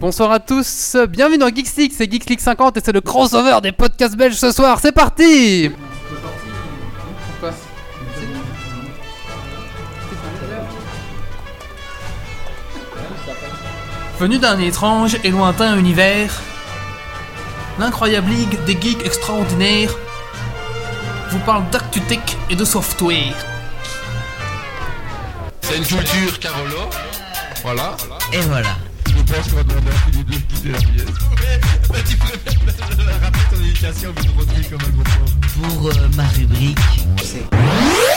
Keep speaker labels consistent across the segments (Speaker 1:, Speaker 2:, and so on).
Speaker 1: Bonsoir à tous, bienvenue dans Geeks League, c'est Geeks League 50 et c'est le crossover des podcasts belges ce soir, c'est parti
Speaker 2: Venu d'un étrange et lointain univers, l'incroyable ligue des geeks extraordinaires vous parle d'actu tech et de software.
Speaker 3: C'est une culture Carolo. Voilà.
Speaker 4: Et voilà.
Speaker 3: Je pense qu'on va demander à Philippe de quitter la pièce. Ouais, tu pourrais rappeler ton éducation, mais retrouves comme un gros.
Speaker 4: Pour euh, ma rubrique, c'est
Speaker 1: On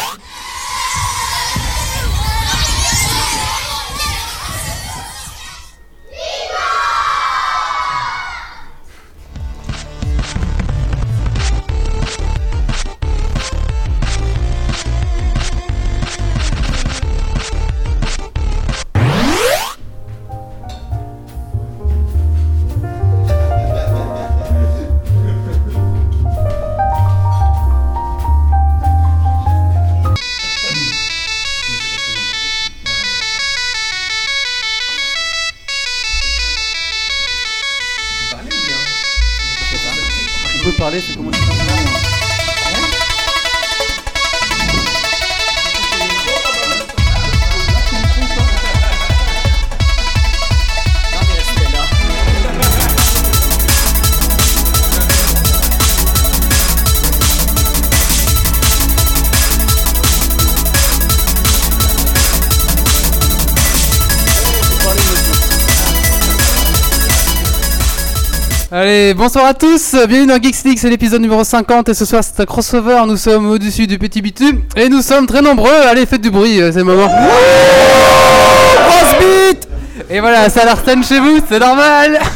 Speaker 1: Allez, bonsoir à tous, bienvenue dans Geeks League, c'est l'épisode numéro 50 et ce soir c'est un crossover, nous sommes au-dessus du petit bitume et nous sommes très nombreux, allez faites du bruit, euh, c'est le moment. Grosse bite Et voilà, ça l'arsène chez vous, c'est normal.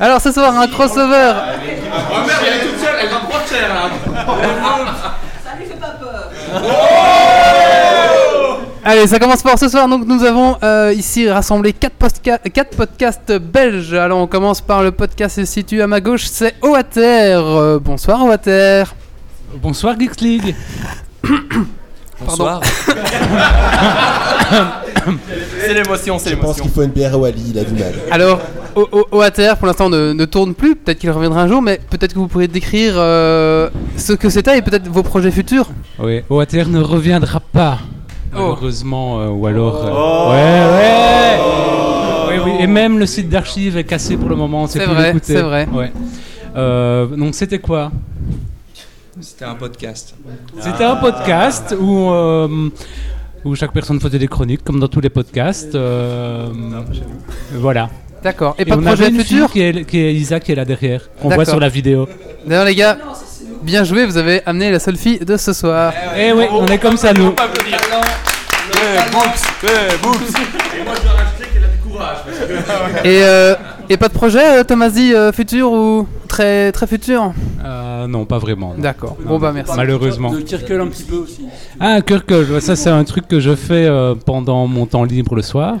Speaker 1: Alors ce soir un crossover.
Speaker 3: Oh merde, elle est toute seule, elle prendre cher là.
Speaker 1: Allez, ça commence fort ce soir. Donc, nous avons euh, ici rassemblé 4, podcasts belges. Alors, on commence par le podcast situé à ma gauche c'est Oater. Euh, bonsoir, Oater.
Speaker 5: Bonsoir Geeks League.
Speaker 1: Pardon.
Speaker 6: C'est l'émotion, c'est
Speaker 7: Je pense
Speaker 6: l'émotion.
Speaker 7: qu'il faut une bière à Wally, il a du mal.
Speaker 1: Alors, O- O- Oater, pour l'instant, ne, ne tourne plus. Peut-être qu'il reviendra un jour, mais peut-être que vous pourrez décrire euh, ce que c'était et peut-être vos projets futurs.
Speaker 5: Oui, OATR ne reviendra pas.
Speaker 1: Oh.
Speaker 5: Malheureusement, euh, ou alors. euh, ouais, ouais. Oui, oui. Et même le site d'archives est cassé pour le moment.
Speaker 1: C'est vrai, c'est vrai.
Speaker 5: Ouais. Euh, donc c'était quoi?
Speaker 6: C'était un podcast.
Speaker 5: C'était un podcast où, euh, où chaque personne faisait des chroniques, comme dans tous les podcasts. euh, voilà.
Speaker 1: D'accord. Et,
Speaker 5: Et
Speaker 1: pas de projet
Speaker 5: une
Speaker 1: futur?
Speaker 5: fille qui est, qui est Isa qui est là derrière, qu'on voit sur la vidéo.
Speaker 1: D'ailleurs, les gars, bien joué, vous avez amené la seule fille de ce soir.
Speaker 5: Eh oui, on est comme ça nous.
Speaker 3: Et moi je dois rajouter qu'elle a du courage. Parce que...
Speaker 1: Et, euh, et pas de projet, euh, Tomasi, euh, futur ou très, très futur?
Speaker 5: Euh, non, pas vraiment. non.
Speaker 1: D'accord. Bon, bah merci.
Speaker 5: Malheureusement.
Speaker 8: De Kirkel un petit peu aussi.
Speaker 5: Ah, ouais, ça c'est un truc que je fais euh, pendant mon temps libre le soir.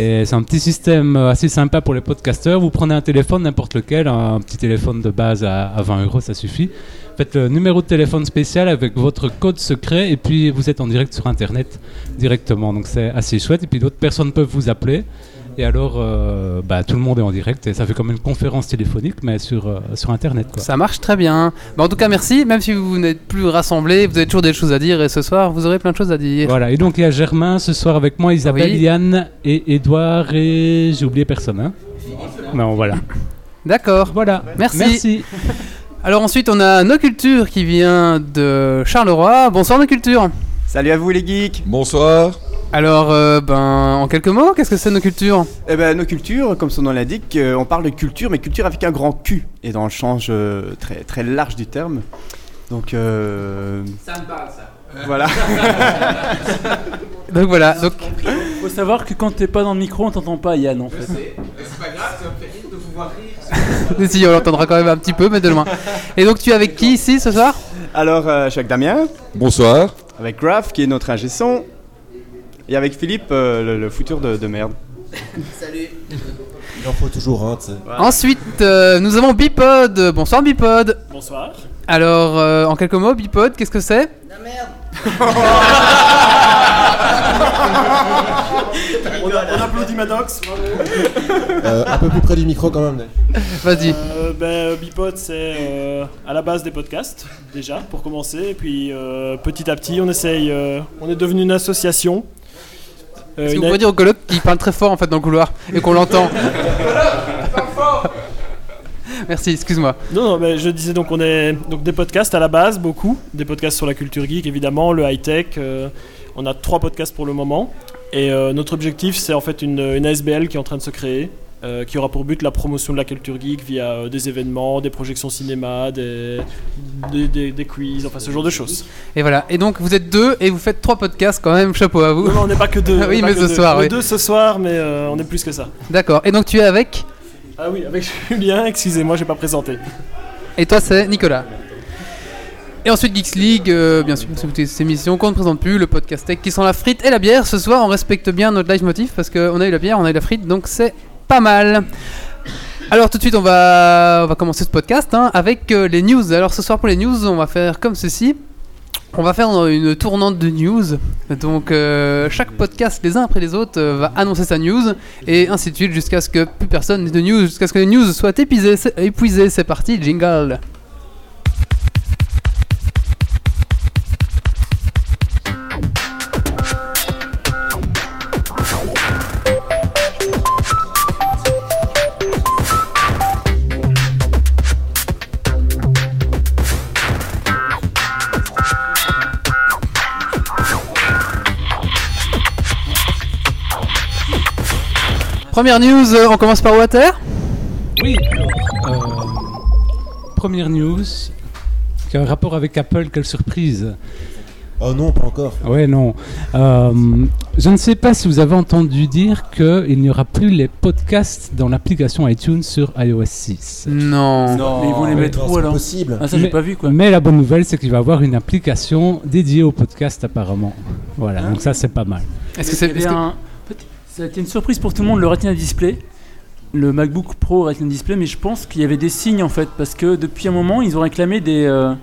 Speaker 5: Et c'est un petit système euh, assez sympa pour les podcasteurs. Vous prenez un téléphone, n'importe lequel, un petit téléphone de base à, à 20 euros, ça suffit. Faites le numéro de téléphone spécial avec votre code secret et puis vous êtes en direct sur Internet directement. Donc c'est assez chouette. Et puis d'autres personnes peuvent vous appeler. Et alors, euh, bah, tout le monde est en direct et ça fait comme une conférence téléphonique, mais sur, euh, sur Internet. Quoi.
Speaker 1: Ça marche très bien. Bah, en tout cas, merci. Même si vous n'êtes plus rassemblés, vous avez toujours des choses à dire. Et ce soir, vous aurez plein de choses à dire.
Speaker 5: Voilà, et donc il y a Germain ce soir avec moi, Isabelle,
Speaker 1: Oui.
Speaker 5: Yann et Edouard et j'ai oublié personne. Hein non, voilà.
Speaker 1: D'accord.
Speaker 5: Voilà.
Speaker 1: Merci.
Speaker 5: Merci.
Speaker 1: Alors ensuite, on a No Culture qui vient de Charleroi. Bonsoir No Culture.
Speaker 6: Salut à vous les geeks.
Speaker 7: Bonsoir.
Speaker 1: Alors, euh, ben, en quelques mots, qu'est-ce que c'est No Culture
Speaker 6: Eh ben, nos cultures, comme son nom l'indique, euh, on parle de culture, mais culture avec un grand Q, et dans le sens euh, très, très large du terme. Donc, euh,
Speaker 1: Ça me parle, ça.
Speaker 6: voilà.
Speaker 1: Donc voilà. Donc,
Speaker 8: Faut savoir que quand t'es pas dans le micro, on t'entend pas, Yann en fait.
Speaker 3: C'est pas grave, ça me fait rire de pouvoir rire.
Speaker 1: si, on l'entendra quand même un petit peu, mais de loin. Et donc, tu es avec qui ici ce soir?
Speaker 6: Alors, euh, je suis avec Damien,
Speaker 7: Bonsoir.
Speaker 6: avec Graf, qui est notre ingé son, et avec Philippe, euh, le, le fouteur de, de merde.
Speaker 7: Il en faut toujours un, tu sais.
Speaker 1: Ensuite, euh, nous avons Bipod. Bonsoir Bipod.
Speaker 8: Bonsoir.
Speaker 1: Alors, euh, en quelques mots, Bipod, qu'est-ce que c'est?
Speaker 9: On, a- on applaudit Maddox.
Speaker 7: Euh, un peu plus près du micro quand même.
Speaker 1: Vas-y.
Speaker 9: Euh, ben, Bipod, c'est euh, à la base des podcasts, déjà, pour commencer. Et puis, euh, petit à petit, on essaye. euh, on est devenu une association. Euh,
Speaker 1: Est-ce que vous
Speaker 9: a-
Speaker 1: pouvez dire au coloc qu'il parle très fort en fait dans le couloir et qu'on l'entend Merci, excuse-moi.
Speaker 9: Non, non, mais je disais donc on est donc des podcasts à la base, beaucoup. Des podcasts sur la culture geek, évidemment, le high-tech. euh, on a trois podcasts pour le moment. Et euh, notre objectif, c'est en fait une, une ASBL qui est en train de se créer, euh, qui aura pour but la promotion de la culture geek via euh, des événements, des projections cinéma, des, des, des- des quiz, enfin ce genre de choses.
Speaker 1: Et voilà. Et donc vous êtes deux et vous faites trois podcasts quand même. Chapeau à vous.
Speaker 9: Non, non, on n'est pas que deux.
Speaker 1: Oui, mais ce
Speaker 9: deux.
Speaker 1: soir,
Speaker 9: On est deux ce soir, mais euh, on est plus que ça.
Speaker 1: D'accord. Et donc tu es avec
Speaker 9: Ah oui, avec Julien, excusez-moi, j'ai pas présenté.
Speaker 1: Et toi c'est Nicolas. Et ensuite Geeks League, euh, bien sûr, c'est cette émission qu'on ne présente plus, le podcast tech qui sent la frite et la bière. Ce soir, on respecte bien notre live motif parce qu'on a eu la bière, on a eu la frite, donc c'est pas mal. Alors tout de suite, on va, commencer ce podcast hein, avec euh, les news. Alors ce soir pour les news, on va faire comme ceci. On va faire une tournante de news. Donc euh, chaque podcast, les uns après les autres, euh, va annoncer sa news et ainsi de suite jusqu'à ce que plus personne n'ait de news, jusqu'à ce que les news soient épuisées. C'est- épuisées. C'est parti, jingle. Première news, euh, on commence par Water.
Speaker 5: Oui. euh, première news qui a un rapport avec Apple. Quelle surprise.
Speaker 7: Oh non, pas encore.
Speaker 5: Ouais, non. Euh, je ne sais pas si vous avez entendu dire qu'il n'y aura plus les podcasts dans l'application iTunes sur iOS 6.
Speaker 1: Non.
Speaker 8: Mais ils vont les mettre
Speaker 7: non,
Speaker 8: où alors
Speaker 7: possible.
Speaker 8: Ah, ça, j'ai
Speaker 5: Mais-
Speaker 8: pas vu quoi.
Speaker 5: Mais la bonne nouvelle, c'est qu'il va y avoir une application dédiée aux podcasts apparemment. Voilà, donc ça c'est pas mal.
Speaker 1: Est-ce que c'est
Speaker 8: Il Ça a été une surprise pour tout le monde, le Retina Display. Le MacBook Pro Retina Display, mais je pense qu'il y avait des signes en fait, parce que depuis un moment, ils ont réclamé des, euh,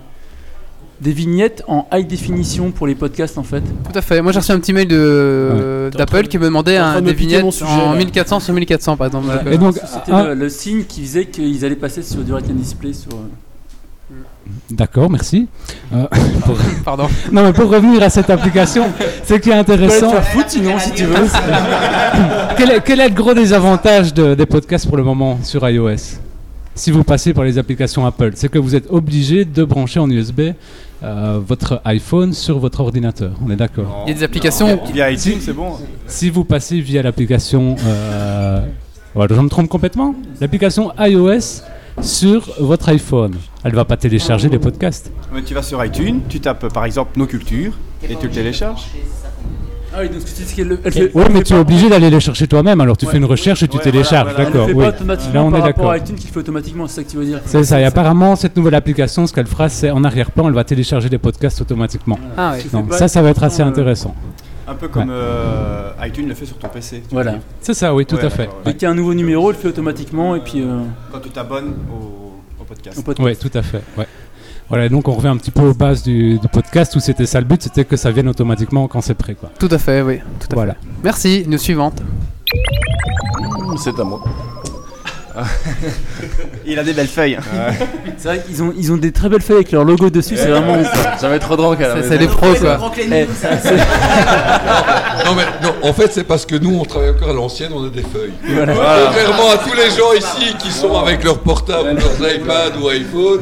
Speaker 8: des vignettes en high définition pour les podcasts en fait.
Speaker 1: Tout à fait. Moi j'ai reçu un petit mail de d'Apple qui me demandait un, des vignettes
Speaker 9: sujet,
Speaker 1: en
Speaker 9: là.
Speaker 1: 1400 sur 1400 par exemple. Donc,
Speaker 5: Et
Speaker 1: euh,
Speaker 5: donc,
Speaker 8: C'était
Speaker 5: ah,
Speaker 8: le, le signe qui disait qu'ils allaient passer sur du Retina Display sur.
Speaker 5: D'accord, merci. Euh, pour-
Speaker 1: Pardon.
Speaker 5: non, mais pour revenir à cette application, ce qui est intéressant.
Speaker 8: foot sinon si tu veux.
Speaker 5: quel, est, quel est le gros désavantage de- des podcasts pour le moment sur iOS? Si vous passez par les applications Apple, c'est que vous êtes obligé de brancher en USB euh, votre iPhone sur votre ordinateur. On est d'accord?
Speaker 1: Il y a des applications.
Speaker 6: Via iTunes, c'est bon.
Speaker 5: Si vous passez via l'application. Euh, voilà, je me trompe complètement? L'application iOS sur votre iPhone, elle va pas télécharger les podcasts.
Speaker 6: Mais tu vas sur iTunes, tu tapes par exemple nos cultures et tu le télécharges.
Speaker 8: Ah oui, donc ce qu'elle fait-
Speaker 5: mais tu es obligé d'aller les chercher toi-même. Alors tu
Speaker 8: Ouais.
Speaker 5: fais une recherche et tu
Speaker 6: Ouais,
Speaker 5: télécharges.
Speaker 6: voilà, voilà.
Speaker 8: Elle
Speaker 5: d'accord. oui. Là, on
Speaker 8: par
Speaker 5: est d'accord.
Speaker 8: à iTunes qui le fait automatiquement, c'est ça que tu veux dire
Speaker 5: C'est ça. Et apparemment, cette nouvelle application, ce qu'elle fera, c'est en arrière-plan, elle va télécharger les podcasts automatiquement.
Speaker 1: Ah
Speaker 8: fais
Speaker 5: Donc ça, ça va être assez
Speaker 8: euh,
Speaker 5: intéressant.
Speaker 6: Un peu comme euh, iTunes le fait sur ton PC.
Speaker 8: Voilà.
Speaker 5: C'est ça, oui, tout
Speaker 6: Ouais,
Speaker 5: à fait.
Speaker 6: ouais.
Speaker 8: Dès qu'il y a un nouveau numéro, elle le fait automatiquement et puis euh,
Speaker 6: Quand tu t'abonnes au podcast.
Speaker 5: Oui, tout à fait. Ouais. Voilà, donc on revient un petit peu aux bases du, du podcast où c'était ça le but, c'était que ça vienne automatiquement quand c'est prêt. Quoi.
Speaker 1: Tout à fait, oui. Tout à
Speaker 5: Voilà.
Speaker 1: fait. Merci. News suivante.
Speaker 10: C'est à moi.
Speaker 6: Il a des belles feuilles.
Speaker 8: C'est vrai qu'ils ont, ils ont des très belles feuilles avec leur logo dessus, c'est vraiment.
Speaker 10: J'avais trop de rank à la
Speaker 1: C'est les pros quoi.
Speaker 8: Eh,
Speaker 11: Non mais non, en fait c'est parce que nous on travaille encore à l'ancienne, on a des feuilles.
Speaker 8: Voilà.
Speaker 11: Contrairement à tous les gens ici qui sont avec leur portable, leurs iPad ou iPhone,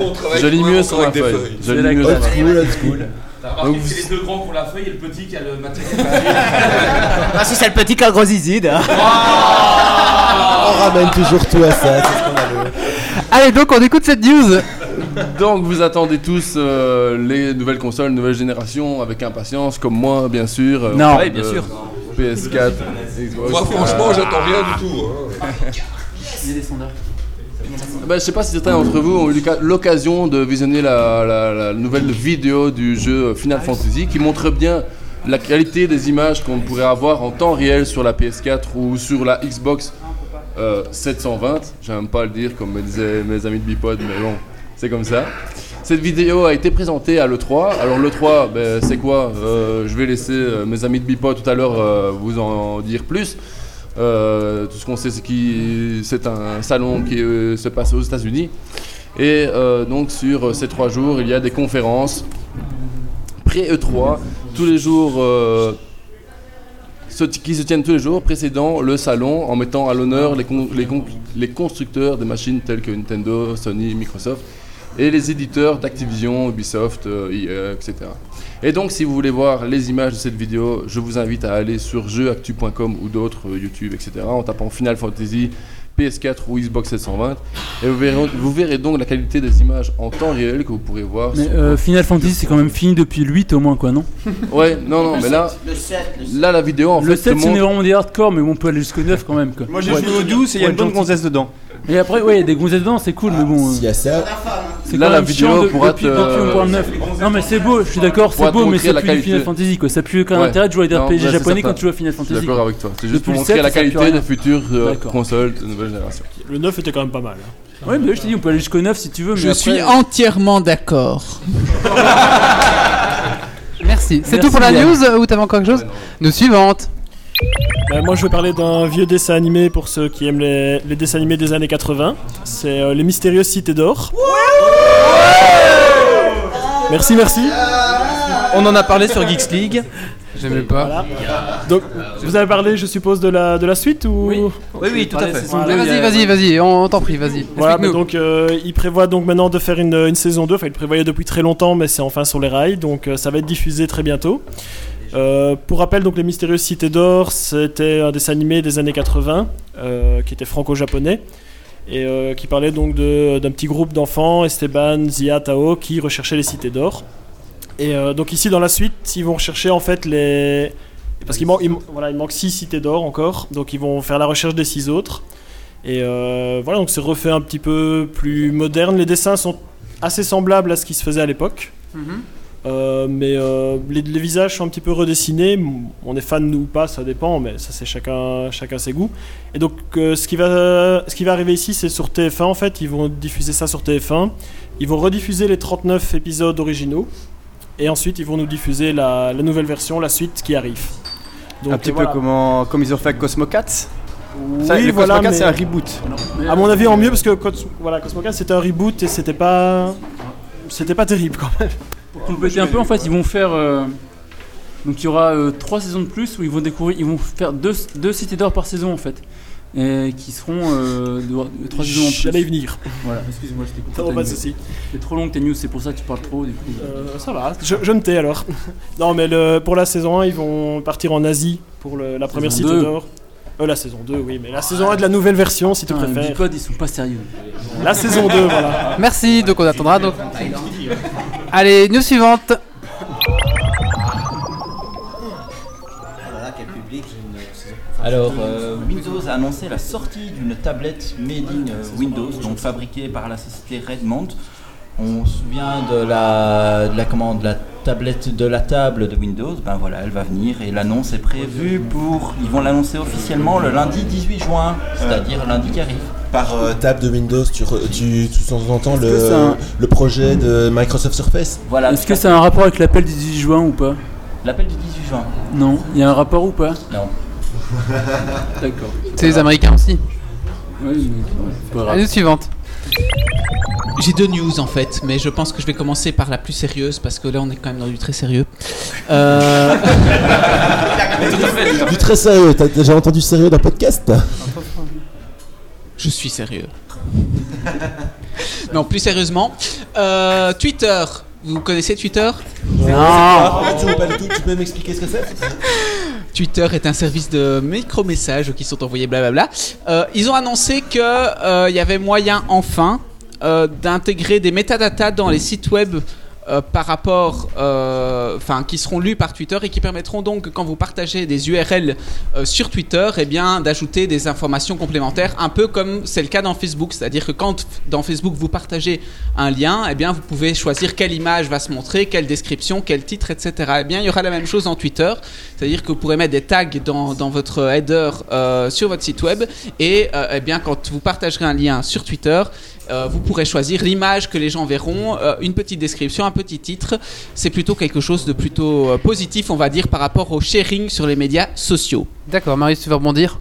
Speaker 11: on travaille
Speaker 10: Je lis
Speaker 11: quand
Speaker 10: mieux sur
Speaker 11: avec des
Speaker 10: feuille.
Speaker 11: feuilles.
Speaker 10: Je lis mieux sur ma feuille.
Speaker 7: school, old school.
Speaker 10: Donc vous-
Speaker 3: C'est les deux grands pour la feuille et le petit qui a le matériel.
Speaker 12: Ah, si c'est le petit qui a gros zizide. hein.
Speaker 7: On ramène toujours tout à ça, c'est scandaleux.
Speaker 1: Allez, donc on écoute cette news.
Speaker 10: Donc vous attendez tous euh, les nouvelles consoles, nouvelle génération avec impatience, comme moi bien sûr. Euh,
Speaker 8: Non. Oui, bien sûr.
Speaker 10: PS4, Xbox.
Speaker 11: Moi franchement j'attends rien du tout. hein.
Speaker 8: Il y a des sondages.
Speaker 10: Bah, je sais pas si certains d'entre vous ont eu l'occasion de visionner la, nouvelle vidéo du jeu Final Fantasy qui montre bien la qualité des images qu'on pourrait avoir en temps réel sur la PS4 ou sur la Xbox euh, 720. J'aime pas le dire comme me disaient mes amis de Bipod, mais bon, c'est comme ça. Cette vidéo a été présentée à l'E3. Alors l'E3, ben, c'est quoi? Euh, Je vais laisser euh, mes amis de Bipo tout à l'heure euh, vous en dire plus. Euh, tout ce qu'on sait, c'est que c'est un salon qui euh, se passe aux États-Unis. Et euh, donc sur ces trois jours, il y a des conférences pré-E3, tous les jours, qui se tiennent tous les jours précédant le salon en mettant à l'honneur les, les con- les constructeurs de machines tels que Nintendo, Sony, Microsoft et les éditeurs d'Activision, Ubisoft, EA, etc. Et donc si vous voulez voir les images de cette vidéo, je vous invite à aller sur jeuactu.com ou d'autres, euh, YouTube, etc. en tapant Final Fantasy PS4 ou Xbox 720 et vous verrez, vous verrez donc la qualité des images en temps réel que vous pourrez voir
Speaker 8: Mais
Speaker 10: sur-
Speaker 8: euh, Final Fantasy, c'est quand même fini depuis le 8 au moins, quoi, non?
Speaker 10: Ouais, non, non, mais là, là la vidéo en
Speaker 8: Le
Speaker 10: fait te
Speaker 8: 7, c'est
Speaker 10: montre-
Speaker 8: vraiment des hardcore, mais on peut aller jusqu'au 9 quand même. Quoi.
Speaker 6: Moi, j'ai joué au 12 et il y a une bonne gonzesse dedans.
Speaker 8: Et après, ouais, il y a des gonzesses dedans, c'est cool, mais bon.
Speaker 7: S'il y a ça,
Speaker 8: C'est
Speaker 10: Là,
Speaker 8: quand
Speaker 10: la
Speaker 8: même
Speaker 10: vidéo
Speaker 8: on parle neuf. Non, mais c'est beau, je suis d'accord, c'est beau, mais du
Speaker 10: qualité.
Speaker 8: Final Fantasy, quoi. Ça pue aucun
Speaker 10: Ouais.
Speaker 8: intérêt de jouer à des RPG japonais quand tu joues à Final
Speaker 10: Je suis
Speaker 8: Fantasy.
Speaker 10: d'accord avec toi. C'est juste
Speaker 8: Depuis
Speaker 10: pour montrer
Speaker 8: 7,
Speaker 10: la
Speaker 8: ça pue
Speaker 10: qualité des futures euh, consoles de nouvelle génération.
Speaker 9: Le 9 était quand même pas mal.
Speaker 8: Ouais, mais je te dis, on peut aller jusqu'au 9 si tu veux. Mais
Speaker 13: Je
Speaker 8: après-
Speaker 13: suis entièrement d'accord.
Speaker 1: Merci. C'est tout pour la news euh, ou t'avais encore quelque chose Nous suivante.
Speaker 9: Ben, moi, je vais parler d'un vieux dessin animé pour ceux qui aiment les, les dessins animés des années 80. C'est euh, Les Mystérieuses Cités d'Or. Merci, merci.
Speaker 14: On en a parlé sur Geeks League.
Speaker 1: J'aimais pas.
Speaker 9: Voilà. Donc, vous avez parlé, je suppose, de la, de la suite ou?
Speaker 14: Oui, oui, tout à fait.
Speaker 9: Voilà.
Speaker 1: Vas-y, vas-y, vas-y, on, on t'en prie, vas-y.
Speaker 9: Voilà, mais donc euh, il prévoit donc maintenant de faire une, une saison 2. Enfin, il prévoyait depuis très longtemps, mais c'est enfin sur les rails. Donc euh, ça va être diffusé très bientôt. Euh, pour rappel, donc Les Mystérieuses Cités d'Or, c'était un dessin animé des années 80 euh, qui était franco-japonais et euh, qui parlait donc d'un petit groupe d'enfants, Esteban, Zia, Tao, qui recherchaient les cités d'or. Et donc ici dans la suite, ils vont rechercher en fait les parce qu'il man- il man- voilà, il manque 6 cités d'or encore, donc ils vont faire la recherche des 6 autres. Et voilà, donc c'est refait un petit peu plus moderne. Les dessins sont assez semblables à ce qui se faisait à l'époque.
Speaker 1: Mhm.
Speaker 9: Mais euh, les, les visages sont un petit peu redessinés. On est fan ou pas, ça dépend, mais ça c'est chacun, chacun ses goûts. Et donc euh, ce, qui va, ce qui va arriver ici, c'est sur TF1 en fait. Ils vont diffuser ça sur TF1. Ils vont rediffuser les 39 épisodes originaux. Et ensuite, ils vont nous diffuser la, la nouvelle version, la suite qui arrive. Donc,
Speaker 6: un petit
Speaker 9: voilà.
Speaker 6: peu comment, comme ils ont fait avec Cosmo 4. Ça,
Speaker 9: Oui,
Speaker 6: le
Speaker 9: voilà,
Speaker 6: Cosmo 4,
Speaker 9: mais-
Speaker 6: c'est un reboot.
Speaker 9: À mon avis, en mieux parce que voilà, Cosmo 4 c'était un reboot et c'était pas, c'était pas terrible quand même.
Speaker 8: Pour compléter un peu, en fait, ils vont faire. euh, Donc il y aura euh, trois saisons de plus où ils vont découvrir, ils vont faire deux, deux cités d'or par saison en fait, et qui seront euh, de, trois saisons en plus.
Speaker 9: J'allais y venir.
Speaker 8: Voilà, excuse-moi, je t'ai coupé.
Speaker 9: Ça va,
Speaker 8: ta
Speaker 9: pas de
Speaker 8: news.
Speaker 9: souci.
Speaker 8: C'est trop long tes news, c'est pour ça que tu parles trop du coup.
Speaker 9: Euh, ça va, je, je me tais alors. non, mais le, pour la saison 1, ils vont partir en Asie pour le- la première
Speaker 8: Saison
Speaker 9: cité
Speaker 8: 2.
Speaker 9: d'or. Euh, la saison 2, oui, mais la saison 1 de la nouvelle version si tu
Speaker 8: Putain,
Speaker 9: préfères.
Speaker 8: Bipod, ils sont pas sérieux.
Speaker 9: La saison 2, voilà.
Speaker 1: Merci, donc on attendra. Donc. Allez, news suivante.
Speaker 15: Voilà, quel public. Alors, euh, Windows a annoncé la sortie d'une tablette made in euh, Windows, donc fabriquée par la société Redmond. On se souvient de la, de la, comment, de la tablette de la table de Windows. Ben voilà, elle va venir et l'annonce est prévue pour. Ils vont l'annoncer officiellement le lundi 18 juin, c'est-à-dire lundi qui arrive.
Speaker 7: Par euh, table de Windows, tu, re- tu, tu entends le,
Speaker 8: un-
Speaker 7: le projet de Microsoft Surface?
Speaker 15: Voilà.
Speaker 8: Est-ce que c'est un rapport avec l'appel du 18 juin ou pas?
Speaker 15: L'appel du 18 juin
Speaker 8: Non, il y a un rapport ou pas?
Speaker 15: Non.
Speaker 8: D'accord.
Speaker 1: C'est les Américains aussi.
Speaker 8: Oui, mais c'est pas grave.
Speaker 1: News suivante.
Speaker 13: J'ai deux news en fait, mais je pense que je vais commencer par la plus sérieuse parce que là on est quand même dans du très sérieux. Euh...
Speaker 7: Du très sérieux, t'as déjà entendu sérieux d'un podcast?
Speaker 13: Je suis sérieux. non, plus sérieusement, euh, Twitter. Vous connaissez Twitter?
Speaker 7: Pas du tout, pas du tout. Tu peux m'expliquer ce que c'est?
Speaker 13: Twitter est un service de micro-messages qui sont envoyés blablabla. Euh, ils ont annoncé qu'il y avait moyen enfin euh, d'intégrer des métadatas dans les sites web euh, par rapport, euh, enfin, qui seront lus par Twitter et qui permettront donc quand vous partagez des URL euh, sur Twitter, eh bien, d'ajouter des informations complémentaires, un peu comme c'est le cas dans Facebook, c'est-à-dire que quand dans Facebook vous partagez un lien, eh bien, vous pouvez choisir quelle image va se montrer, quelle description, quel titre, etc. Eh bien, il y aura la même chose en Twitter, c'est-à-dire que vous pourrez mettre des tags dans, dans votre header sur votre site web. Et eh bien, quand vous partagerez un lien sur Twitter,
Speaker 16: Euh, vous pourrez choisir l'image que les gens verront, euh, une petite description, un petit titre. C'est plutôt quelque chose de plutôt euh, positif, on va dire, par rapport au sharing sur les médias sociaux.
Speaker 1: D'accord, Marius, tu vas rebondir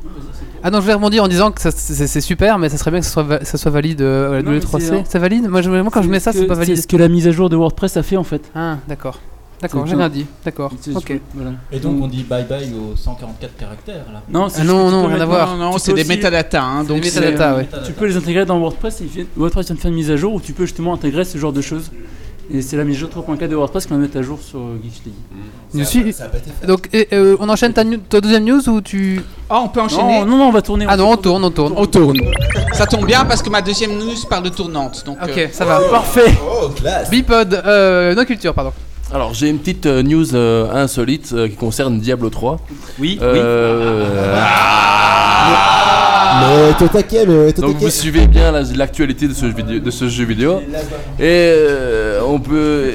Speaker 1: ah non, je vais rebondir en disant que c'est c'est super, mais ça serait bien que ça soit, ça soit valide euh,
Speaker 8: Non,
Speaker 1: le
Speaker 8: mais c'est
Speaker 1: 3C.
Speaker 8: un-
Speaker 1: Ça valide? Moi, je- moi, quand je mets ça, c'est pas valide.
Speaker 8: C'est ce que la mise à jour de WordPress a fait en fait.
Speaker 1: Ah, d'accord. D'accord, j'ai rien dit. D'accord.
Speaker 8: C'est-
Speaker 1: Ok.
Speaker 8: voilà.
Speaker 15: Et donc on dit bye bye aux 144 caractères là.
Speaker 8: Non,
Speaker 1: Ah non, non, rien à voir.
Speaker 16: Non, non, c'est des métadatas. hein, donc
Speaker 1: des métadatas, ouais.
Speaker 8: Tu peux les intégrer dans WordPress. WordPress vient de faire une mise à jour où tu peux justement intégrer ce genre de choses. Et c'est la mise à jour 3.4 de WordPress qu'on va mettre à jour sur League.
Speaker 1: Je suis- Donc, et, euh, on enchaîne ta, deuxième news ou tu.
Speaker 16: Ah, on peut enchaîner
Speaker 8: Non, non, non, on va tourner.
Speaker 1: Ah non, on tourne, on tourne.
Speaker 16: On tourne. Ça tombe bien parce que ma deuxième news parle de tournante. Donc,
Speaker 1: Ok,
Speaker 16: euh,
Speaker 1: ça va.
Speaker 8: Parfait.
Speaker 7: Oh, classe.
Speaker 1: Bipod, euh, no culture, pardon.
Speaker 10: Alors j'ai une petite euh, news euh, insolite euh, qui concerne Diablo 3.
Speaker 14: Oui,
Speaker 10: Euh,
Speaker 7: Mais t'es au taquet, mais t'es au
Speaker 10: Donc
Speaker 7: taquet.
Speaker 10: vous suivez bien la- l'actualité de, ce jeu vidéo- de ce jeu vidéo. Et euh, on peut...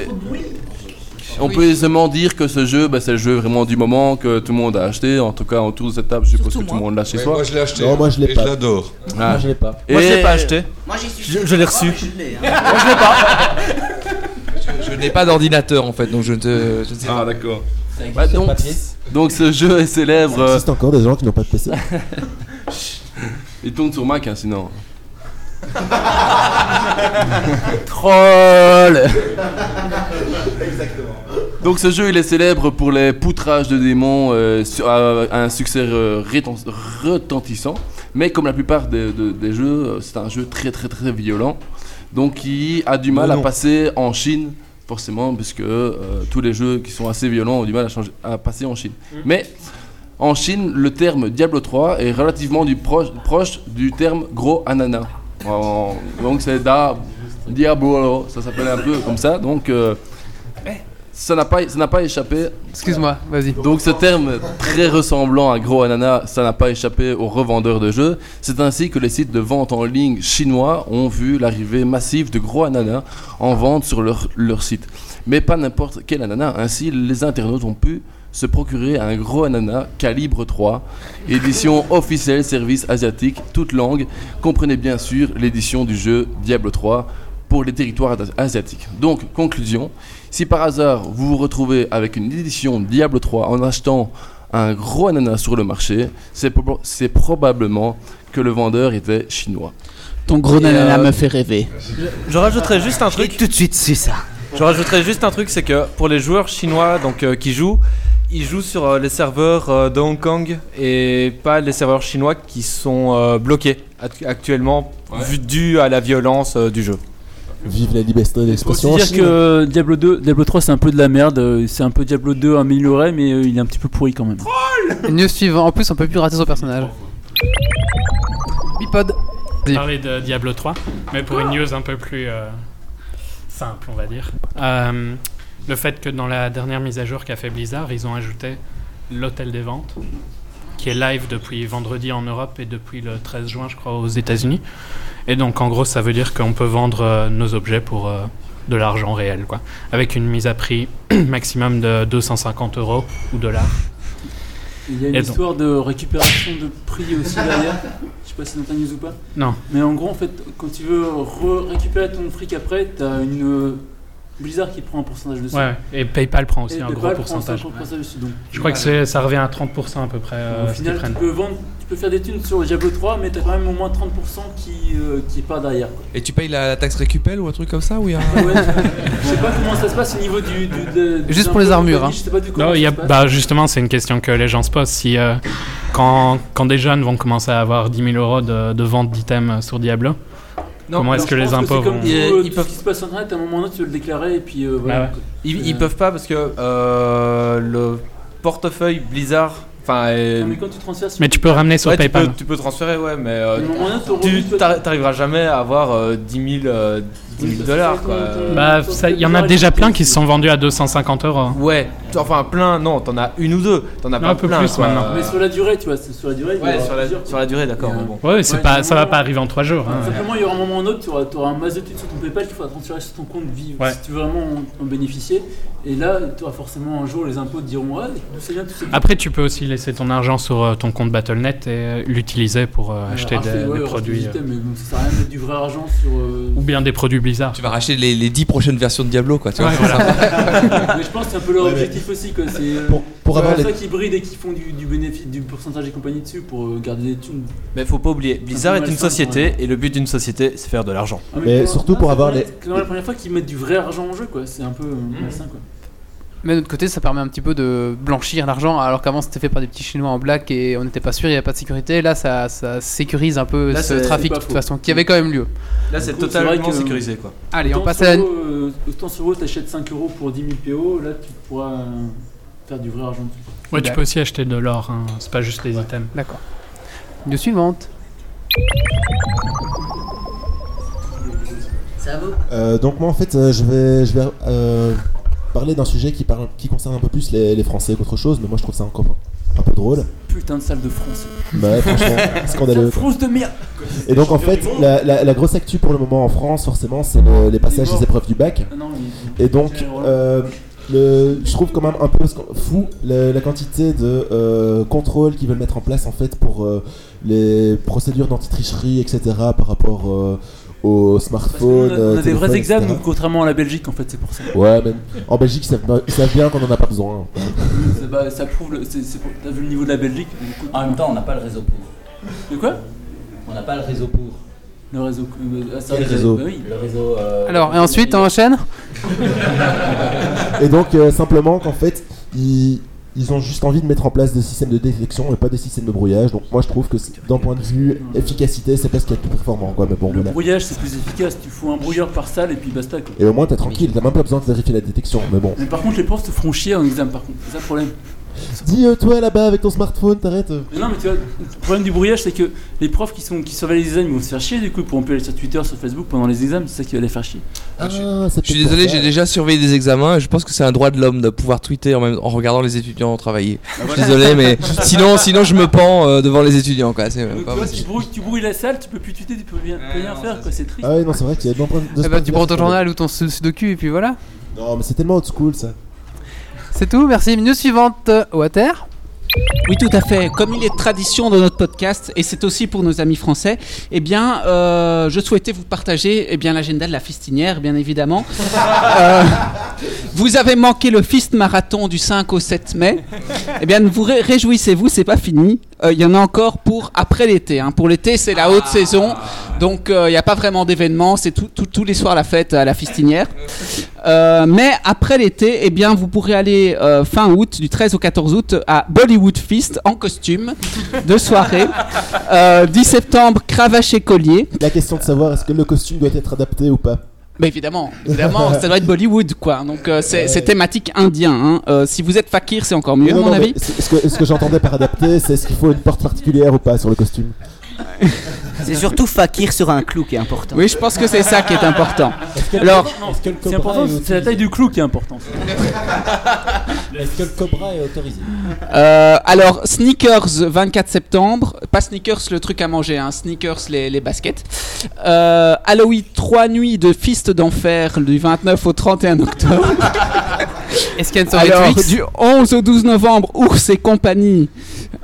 Speaker 10: On peut aisément dire que ce jeu, bah, c'est le jeu vraiment du moment que tout le monde a acheté. En tout cas, autour de cette table, je suppose que tout le monde l'a chez
Speaker 17: Ouais,
Speaker 10: soi.
Speaker 17: moi je l'ai acheté.
Speaker 7: Non, moi, je l'ai
Speaker 17: et
Speaker 7: pas.
Speaker 17: je l'adore.
Speaker 10: Ah.
Speaker 7: Moi, je l'ai pas.
Speaker 14: moi je l'ai pas acheté.
Speaker 4: Moi j'y suis.
Speaker 14: Je, je l'ai reçu.
Speaker 4: Je l'ai, hein.
Speaker 14: Moi je l'ai pas. Je je n'ai pas d'ordinateur en fait, donc je ne, te- je ne sais
Speaker 10: Ah
Speaker 14: pas.
Speaker 10: d'accord.
Speaker 15: Ça existe
Speaker 10: Bah, donc, donc ce jeu est célèbre.
Speaker 7: Il
Speaker 10: euh,
Speaker 7: existe encore des gens qui n'ont pas de PC.
Speaker 10: Il tourne sur Mac hein, sinon.
Speaker 14: Troll
Speaker 10: Donc ce jeu il est célèbre pour les poutrages de démons, euh, sur- un succès euh, retentissant. Mais comme la plupart des, de- des jeux, euh, c'est un jeu très très très violent. Donc qui a du mal à
Speaker 7: non.
Speaker 10: passer en Chine, forcément, puisque euh, tous les jeux qui sont assez violents ont du mal à, changer- à passer en Chine. Mais en Chine, le terme Diablo 3 est relativement du proche, proche du terme gros ananas. Donc c'est da, Diablo, ça s'appelle un peu comme ça. Donc euh, ça n'a pas, ça n'a pas échappé.
Speaker 1: Excuse-moi, vas-y.
Speaker 10: Donc ce terme très ressemblant à gros ananas, ça n'a pas échappé aux revendeurs de jeux. C'est ainsi que les sites de vente en ligne chinois ont vu l'arrivée massive de gros ananas en vente sur leur, leur site. Mais pas n'importe quel ananas. Ainsi, les internautes ont pu se procurer un gros ananas calibre 3, édition officielle service asiatique, toute langue. Comprenez bien sûr l'édition du jeu Diablo 3 pour les territoires as- asiatiques. Donc, conclusion, si par hasard vous vous retrouvez avec une édition Diablo 3 en achetant un gros ananas sur le marché, c'est proba- c'est probablement que le vendeur était chinois.
Speaker 16: ton gros
Speaker 14: Et,
Speaker 16: nanana
Speaker 14: euh,
Speaker 16: me fait rêver.
Speaker 14: Je, je rajouterais juste un
Speaker 4: J'ai
Speaker 14: truc.
Speaker 4: tout de suite su ça.
Speaker 14: Je rajouterais juste un truc, c'est que pour les joueurs chinois donc euh, qui jouent, ils jouent sur euh, les serveurs euh, de Hong Kong et pas les serveurs chinois qui sont euh, bloqués act- actuellement vu- dû à la violence euh, du jeu.
Speaker 7: Vive la liberté d'expression.
Speaker 8: dire que Diablo 2, Diablo 3 c'est un peu de la merde. euh, C'est un peu Diablo 2 amélioré, mais euh, il est un petit peu pourri quand même.
Speaker 1: News suivant. En plus, on peut plus rater son personnage. Bipod.
Speaker 18: Parler de Diablo 3, mais pour une news un peu plus euh, simple, on va dire. Euh, le fait que dans la dernière mise à jour qu'a fait Blizzard, ils ont ajouté l'hôtel des ventes, qui est live depuis vendredi en Europe et depuis le 13 juin, je crois, aux États-Unis. Et donc, en gros, ça veut dire qu'on peut vendre euh, nos objets pour euh, de l'argent réel, quoi, avec une mise à prix maximum de 250 euros ou dollars.
Speaker 8: Il y a une
Speaker 18: Et donc-
Speaker 8: histoire de récupération de prix aussi derrière. Je sais pas si c'est dans ta news ou pas.
Speaker 18: Non.
Speaker 8: Mais en gros, en fait, quand tu veux re- récupérer ton fric après, t'as une euh, Blizzard qui prend un pourcentage dessus.
Speaker 18: Ouais, et PayPal prend aussi
Speaker 8: Et
Speaker 18: un
Speaker 8: PayPal
Speaker 18: gros
Speaker 8: prend
Speaker 18: pourcentage.
Speaker 8: 50% dessus, donc.
Speaker 18: Je crois que c'est- ça revient à 30% à peu près. euh,
Speaker 8: Au final, tu peux vendre, tu peux faire des thunes sur Diablo 3, mais t'as quand même au moins 30% qui, euh, qui part derrière. quoi.
Speaker 19: Et tu payes la, la taxe récupel ou un truc comme ça ou il y a
Speaker 8: ouais, je sais pas comment ça se passe au niveau du. du- de- du
Speaker 1: Juste pour les armures, hein.
Speaker 8: Je sais pas du comment
Speaker 18: Non, il y a, bah justement, c'est une question que les gens se posent. Si euh, quand, quand des jeunes vont commencer à avoir 10 000 euros de, de vente d'items sur Diablo,
Speaker 14: Non,
Speaker 18: comment est-ce que les impôts
Speaker 8: c'est comme
Speaker 18: vont
Speaker 14: Ils-
Speaker 8: euh,
Speaker 14: ils peuvent-
Speaker 8: ce qui se passe sur internet, à un moment donné, tu veux le déclarer et puis euh, voilà.
Speaker 18: Ouais, ouais.
Speaker 14: Ils, ils peuvent pas parce que euh, le portefeuille Blizzard, enfin, est-
Speaker 8: Non, mais quand tu transfères sur
Speaker 18: Mais tu peux ramener sur
Speaker 14: Ouais, tu
Speaker 18: PayPal.
Speaker 14: peux, tu peux transférer, ouais, mais euh, tu t'arriveras jamais à avoir euh, 10 000, euh, 10 000 dollars quoi.
Speaker 18: Bah, ça- il y en a déjà plein qui se sont vendus à 250 euros.
Speaker 14: Ouais, enfin plein, non, t'en as une ou deux, t'en as
Speaker 18: Non,
Speaker 14: pas
Speaker 18: un peu
Speaker 14: plein,
Speaker 18: plus
Speaker 14: quoi.
Speaker 18: maintenant.
Speaker 8: Mais sur la durée, tu vois, c'est sur la durée.
Speaker 14: Ouais, sur la,
Speaker 8: plusieurs,
Speaker 14: sur la durée, d'accord.
Speaker 8: Euh,
Speaker 14: bon.
Speaker 18: Ouais, c'est
Speaker 8: Ouais,
Speaker 18: pas, ça va pas arriver en 3 jours. hein.
Speaker 8: Simplement, il y aura un moment ou un autre, tu auras, un masse de thunes sur ton PayPal qu'il faudra transférer sur ton compte
Speaker 18: Ouais.
Speaker 8: si tu veux vraiment en, en bénéficier. Et là, auras forcément un jour les impôts te diront Ouais, ça vient tout ce
Speaker 18: Après, tu peux aussi laisser ton argent sur euh, ton compte Battle.net et euh, l'utiliser pour euh, acheter des, des produits.
Speaker 8: Mais bon, ça sert à rien de mettre du vrai argent sur. euh,
Speaker 18: ou bien des produits Blizzard.
Speaker 19: Tu vas racheter les, les 10 prochaines versions de Diablo, quoi. Tu vois,
Speaker 18: Ouais,
Speaker 19: c'est ça.
Speaker 8: mais je pense que c'est un peu leur objectif aussi. Quoi. C'est euh,
Speaker 19: Pour- pour
Speaker 8: c'est
Speaker 19: avoir
Speaker 8: ça
Speaker 19: les-
Speaker 8: qui bride et qui font du, du bénéfice, du pourcentage et compagnie dessus pour euh, garder des thunes.
Speaker 14: Mais faut pas oublier, Blizzard
Speaker 8: Un
Speaker 14: est une société et le but d'une société c'est faire de l'argent.
Speaker 8: Ah,
Speaker 7: Mais surtout pour
Speaker 8: c'est
Speaker 7: avoir les-
Speaker 8: C'est la première fois qu'ils mettent du vrai argent en jeu, quoi. C'est un peu
Speaker 14: Mmh.
Speaker 8: malsain, quoi.
Speaker 1: Mais de l'autre côté, ça permet un petit peu de blanchir l'argent, alors qu'avant c'était fait par des petits Chinois en black et on n'était pas sûr, il n'y avait pas de sécurité. Là, ça, ça sécurise un peu
Speaker 14: Là,
Speaker 1: ce trafic de toute
Speaker 8: faux.
Speaker 1: façon, qui avait quand même lieu.
Speaker 14: Là c'est totalement
Speaker 8: que,
Speaker 14: sécurisé quoi.
Speaker 1: Allez, on passe à la.
Speaker 8: Euh, Autant sur WoW, t'achètes 5 euros pour 10 000 PO, là tu pourras euh, faire du vrai argent dessus.
Speaker 18: Ouais, tu peux aussi acheter de l'or, hein, c'est pas juste les items.
Speaker 1: D'accord. News suivante.
Speaker 20: Ça vaut
Speaker 7: Euh, donc moi en fait euh, je vais, je vais euh, parler d'un sujet qui, parle, qui concerne un peu plus les, les Français qu'autre chose, mais moi je trouve ça encore un peu drôle.
Speaker 8: Putain de salle de France.
Speaker 7: Bah franchement, scandaleux.
Speaker 8: France de merde
Speaker 7: Et donc en fait, la, la- la grosse actu pour le moment en France, forcément, c'est le- les passages des épreuves du bac.
Speaker 8: Ah non, mais-
Speaker 7: Et donc, euh, le, je trouve quand même un peu fou la, la quantité de euh, contrôles qu'ils veulent mettre en place en fait pour euh, les procédures d'anti-tricherie, etc. par rapport euh, aux
Speaker 8: Parce
Speaker 7: smartphones.
Speaker 8: qu'on a, on a
Speaker 7: euh,
Speaker 8: des vrais examens, nous, contrairement à la Belgique, en fait, c'est pour ça.
Speaker 7: Ouais, mais en Belgique, ils savent, pas- ils savent bien qu'on en a pas besoin.
Speaker 8: Bah, ça prouve, le- c'est- c'est pour- t'as vu le niveau de la Belgique
Speaker 15: En même temps, on n'a pas le réseau pour.
Speaker 8: De quoi?
Speaker 15: On n'a pas le réseau pour.
Speaker 8: Le réseau. euh, ah, ça,
Speaker 7: réseau?
Speaker 8: bah oui.
Speaker 15: Le réseau. euh,
Speaker 1: Alors, et ensuite, on enchaîne?
Speaker 7: Et donc, euh, simplement qu'en fait, ils, ils ont juste envie de mettre en place des systèmes de détection et pas des systèmes de brouillage. Donc, moi, je trouve que d'un point de vue efficacité, c'est pas ce qu'il y a de plus performant. Quoi. Mais bon,
Speaker 8: Le
Speaker 7: voilà.
Speaker 8: brouillage, c'est plus efficace. Tu fous un brouilleur par salle et puis basta. Quoi.
Speaker 7: Et au moins, t'es tranquille, t'as même pas besoin de vérifier la détection. Mais bon.
Speaker 8: Mais par contre, les profs te feront chier en examen, par contre. C'est ça le problème.
Speaker 7: Dis, euh, toi là-bas avec ton smartphone, t'arrêtes. euh.
Speaker 8: Non, mais tu vois, le problème du brouillage, c'est que les profs qui, sont, qui surveillent les examens, ils vont se faire chier. Du coup, ils pourront plus aller sur Twitter, sur Facebook pendant les examens. C'est ça qui va les faire chier.
Speaker 7: Ah,
Speaker 19: Je suis désolé, j'ai déjà surveillé des examens et je pense que c'est un droit de l'homme de pouvoir tweeter en, même, en regardant les étudiants travailler. Je suis désolé, mais sinon, sinon je me pends euh, devant les étudiants. Quoi. C'est
Speaker 8: Donc,
Speaker 19: pas
Speaker 8: tu vois, tu
Speaker 19: possible.
Speaker 8: brouilles, tu brouilles la salle, tu peux plus tweeter, tu peux rien, peux rien faire. quoi. C'est triste.
Speaker 7: Ah ouais, non, c'est vrai qu'il y a point de
Speaker 1: Eh bah,
Speaker 7: de
Speaker 1: tu prends ton journal ou ton su- sudoku et puis voilà.
Speaker 7: Non, mais c'est tellement old school ça.
Speaker 1: C'est tout, merci. News suivante. euh, Water.
Speaker 13: Oui, tout à fait. Comme il est tradition dans notre podcast, et c'est aussi pour nos amis français, eh bien, euh, je souhaitais vous partager eh bien, l'agenda de la fistinière, bien évidemment. Euh, vous avez manqué le Fist Marathon du 5 au 7 mai. Eh bien, vous ré- réjouissez-vous, c'est pas fini. Euh, Il y en a encore pour après l'été. hein. Pour l'été, c'est la haute saison. Donc, euh, il n'y a pas vraiment d'événements. C'est tout- tout- tous les soirs la fête à la fistinière. Euh, mais après l'été, eh bien, vous pourrez aller euh, fin août, du 13 au 14 août, à Bollywood Fist en costume, de soirée. Euh, 10 septembre, cravache et collier.
Speaker 7: La question de savoir est-ce que le costume doit être adapté ou pas?
Speaker 13: Bah évidemment, évidemment, ça doit être Bollywood quoi. Donc euh, c'est c'est thématique indien. hein. Euh, si vous êtes fakir, c'est encore mieux à mon
Speaker 7: non,
Speaker 13: avis.
Speaker 7: Ce que, ce que j'entendais par adapté, c'est est-ce qu'il faut une porte particulière ou pas sur le costume?
Speaker 4: C'est surtout fakir sur un clou qui est important.
Speaker 13: Oui, je pense que c'est ça qui est important. Alors,
Speaker 8: c'est important, c'est la taille du clou qui est importante.
Speaker 21: Est-ce que le cobra est autorisé
Speaker 13: Euh, alors, sneakers 24 septembre, pas sneakers le truc à manger, hein, sneakers les, les baskets. Euh, Halloween 3 nuits de Fist d'enfer du 29 au 31 octobre.
Speaker 1: Est-ce qu'il y a une soirée
Speaker 13: Alors,
Speaker 1: Twix
Speaker 13: du 11 au 12 novembre, Ours et compagnie.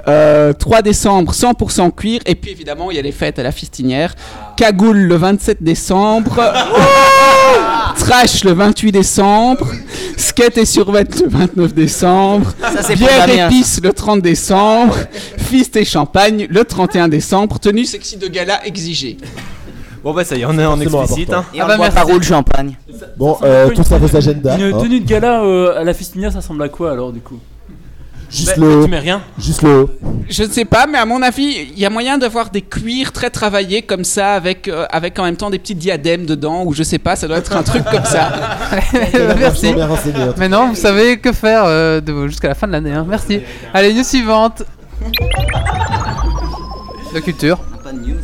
Speaker 13: Euh, 3 décembre, 100% cuir. Et puis évidemment, il y a les fêtes à la fistinière. Cagoule le 27 décembre. Trash le 28 décembre. Skate et survette le 29 décembre.
Speaker 4: Ça,
Speaker 13: Bière épice le 30 décembre. Fist et champagne le 31 décembre. Tenue sexy de gala exigée.
Speaker 14: Bon bah ça y est, on est en explicite. Hein.
Speaker 4: Et on boit par où le champagne
Speaker 7: Bon, euh,
Speaker 8: une-
Speaker 7: ça vos agendas.
Speaker 8: Une
Speaker 7: hein.
Speaker 8: tenue de gala euh, à la fistinière, ça ressemble à quoi alors du coup?
Speaker 7: Juste
Speaker 14: Bah,
Speaker 7: le haut.
Speaker 14: tu mets rien
Speaker 7: Juste le haut.
Speaker 13: Je ne sais pas, mais à mon avis, il y a moyen d'avoir des cuirs très travaillés comme ça, avec, euh, avec en même temps des petits diadèmes dedans, ou je sais pas, ça doit être un truc comme ça.
Speaker 1: Merci.
Speaker 7: cas.
Speaker 1: Maintenant, vous savez que faire euh, jusqu'à la fin de l'année. hein. Merci. Allez, news suivante. De culture.
Speaker 4: Pas de news.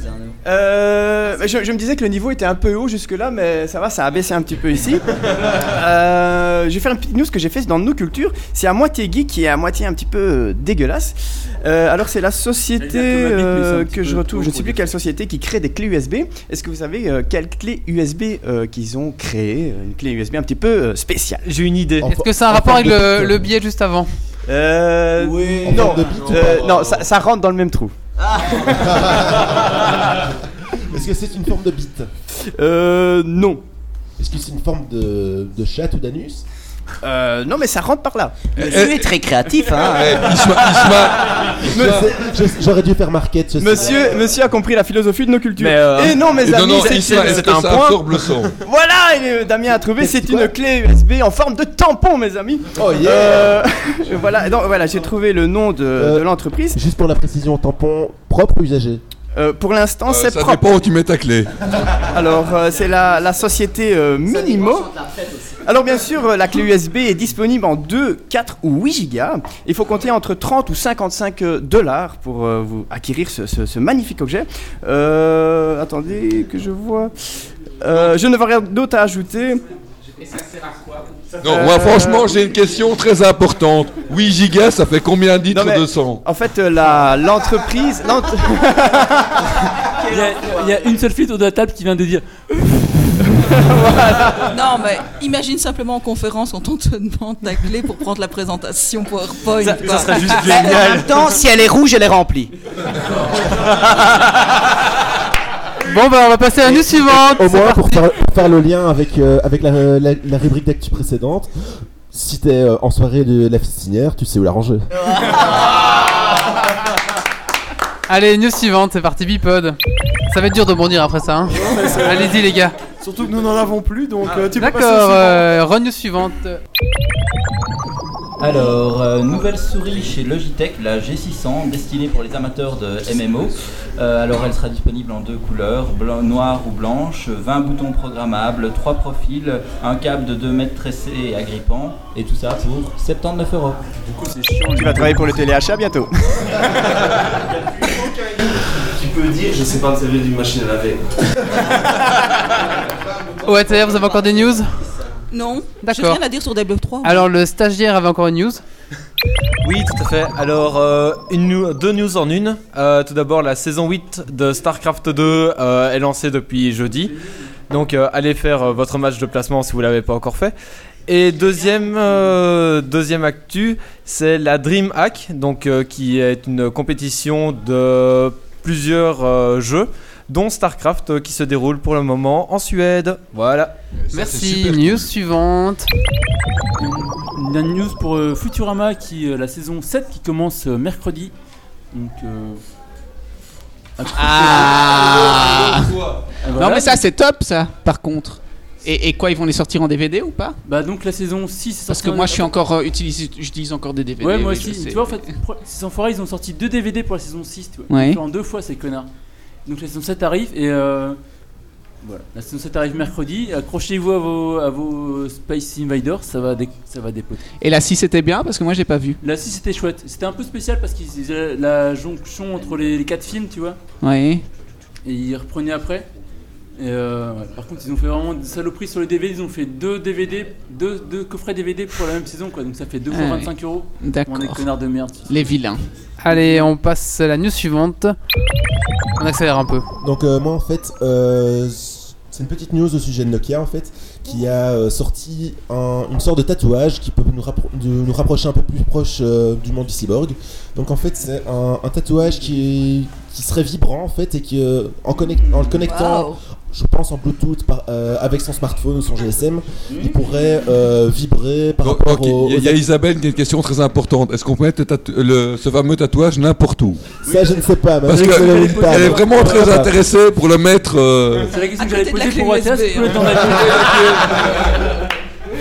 Speaker 6: Euh, je, je me disais que le niveau était un peu haut jusque-là, mais ça va, ça a baissé un petit peu ici. Euh, je vais faire une petite news que j'ai faite dans nos cultures. C'est à moitié geek et à moitié un petit peu euh, dégueulasse. Euh, alors c'est la société euh, que je retrouve, je ne sais plus quelle société qui crée des clés USB. Est-ce que vous savez euh, quelle clé USB euh, qu'ils ont créée Une clé USB un petit peu euh, spéciale?
Speaker 1: J'ai une idée. Est-ce que ça a un rapport avec le, le billet juste avant?
Speaker 6: Euh,
Speaker 7: En
Speaker 6: non, euh, ça rentre dans le même trou.
Speaker 7: Est-ce que c'est une forme de bite
Speaker 6: Euh, non.
Speaker 7: Est-ce que c'est une forme de, de chatte ou d'anus
Speaker 6: Euh, non, mais ça rentre par là.
Speaker 4: Monsieur est très créatif, hein.
Speaker 7: Je- je- J'aurais dû faire market. je sais.
Speaker 6: Monsieur, monsieur a compris la philosophie de nos cultures.
Speaker 7: Mais, euh,
Speaker 6: Et non, mes
Speaker 7: Et
Speaker 6: amis, c'est- un
Speaker 7: ça
Speaker 6: point. Voilà, et, euh, Damien a trouvé, c'est une clé USB en forme de tampon, mes amis.
Speaker 7: Oh yeah.
Speaker 6: Euh, voilà, donc, voilà, j'ai trouvé le nom de, de l'entreprise.
Speaker 7: Juste pour la précision, tampon propre ou usagé?
Speaker 6: Euh, pour l'instant, c'est
Speaker 11: ça
Speaker 6: propre.
Speaker 11: dépend où tu mets ta clé.
Speaker 6: Alors, euh, c'est la, la société euh, Minimo. Alors, bien sûr, euh, la clé USB est disponible en 2, 4 ou 8 gigas. Il faut compter entre 30 ou 55 euh, dollars pour euh, vous acquérir ce, ce- ce magnifique objet. Euh, attendez, que je vois. Euh, je ne vois rien d'autre à ajouter.
Speaker 11: Non, moi franchement, j'ai une question très importante. 8 gigas, ça fait combien de litres
Speaker 6: mais-
Speaker 11: de sang?
Speaker 6: En fait, la- l'entreprise. l'ent-
Speaker 8: Il y, a, il y a une seule fille autour de la table qui vient de dire
Speaker 22: Non, mais imagine simplement en conférence quand on te demande ta clé pour prendre la présentation PowerPoint.
Speaker 4: Ça-
Speaker 22: quoi.
Speaker 4: ça serait juste génial. En même temps, si elle est rouge, elle est remplie.
Speaker 1: Bon, bah, on va passer à la news suivante.
Speaker 7: Au moins, pour faire, pour faire le lien avec, euh, avec la, la, la rubrique d'actu précédente, si t'es euh, en soirée de la fistinière, tu sais où la ranger.
Speaker 1: Allez, news suivante, c'est parti, Bipod. Ça va être dur de bondir après ça. Hein. Allez-y, les gars.
Speaker 9: Surtout que nous n'en avons plus, donc euh, tu peux passer au
Speaker 1: D'accord,
Speaker 9: suivant.
Speaker 1: euh, run suivante.
Speaker 15: Alors, euh, nouvelle souris chez Logitech, la G600, destinée pour les amateurs de MMO. Euh, alors, elle sera disponible en deux couleurs, blanc, noire ou blanche, 20 boutons programmables, 3 profils, un câble de 2 mètres tressé et agrippant, et tout ça pour 79 euros.
Speaker 8: Du coup, c'est chiant.
Speaker 6: Tu vas travailler pour le téléachat bientôt.
Speaker 23: Peux dire, je sais pas me servir d'une machine à laver.
Speaker 1: OATR, vous avez encore des news?
Speaker 22: Non, j'ai
Speaker 1: D'accord.
Speaker 22: rien à dire sur Diablo 3.
Speaker 1: Alors, le stagiaire avait encore une news?
Speaker 14: Oui, tout à fait. Alors, euh, une deux news en une. Euh, tout d'abord, la saison 8 de StarCraft 2 euh, est lancée depuis jeudi. Donc, euh, allez faire euh, votre match de placement si vous l'avez pas encore fait. Et deuxième, euh, deuxième actu, c'est la Dream Hack, donc, euh, qui est une compétition de plusieurs euh, jeux, dont StarCraft, euh, qui se déroule pour le moment en Suède. Voilà.
Speaker 1: Merci. News suivante.
Speaker 8: Une une news pour euh, Futurama qui euh, la saison 7 qui commence euh, mercredi. Donc euh,
Speaker 13: Ah
Speaker 8: Et
Speaker 13: Non
Speaker 8: voilà.
Speaker 13: mais ça c'est top ça par contre. Et, et quoi ils vont les sortir en DVD ou pas?
Speaker 8: Bah donc la saison 6 est
Speaker 13: Parce que
Speaker 8: en-
Speaker 13: moi je suis encore euh, utilise j'utilise encore des DVD.
Speaker 8: Ouais, moi aussi. Tu vois, en fait, ces enfoirés, ils ont sorti deux DVD pour la saison 6. Tu vois.
Speaker 13: Ouais.
Speaker 8: Ils en deux fois, ces connards. Donc la saison 7 arrive et. Euh, voilà. La saison 7 arrive mercredi. Accrochez-vous à vos, à vos Space Invaders, ça va, dé- ça va dépoter.
Speaker 13: Et la 6 était bien? Parce que moi j'ai pas vu.
Speaker 8: La 6 c'était chouette. C'était un peu spécial parce qu'ils faisaient la jonction entre les, les quatre films, tu vois.
Speaker 13: Ouais.
Speaker 8: Et ils reprenaient après. Et euh, ouais. Par contre, ils ont fait vraiment des saloperies sur les DVD. Ils ont fait deux DVD, deux, deux coffrets DVD pour la même saison, quoi. Donc ça fait deux fois
Speaker 13: Ah oui.
Speaker 8: 25 euros.
Speaker 13: D'accord.
Speaker 8: On est connards de merde.
Speaker 13: Les vilains.
Speaker 1: Allez, on passe à la news suivante. On accélère un peu.
Speaker 7: Donc euh, moi en fait, euh, c'est une petite news au sujet de Nokia en fait, qui a euh, sorti un- une sorte de tatouage qui peut nous, rappro- de- nous rapprocher un peu plus proche euh, du monde du cyborg. Donc en fait c'est un, un tatouage qui, qui serait vibrant en fait et qui euh, en, connect- en le connectant,
Speaker 22: Wow.
Speaker 7: Je pense en Bluetooth par- euh, avec son smartphone ou son GSM, il pourrait euh, vibrer par
Speaker 11: Donc,
Speaker 7: rapport
Speaker 11: ok,
Speaker 7: au.
Speaker 11: Il y a Isabelle qui a une question très importante. Est-ce qu'on peut mettre le tatou- le- ce fameux tatouage n'importe où?
Speaker 7: Ça je ne sais pas.
Speaker 11: Parce qu'elle est vraiment très intéressée pour le mettre. euh,
Speaker 8: C'est la question que poser
Speaker 22: clé
Speaker 8: pour
Speaker 22: hein.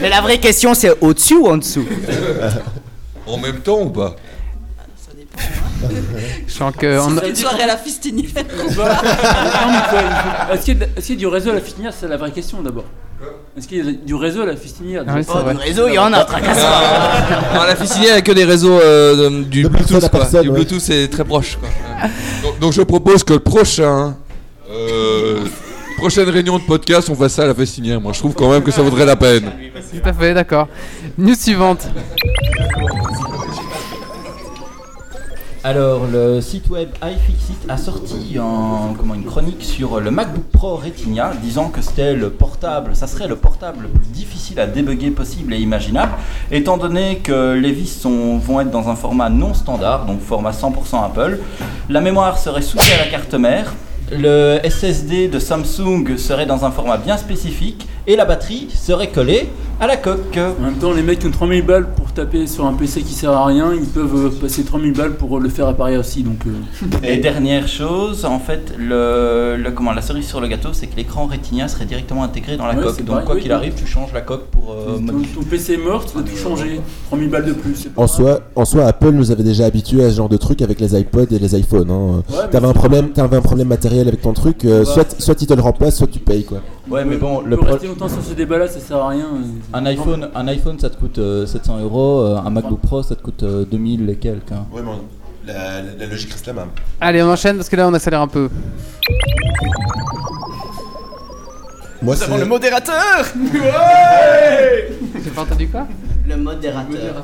Speaker 4: Mais la vraie question, c'est au-dessus ou en dessous?
Speaker 11: En même temps ou pas?
Speaker 1: Je sens que. on-
Speaker 22: Une soirée à la fistinière.
Speaker 8: Est-ce qu'il y, a de- est-ce qu'il y a du réseau à la fistinière C'est la vraie question d'abord. Est-ce qu'il y a du réseau à la fistinière
Speaker 1: Ah oui,
Speaker 4: Oh, du réseau, il y en a, tracasse-toi.
Speaker 19: Non, la fistinière, il n'y a que des réseaux euh, de- du
Speaker 7: De
Speaker 19: Bluetooth.
Speaker 7: à
Speaker 19: Quoi.
Speaker 7: personne,
Speaker 19: du
Speaker 7: ouais.
Speaker 19: Bluetooth, c'est très proche. Quoi.
Speaker 11: donc, donc je propose que le prochain euh,
Speaker 17: Prochaine réunion de podcast, on fait ça à la festinière. Moi, je trouve quand même que ça vaudrait la peine.
Speaker 1: Tout à fait, d'accord. News suivante.
Speaker 15: Alors, le site web iFixit a sorti une chronique sur le MacBook Pro Retina, disant que c'était le portable, ça serait le portable le plus difficile à débugger possible et imaginable, étant donné que les vis vont être dans un format non standard, donc format 100% Apple. La mémoire serait soudée à la carte mère. Le SSD de Samsung serait dans un format bien spécifique et la batterie serait collée à la coque.
Speaker 8: En même temps, les mecs qui ont 3000 balles pour taper sur un PC qui sert à rien, ils peuvent euh, passer 3000 balles pour le faire apparaître aussi. Donc, euh,
Speaker 15: Et dernière chose, en fait, le, le- comment, la cerise sur le gâteau, c'est que l'écran Retina serait directement intégré dans la
Speaker 8: Ouais,
Speaker 15: coque. Donc,
Speaker 8: pareil,
Speaker 15: quoi
Speaker 8: oui,
Speaker 15: qu'il
Speaker 8: oui.
Speaker 15: arrive, tu changes la coque pour euh,
Speaker 8: ton, PC est mort, tu dois tout changer. 3000 balles de plus.
Speaker 7: En soi, en soi, Apple nous avait déjà habitués à ce genre de truc avec les iPods et les iPhones. hein. t'avais un
Speaker 8: c'est-
Speaker 7: problème, t'avais un problème matériel avec ton truc, euh,
Speaker 15: Ouais.
Speaker 7: soit, soit ils te le remplacent, soit tu payes quoi.
Speaker 15: Ouais, mais bon,
Speaker 8: On
Speaker 15: le
Speaker 8: rester longtemps sur ce débat-là, ça sert à rien. euh,
Speaker 15: un iPhone, un iPhone, ça te coûte euh, 700 euros. euh, Un MacBook Pro, ça te coûte euh, 2000 et quelques. hein.
Speaker 7: Ouais, mais la, logique reste la même.
Speaker 1: Allez, on enchaîne parce que là on accélère un peu.
Speaker 7: Moi,
Speaker 24: Nous avons
Speaker 7: c'est-
Speaker 24: le modérateur
Speaker 1: J'ai pas entendu quoi?
Speaker 4: Le modérateur.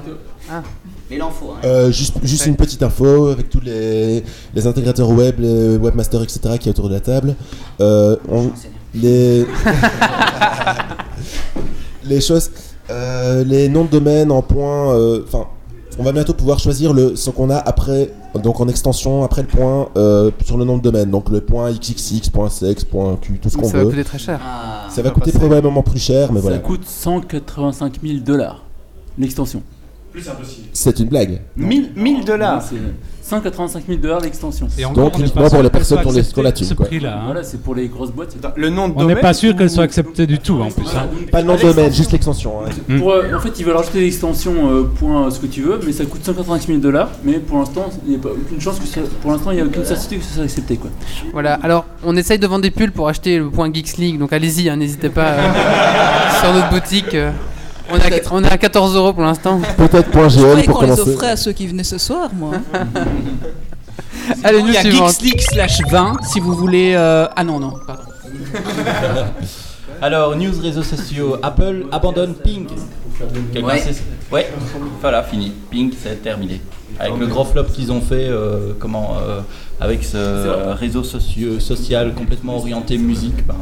Speaker 1: Ah.
Speaker 4: Mais il en faut. Hein.
Speaker 7: Euh, juste juste une petite info avec tous les, les intégrateurs web, les webmasters, etc. qui est autour de la table. Euh, on- les, les choses, euh, les noms de domaine en point. euh, Enfin, on va bientôt pouvoir choisir le, ce qu'on a après, donc en extension après le point euh, sur le nom de domaine. Donc le point xxx, point sex, point q, tout ce qu'on
Speaker 1: ça va
Speaker 7: veut.
Speaker 1: coûter très cher.
Speaker 4: Ah.
Speaker 7: Ça va coûter probablement plus cher, mais
Speaker 8: ça
Speaker 7: voilà.
Speaker 8: coûte 185 000 dollars l'extension.
Speaker 9: Plus impossible.
Speaker 7: C'est une blague.
Speaker 24: 1000 1000 dollars.
Speaker 8: C'est 185 000 dollars.
Speaker 25: Et encore,
Speaker 7: Donc
Speaker 25: on n'est
Speaker 7: uniquement
Speaker 25: pas
Speaker 7: pour
Speaker 25: sûr
Speaker 7: les
Speaker 25: qu'elle
Speaker 7: personnes
Speaker 25: soit
Speaker 7: qui ont les-
Speaker 25: acceptée
Speaker 7: ont la thune,
Speaker 25: ce
Speaker 7: quoi.
Speaker 25: prix-là, hein.
Speaker 8: Voilà, c'est pour les grosses boîtes.
Speaker 24: Le nom de
Speaker 25: On n'est pas sûr qu'elle
Speaker 24: ou-
Speaker 25: soit acceptée du tout en plus. hein.
Speaker 7: Pas le nom de domaine, juste l'extension. hein.
Speaker 8: Pour, euh, en fait, ils veulent rajouter l'extension euh, point euh, ce que tu veux, mais ça coûte 185 000 dollars. Mais pour l'instant, il n'y a pas aucune chance que ça, pour l'instant, il n'y a aucune certitude que ça soit accepté. Quoi.
Speaker 1: Voilà, alors on essaye de vendre des pulls pour acheter le point Geeks League, donc allez-y, hein, n'hésitez pas euh, sur notre boutique. euh, on, est à, on est à 14 euros pour l'instant.
Speaker 7: Peut-être point
Speaker 22: Je
Speaker 7: GL
Speaker 22: croyais
Speaker 7: pour
Speaker 22: qu'on les
Speaker 7: commencer.
Speaker 22: offrait à ceux qui venaient ce soir, moi.
Speaker 1: Allez,
Speaker 16: Il
Speaker 1: news
Speaker 16: y a
Speaker 1: suivante.
Speaker 16: Geeksleak slash 20 si vous voulez. euh, Ah non, non, pardon.
Speaker 15: Alors, news réseaux sociaux. Apple abandonne Ping. Quelqu'un
Speaker 4: Ouais.
Speaker 15: sait- Ouais, voilà, fini. Ping, c'est terminé. Avec le gros flop qu'ils ont fait, euh, comment, euh, avec ce réseau socio- social complètement orienté musique, ben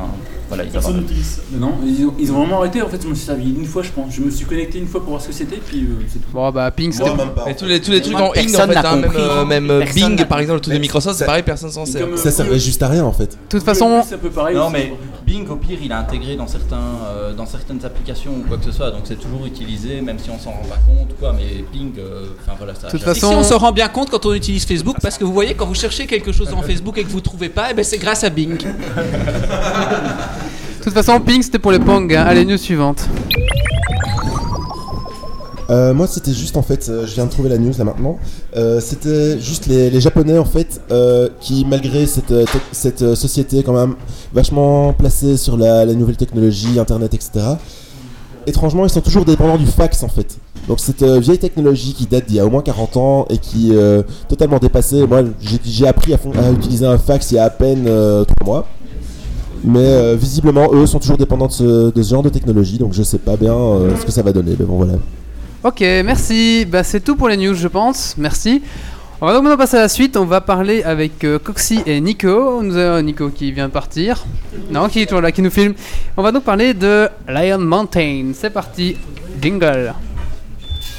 Speaker 15: voilà, ils
Speaker 9: Personne
Speaker 15: abandonnent.
Speaker 9: n'utilise.
Speaker 8: Mais non, ils ont, ils ont vraiment arrêté. En fait, je me suis servi une fois, je pense. Je me suis connecté une fois pour voir ce que c'était, puis euh, c'est tout.
Speaker 1: Bon, bah, ping, c'était.
Speaker 19: Et tous les, tous les trucs en ing en fait, hein, même, euh, même euh, Bing par exemple, le truc de Microsoft, c'est pareil, personne s'en sert.
Speaker 7: Ça servait juste à rien en fait.
Speaker 1: De toute façon,
Speaker 8: c'est un peu pareil.
Speaker 15: Non mais Bing au pire il est intégré dans certains euh, dans certaines applications ou quoi que ce soit donc c'est toujours utilisé même si on s'en rend pas compte quoi mais Bing euh, enfin voilà ça a
Speaker 1: De toute façon-
Speaker 16: on se rend bien compte quand on utilise Facebook parce que vous voyez, quand vous cherchez quelque chose dans Facebook et que vous trouvez pas, eh ben, c'est grâce à Bing.
Speaker 1: de toute façon, ping, c'était pour les Pong. hein. Allez, news suivante.
Speaker 7: Euh, moi, c'était juste en fait, euh, je viens de trouver la news là maintenant. Euh, c'était juste les, les Japonais en fait euh, qui, malgré cette, cette société quand même vachement placée sur la, la nouvelle technologie, Internet, etc. Étrangement, ils sont toujours dépendants du fax en fait. Donc cette euh, vieille technologie qui date d'il y a au moins 40 ans et qui est euh, totalement dépassée. Moi, j'ai appris à, à utiliser un fax il y a à peine 3 mois. Mais euh, visiblement, eux sont toujours dépendants de ce, de ce genre de technologie, donc je sais pas bien euh, ce que ça va donner. Mais bon, voilà.
Speaker 1: Ok, merci. Bah, c'est tout pour les news, je pense. Merci. On va donc maintenant passer à la suite. On va parler avec euh, Coxy et Nico. Nous avons Nico qui vient de partir. Non, qui est toujours là, qui nous filme. On va donc parler de Lion Mountain. C'est parti. Jingle.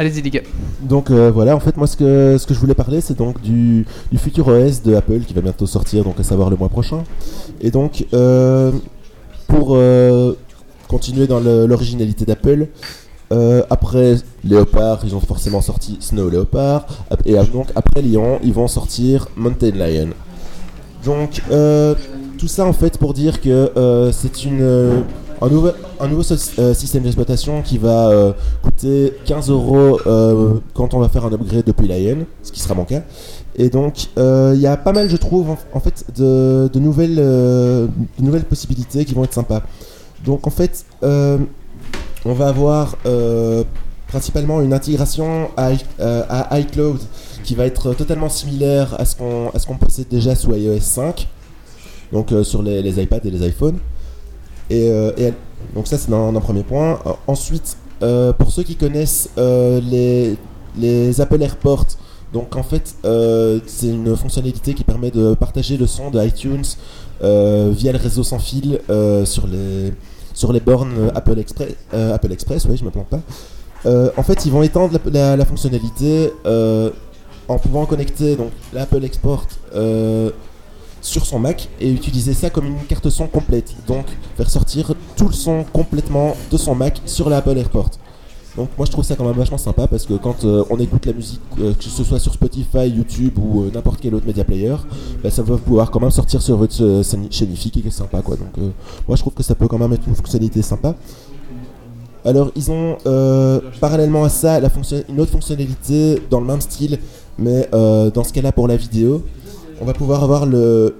Speaker 1: Allez-y, les gars.
Speaker 7: Donc euh, voilà, en fait, moi ce que, ce que je voulais parler, c'est donc du, futur OS de Apple qui va bientôt sortir, donc à savoir le mois prochain. Et donc, euh, pour euh, continuer dans l'originalité d'Apple, après Léopard, ils ont forcément sorti Snow Leopard, et donc après Lion, ils vont sortir Mountain Lion. Donc, tout ça en fait pour dire que c'est une un nouveau, euh, système d'exploitation qui va euh, coûter 15 euros euh, quand on va faire un upgrade depuis Lion, ce qui sera mon cas. Et donc il y a pas mal, je trouve, en, fait, de, nouvelles, possibilités qui vont être sympas. Donc en fait, on va avoir principalement une intégration à, iCloud qui va être totalement similaire à ce qu'on qu'on possède déjà sous iOS 5, donc sur les, les iPads et les iPhones. Et, euh, donc ça c'est un, un premier point. Euh, ensuite, euh, pour ceux qui connaissent les, les Apple AirPorts, donc en fait c'est une fonctionnalité qui permet de partager le son de iTunes via le réseau sans fil sur les sur les bornes Apple Express, Apple Express, oui, je me plante pas. En fait, ils vont étendre la, fonctionnalité en pouvant connecter l'Apple Export sur son Mac et utiliser ça comme une carte son complète. Donc, faire sortir tout le son complètement de son Mac sur l'Apple Airport. Donc, moi je trouve ça quand même vachement sympa parce que quand euh, on écoute la musique, euh, que ce soit sur Spotify, YouTube ou euh, n'importe quel autre media player, bah, ça va pouvoir quand même sortir sur votre chaîne IFI qui est sympa quoi. Donc, moi je trouve que ça peut quand même être une fonctionnalité sympa. Alors, ils ont parallèlement à ça la une autre fonctionnalité dans le même style, mais dans ce cas-là pour la vidéo, on va pouvoir avoir le,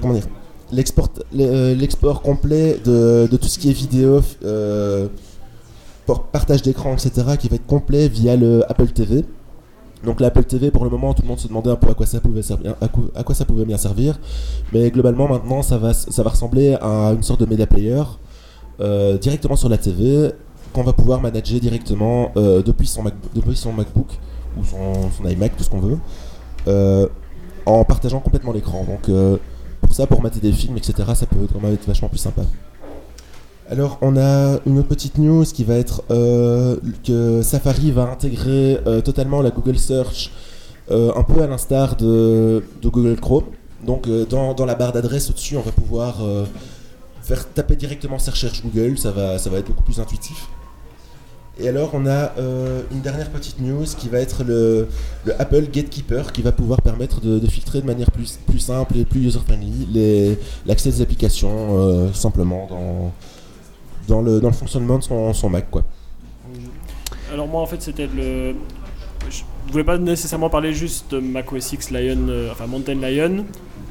Speaker 7: comment dire l'export le- euh, l'export complet de, de tout ce qui est vidéo, euh, partage d'écran, etc., qui va être complet via le Apple TV. Donc l'Apple TV, pour le moment, tout le monde se demandait un peu à quoi ça pouvait à ça pouvait bien servir, mais globalement maintenant, ça va, ça va ressembler à une sorte de media player euh, directement sur la TV qu'on va pouvoir manager directement depuis, son depuis son MacBook ou son, iMac, tout ce qu'on veut, en partageant complètement l'écran. Donc euh, pour ça, pour mater des films, etc., ça peut quand même être vachement plus sympa. Alors on a une autre petite news qui va être euh, que Safari va intégrer euh, totalement la Google Search, un peu à l'instar de, Google Chrome. Donc dans, la barre d'adresse au-dessus, on va pouvoir faire taper directement sa recherche Google, ça va, ça va être beaucoup plus intuitif. Et alors on a euh, une dernière petite news qui va être le, le Apple Gatekeeper qui va pouvoir permettre de, filtrer de manière plus, simple et plus user-friendly l'accès des applications euh, simplement dans, dans, le, fonctionnement de son, Mac. Quoi.
Speaker 9: Alors moi en fait c'était le... Je voulais pas nécessairement parler juste de macOS X Lion, euh, enfin Mountain Lion,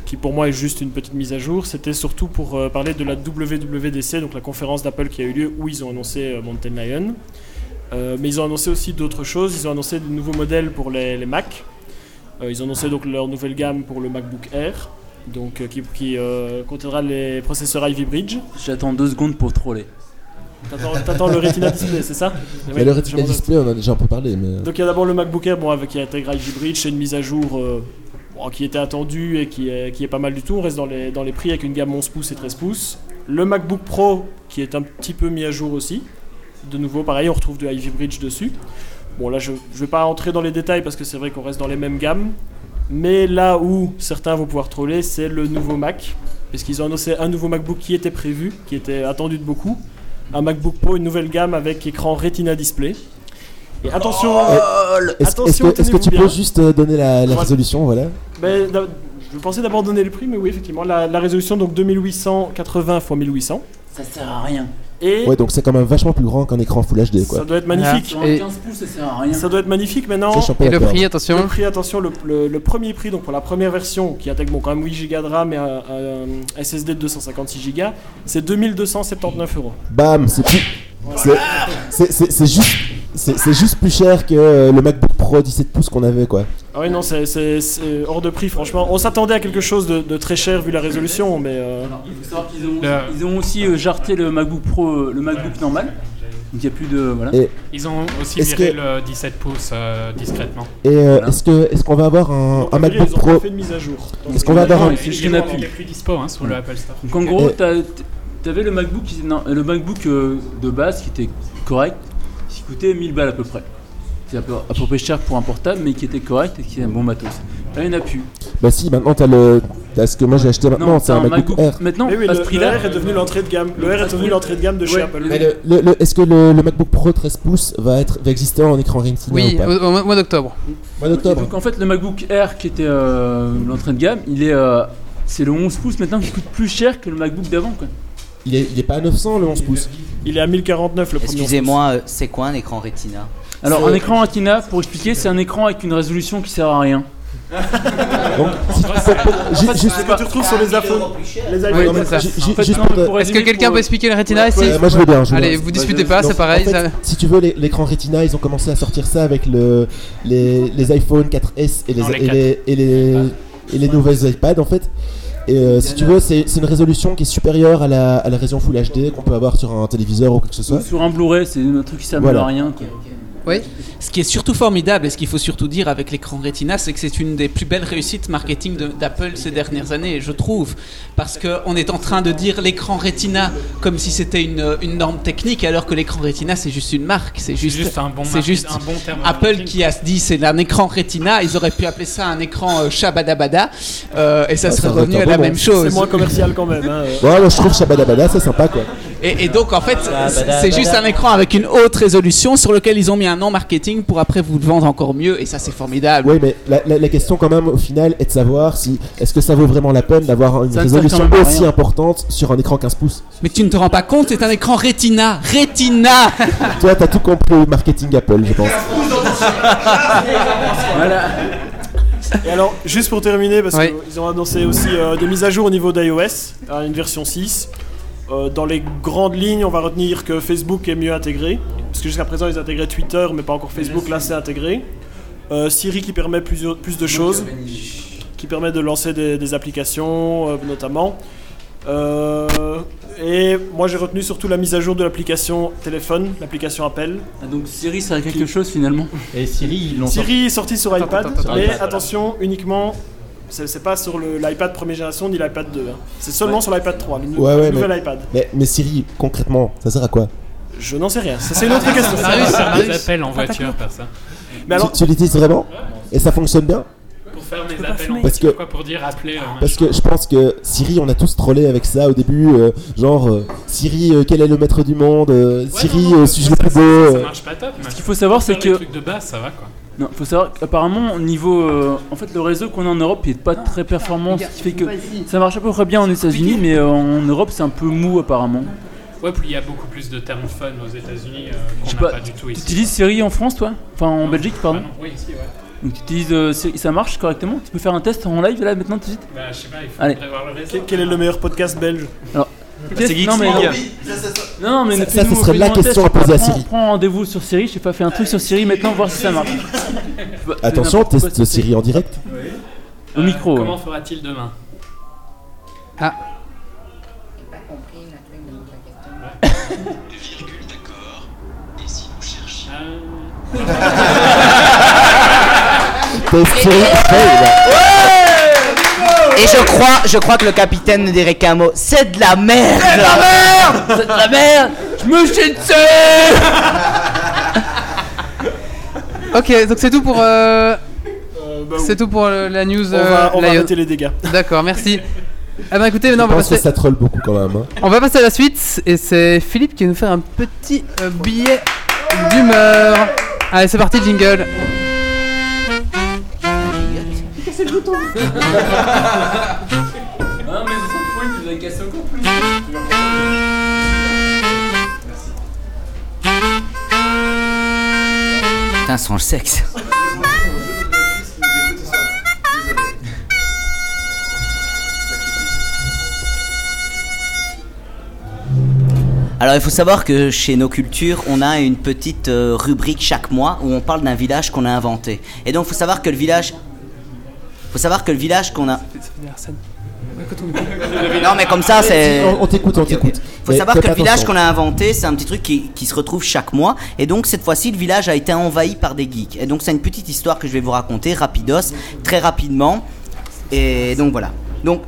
Speaker 9: qui pour moi est juste une petite mise à jour. C'était surtout pour parler de la WWDC, donc la conférence d'Apple qui a eu lieu où ils ont annoncé Mountain Lion. Euh, mais ils ont annoncé aussi d'autres choses. Ils ont annoncé de nouveaux modèles pour les, les Mac. Euh, ils ont annoncé donc leur nouvelle gamme pour le MacBook Air, donc euh, qui, qui, euh, contiendra les processeurs Ivy Bridge.
Speaker 8: J'attends deux secondes pour troller.
Speaker 9: T'attends- T'attends le Retina Display, c'est ça?
Speaker 7: Mais
Speaker 9: Oui,
Speaker 7: le Retina. Display, on en a déjà un peu parlé. Mais...
Speaker 9: Donc il y a d'abord le MacBook Air bon, avec, qui intègre Ivy Bridge, c'est une mise à jour euh, bon, qui était attendue et qui est, qui est pas mal du tout. On reste dans les, dans les prix avec une gamme 11 pouces et 13 pouces. Le MacBook Pro qui est un petit peu mis à jour aussi. De nouveau, pareil, on retrouve du Ivy Bridge dessus. Bon là je ne vais pas entrer dans les détails parce que c'est vrai qu'on reste dans les mêmes gammes. Mais là où certains vont pouvoir troller, c'est le nouveau Mac. Parce qu'ils ont annoncé un nouveau MacBook qui était prévu, qui était attendu de beaucoup. Un MacBook Pro, une nouvelle gamme avec écran Retina Display. Et attention,
Speaker 7: Euh, Est-ce est-ce
Speaker 9: attention,
Speaker 7: que, est-ce que tu peux juste euh, donner la, résolution voilà
Speaker 9: Ben, d'a- je pensais d'abord donner le prix, mais oui, effectivement, la, la résolution, donc 2880 x 1800.
Speaker 8: Ça sert à rien.
Speaker 9: Et
Speaker 7: Ouais, donc c'est quand même vachement plus grand qu'un écran Full HD. Quoi.
Speaker 9: ça doit être magnifique.
Speaker 8: Sur un 15 pouces, ça sert à rien.
Speaker 9: Ça doit être magnifique maintenant.
Speaker 1: Et le prix, attention.
Speaker 9: Le prix, attention, le, le- le premier prix, donc pour la première version, qui intègre bon, quand même 8 Go de RAM et un, un SSD de 256 Go, c'est 2279 euros.
Speaker 7: Bam, c'est plus. C'est- juste. C'est juste plus cher que euh, le MacBook Pro 17 pouces qu'on avait quoi.
Speaker 9: Ah oui, non, c'est- hors de prix, franchement. On s'attendait à quelque chose de, de très cher vu la résolution, mais. euh,
Speaker 8: Il faut savoir qu'ils ont, ils ont aussi euh, jarté le MacBook Pro, euh, le MacBook normal. Donc il n'y a plus de. Voilà.
Speaker 7: Et,
Speaker 18: Ils ont aussi viré
Speaker 7: que-
Speaker 18: le 17 pouces euh, discrètement.
Speaker 7: et euh, est-ce que est-ce qu'on va avoir un,
Speaker 9: donc,
Speaker 7: un MacBook
Speaker 9: ils ont pas
Speaker 7: Pro
Speaker 9: fait de mise à jour.
Speaker 7: Est-ce qu'on va avoir
Speaker 8: Non,
Speaker 7: un
Speaker 8: il c'est juste qu'il y en a
Speaker 18: Il
Speaker 8: plus.
Speaker 18: dispo hein, sur le Apple Store.
Speaker 8: Donc en gros,
Speaker 7: Et-
Speaker 8: t'as- t'avais le MacBook, qui- non, le MacBook euh, de base qui était correct, qui coûtait 1000 balles à peu près. C'est à peu, à peu près cher pour un portable, mais qui était correct et qui est un bon matos. Là, il n'y en a plus.
Speaker 7: Bah si, maintenant t'as le. T'as ce que moi j'ai acheté maintenant, c'est un MacBook, Air.
Speaker 8: Maintenant,
Speaker 9: Mais oui,
Speaker 8: à
Speaker 9: le,
Speaker 8: ce
Speaker 9: le
Speaker 8: prix-là,
Speaker 9: R est devenu l'entrée de gamme. Le R est devenu l'entrée de gamme de chez
Speaker 8: Ouais.
Speaker 9: Apple.
Speaker 7: Mais le, le- le- est-ce que le, le MacBook Pro 13 pouces va, être, va exister en écran Retina
Speaker 1: Oui,
Speaker 7: ou pas
Speaker 1: au, mois d'octobre.
Speaker 7: Mois d'octobre.
Speaker 8: Donc en fait, le MacBook Air qui était euh, l'entrée de gamme, il est euh, c'est le 11 pouces maintenant qui coûte plus cher que le MacBook d'avant. quoi.
Speaker 7: Il est, il est pas à 900 le 11 pouces.
Speaker 9: Il est à 1049 le premier.
Speaker 4: Excusez-moi, euh, c'est quoi un écran Retina
Speaker 8: Alors, un écran Retina, pour expliquer, c'est un écran avec une résolution qui sert à rien.
Speaker 9: C'est ce que tu retrouves sur les iPhones. Les
Speaker 1: Oui, ça.
Speaker 8: En fait,
Speaker 7: juste
Speaker 8: non,
Speaker 1: Est-ce que quelqu'un
Speaker 8: pour-
Speaker 1: peut expliquer le Retina ici
Speaker 7: Ouais, moi je veux bien. je
Speaker 1: Allez,
Speaker 7: bien.
Speaker 1: vous disputez pas, c'est
Speaker 7: Donc,
Speaker 1: pareil.
Speaker 7: en fait,
Speaker 1: ça-
Speaker 7: si tu veux, les- l'écran Retina, ils ont commencé à sortir ça avec le, les, les iPhone 4S et les,
Speaker 18: Non, les
Speaker 7: et les, et les, et les nouvelles iPads en fait. Et euh, si tu veux, c'est c'est une résolution qui est supérieure à la, à la résolution Full HD qu'on peut avoir sur un téléviseur ou quoi que ce soit.
Speaker 8: Sur un Blu-ray, c'est un truc qui sert
Speaker 7: Voilà.
Speaker 8: à rien. quoi.
Speaker 1: Oui.
Speaker 16: Ce qui est surtout formidable et ce qu'il faut surtout dire avec l'écran Retina, c'est que c'est une des plus belles réussites marketing de- d'Apple ces dernières années, je trouve. Parce qu'on est en train de dire l'écran Retina comme si c'était une, une norme technique, alors que l'écran Retina c'est juste une marque. C'est juste,
Speaker 18: juste un bon
Speaker 16: juste
Speaker 18: un bon terme
Speaker 16: Apple qui a dit c'est un écran Retina. Ils auraient pu appeler ça un écran euh, Shabadabada euh, et ça
Speaker 7: Ah,
Speaker 16: serait revenu à la
Speaker 7: bon
Speaker 16: même chose.
Speaker 9: C'est moins commercial quand même. hein.
Speaker 7: Ouais, moi je trouve Shabadabada, c'est sympa quoi.
Speaker 16: Et, et donc en fait, c'est- juste un écran avec une haute résolution sur lequel ils ont mis un nom marketing pour après vous le vendre encore mieux et ça c'est formidable.
Speaker 7: Oui, mais la, la- la question quand même au final est de savoir si est-ce que ça vaut vraiment la peine d'avoir une
Speaker 16: Ça
Speaker 7: résolution aussi
Speaker 16: rien.
Speaker 7: importante sur un écran 15 pouces?
Speaker 16: Mais tu ne te rends pas compte, c'est un écran Retina, Retina.
Speaker 7: Toi, t'as tout compris au marketing Apple, je pense.
Speaker 8: Voilà.
Speaker 9: Et alors, juste pour terminer, parce
Speaker 1: Oui.
Speaker 9: qu'ils ont annoncé aussi euh, des mises à jour au niveau d'iOS, euh, une version 6. Euh, dans les grandes lignes, on va retenir que Facebook est mieux intégré. Parce que jusqu'à présent, ils intégraient Twitter, mais pas encore Facebook. Là, c'est intégré. Euh, Siri qui permet plus de choses. Qui permet de lancer des, des applications, euh, notamment. Euh, et moi, j'ai retenu surtout la mise à jour de l'application téléphone, l'application Appel.
Speaker 8: Ah, donc Siri, ça a quelque chose finalement?
Speaker 26: Et Siri, ils l'ont
Speaker 9: Siri est sorti sur
Speaker 1: Attends,
Speaker 9: iPad,
Speaker 1: attends, attends,
Speaker 9: mais
Speaker 26: attends.
Speaker 9: attention, uniquement, c'est pas sur l'iPad première génération ni l'iPad 2. hein. C'est seulement sur l'iPad 3, le, nou-
Speaker 7: Ouais, ouais,
Speaker 9: le nouvel
Speaker 7: mais,
Speaker 9: iPad.
Speaker 7: mais, mais Siri, concrètement, ça sert à quoi?
Speaker 9: Je n'en sais rien, ça c'est une autre question. Ça,
Speaker 18: faire des
Speaker 9: Marius.
Speaker 18: appels en voiture, par ça.
Speaker 9: Mais alors,
Speaker 7: Tu, tu l'utilises vraiment? Et ça fonctionne bien?
Speaker 18: Pour faire mes appels en
Speaker 7: Parce que-
Speaker 18: quoi, pour dire appeler. euh,
Speaker 7: Parce que je pense que Siri, on a tous trollé avec ça au début, euh, genre euh, Siri, euh, quel est le maître du monde euh, Siri, euh, suis-je le plus beau
Speaker 18: Ça marche pas top, mais
Speaker 8: Ce qu'il faut savoir, c'est que.
Speaker 18: trucs de base, ça va quoi.
Speaker 8: Non, faut savoir qu'apparemment, au niveau. euh, en fait, le réseau qu'on a en Europe, il est pas très performant, ce qui fait que ça marche à peu près bien en États-Unis, mais euh, en Europe, c'est un peu mou apparemment.
Speaker 18: Ouais, puis il y a beaucoup plus de termes fun aux États-Unis euh,
Speaker 8: Je sais
Speaker 18: qu'on n'a
Speaker 8: pas,
Speaker 18: pas du tout
Speaker 8: tu
Speaker 18: ici.
Speaker 8: utilises Siri en France, toi? Enfin, en Belgique, pardon
Speaker 18: Ah non, oui, ici, ouais.
Speaker 8: Donc, tu utilises euh, Siri, ça marche correctement? Tu peux faire un test en live là maintenant tout de suite?
Speaker 18: Bah, je sais pas, il faut
Speaker 8: Allez.
Speaker 18: prévoir le réseau.
Speaker 9: quel, quel est le meilleur podcast belge?
Speaker 8: Alors,
Speaker 9: c'est
Speaker 8: test-
Speaker 9: Geeks
Speaker 8: non, mais, non, non, mais
Speaker 7: Ça- ça, ce serait la question à poser à Siri.
Speaker 8: Prends rendez-vous sur Siri, je sais pas, fais un truc sur Siri maintenant, voir si ça marche. Bah,
Speaker 7: Attention, teste
Speaker 8: c'est-
Speaker 7: Siri en direct.
Speaker 8: Au micro.
Speaker 18: Comment fera-t-il demain
Speaker 1: Ah.
Speaker 7: Test Siri, fail.
Speaker 4: Et je crois, je crois que le capitaine ne dirait qu'un mot. C'est de la merde. C'est de la merde. C'est de la merde. Je me chie dessus.
Speaker 1: Ok, donc c'est tout pour. euh, c'est tout pour euh, la news.
Speaker 9: on va,
Speaker 1: euh,
Speaker 9: on va arrêter les dégâts.
Speaker 1: D'accord, merci. Ah bah écoutez, maintenant on
Speaker 7: Je
Speaker 1: va
Speaker 7: pense que
Speaker 1: passer.
Speaker 7: ça troll beaucoup quand même. hein.
Speaker 1: On va passer à la suite et c'est Philippe qui va nous faire un petit euh, billet d'humeur. Allez, c'est parti, jingle.
Speaker 8: C'est le bouton Non, mais ça s'en fout, tu l'as cassé encore plus.
Speaker 4: Putain, sans le sexe. Alors il faut savoir que chez nos cultures, on a une petite euh, rubrique chaque mois où on parle d'un village qu'on a inventé. Et donc il faut savoir que le village, faut savoir que le village qu'on a. Non mais comme ça c'est.
Speaker 7: On, t'écoute, on t'écoute.
Speaker 4: faut
Speaker 7: Mais
Speaker 4: savoir que le village qu'on a inventé, c'est un petit truc qui, qui se retrouve chaque mois. Et donc cette fois-ci, le village a été envahi par des geeks. Et donc c'est une petite histoire que je vais vous raconter rapidos, très rapidement. Et donc voilà. Donc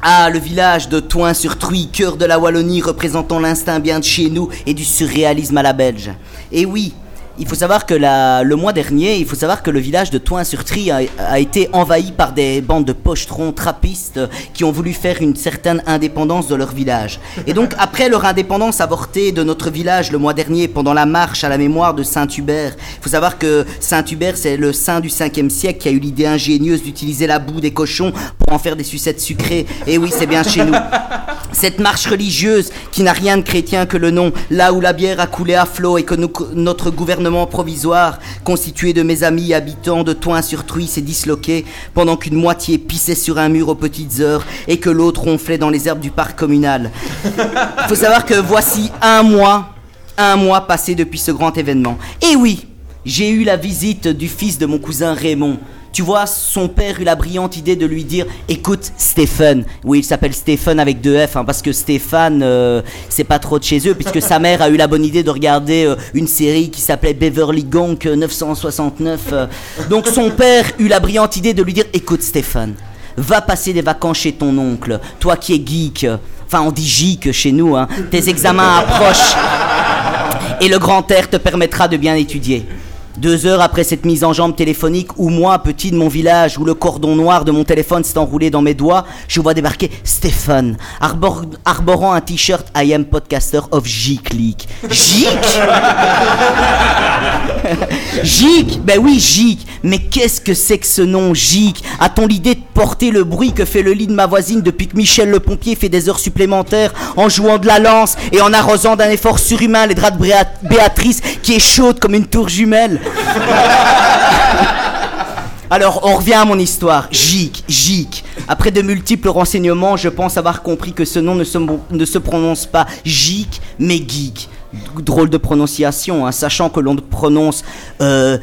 Speaker 4: ah, le village de Toin-sur-Truy, cœur de la Wallonie, représentant l'instinct bien de chez nous et du surréalisme à la belge. Et oui, il faut savoir que la- le mois dernier, il faut savoir que le village de Toin-sur-Trie a, a été envahi par des bandes de pochetrons trappistes qui ont voulu faire une certaine indépendance de leur village. Et donc, après leur indépendance avortée de notre village le mois dernier, pendant la marche à la mémoire de Saint-Hubert, il faut savoir que Saint-Hubert, c'est le saint du 5e siècle qui a eu l'idée ingénieuse d'utiliser la boue des cochons pour en faire des sucettes sucrées. Et oui, c'est bien chez nous. Cette marche religieuse qui n'a rien de chrétien que le nom, là où la bière a coulé à flot et que nous- notre gouvernement provisoire, constitué de mes amis habitants de Toin-sur-Truy, s'est disloqué pendant qu'une moitié pissait sur un mur aux petites heures et que l'autre ronflait dans les herbes du parc communal. Il faut savoir que voici un mois, un mois passé depuis ce grand événement. Et oui, j'ai eu la visite du fils de mon cousin Raymond. Tu vois, son père eut la brillante idée de lui dire Écoute, Stéphane. Oui, il s'appelle Stéphane avec deux F, hein, parce que Stéphane, euh, c'est pas trop de chez eux, puisque sa mère a eu la bonne idée de regarder euh, une série qui s'appelait Beverly Gonk euh, 969. euh. Donc son père eut la brillante idée de lui dire Écoute, Stéphane, va passer des vacances chez ton oncle, toi qui es geek. Enfin, on dit geek chez nous, hein. Tes examens approchent et le grand air te permettra de bien étudier. Deux heures après cette mise en jambe téléphonique, où moi, petit de mon village, où le cordon noir de mon téléphone s'est enroulé dans mes doigts, je vois débarquer Stéphane, arbor- arborant un t-shirt I am podcaster of League. Geek Gic Ben oui, Gic. Mais qu'est-ce que c'est que ce nom, Gic A-t-on l'idée de porter le bruit que fait le lit de ma voisine depuis que Michel le pompier fait des heures supplémentaires en jouant de la lance et en arrosant d'un effort surhumain les draps de Béatrice qui est chaude comme une tour jumelle? alors, on revient à mon histoire. Gic, Gic. Après de multiples renseignements, je pense avoir compris que ce nom ne se, ne se prononce pas Gic, mais Geek. Drôle de prononciation, hein, sachant que l'on prononce. euh,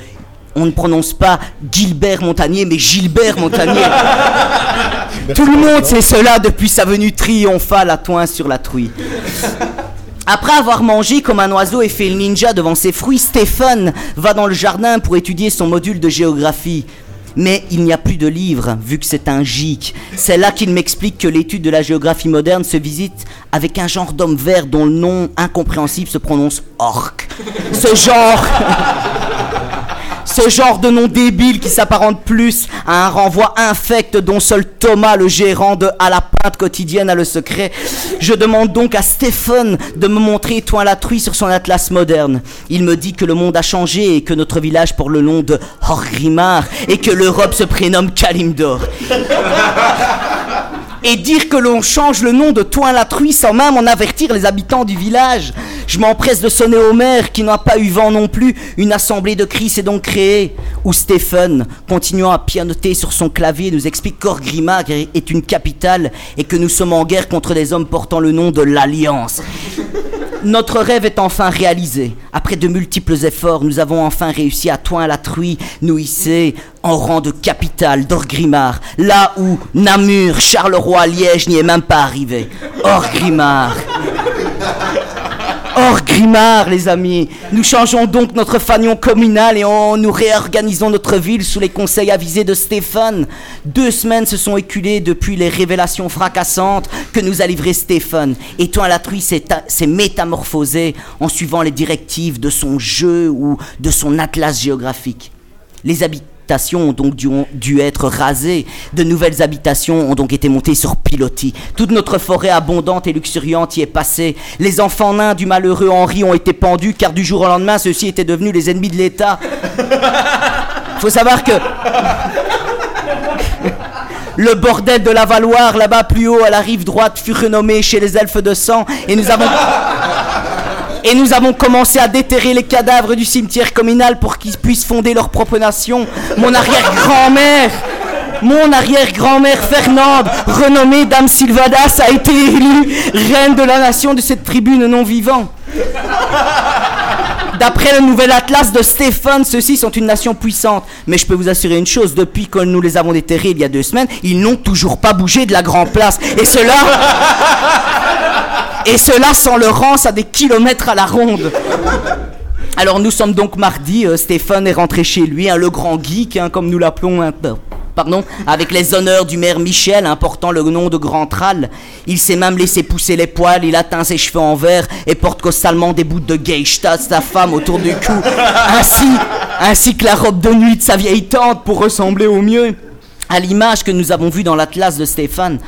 Speaker 4: on ne prononce pas Gilbert Montagnier, mais Gilbert Montagnier. Tout le monde sait cela depuis sa venue triomphale à Toin sur la Truie. Après avoir mangé comme un oiseau et fait le ninja devant ses fruits, Stéphane va dans le jardin pour étudier son module de géographie. Mais il n'y a plus de livre, vu que c'est un gic. C'est là qu'il m'explique que l'étude de la géographie moderne se visite avec un genre d'homme vert dont le nom incompréhensible se prononce orc. Ce genre. Ce genre de nom débile qui s'apparente plus à un renvoi infect dont seul Thomas, le gérant de À la pinte quotidienne, a le secret. Je demande donc à Stéphane de me montrer Toin la truie sur son atlas moderne. Il me dit que le monde a changé et que notre village porte le nom de Horgrimmar et que l'Europe se prénomme Kalimdor. Et dire que l'on change le nom de Toin la truie sans même en avertir les habitants du village. Je m'empresse de sonner au maire qui n'a pas eu vent non plus. Une assemblée de cris s'est donc créée. Où Stephen, continuant à pianoter sur son clavier, nous explique qu'Orgrimmar est une capitale et que nous sommes en guerre contre des hommes portant le nom de l'Alliance. Notre rêve est enfin réalisé. Après de multiples efforts, nous avons enfin réussi à Toin la Truie, nous hisser en rang de capitale d'Orgrimmar, là où Namur, Charleroi, Liège n'y est même pas arrivé. Orgrimmar. Orgrimmar, les amis. Nous changeons donc notre fanion communal et on, nous réorganisons notre ville sous les conseils avisés de Stéphane. Deux semaines se sont écoulées depuis les révélations fracassantes que nous a livrées Stéphane. Et toi, la truie s'est ta- s'est métamorphosé en suivant les directives de son jeu ou de son atlas géographique. Les habitants ont donc dû, dû être rasées. De nouvelles habitations ont donc été montées sur pilotis. Toute notre forêt abondante et luxuriante y est passée. Les enfants nains du malheureux Henri ont été pendus car du jour au lendemain, ceux-ci étaient devenus les ennemis de l'État. Faut savoir que le bordel de la Valoire, là-bas plus haut à la rive droite, fut renommé chez les elfes de sang et nous avons et nous avons commencé à déterrer les cadavres du cimetière communal pour qu'ils puissent fonder leur propre nation. Mon arrière-grand-mère, mon arrière-grand-mère Fernande, renommée Dame Sylvadas, a été élue reine de la nation de cette tribune non vivant. D'après le nouvel atlas de Stéphane, ceux-ci sont une nation puissante. Mais je peux vous assurer une chose, depuis que nous les avons déterrés il y a deux semaines, ils n'ont toujours pas bougé de la Grand Place. Et cela... Et cela sans le rance à des kilomètres à la ronde. Alors nous sommes donc mardi, euh, Stéphane est rentré chez lui, hein, le grand geek, hein, comme nous l'appelons pardon, avec les honneurs du maire Michel, portant le nom de Grand Tral. Il s'est même laissé pousser les poils, il a teint ses cheveux en vert et porte constamment des bouts de geisha de sa femme autour du cou, ainsi, ainsi que la robe de nuit de sa vieille tante pour ressembler au mieux à l'image que nous avons vue dans l'atlas de Stéphane.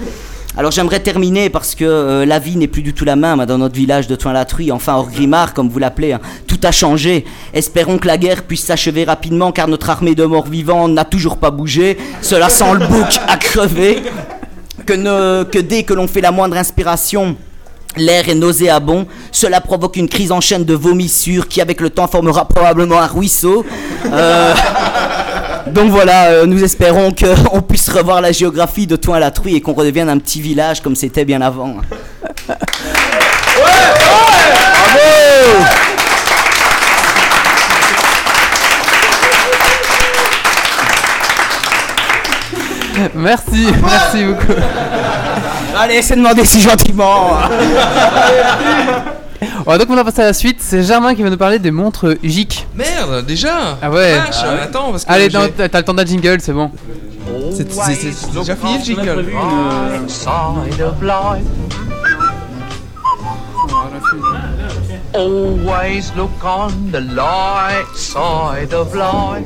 Speaker 4: Alors j'aimerais terminer parce que euh, la vie n'est plus du tout la même hein, dans notre village de Toin-la-Truie, enfin hors Grimard comme vous l'appelez. hein. Tout a changé. Espérons que la guerre puisse s'achever rapidement car notre armée de morts vivants n'a toujours pas bougé. Cela sent le bouc à crever. Que, que dès que l'on fait la moindre inspiration, L'air est nauséabond, cela provoque une crise en chaîne de vomissures qui avec le temps formera probablement un ruisseau. Euh, donc voilà, euh, nous espérons qu'on puisse revoir la géographie de Toin à la Truie et qu'on redevienne un petit village comme c'était bien avant.
Speaker 1: Merci, merci beaucoup.
Speaker 4: Allez, c'est demandé si gentiment.
Speaker 1: On va donc on va passer à la suite. C'est Germain qui va nous parler des montres GIC.
Speaker 19: Merde, déjà
Speaker 1: Ah ouais.
Speaker 19: Vache, attends, parce que
Speaker 1: Allez,
Speaker 19: j'ai-
Speaker 1: non, t'as t'as le temps d'un jingle, c'est bon.
Speaker 19: C'est c'est- c'est- c'est déjà fini le jingle
Speaker 27: side of life. Always look on the light side of life.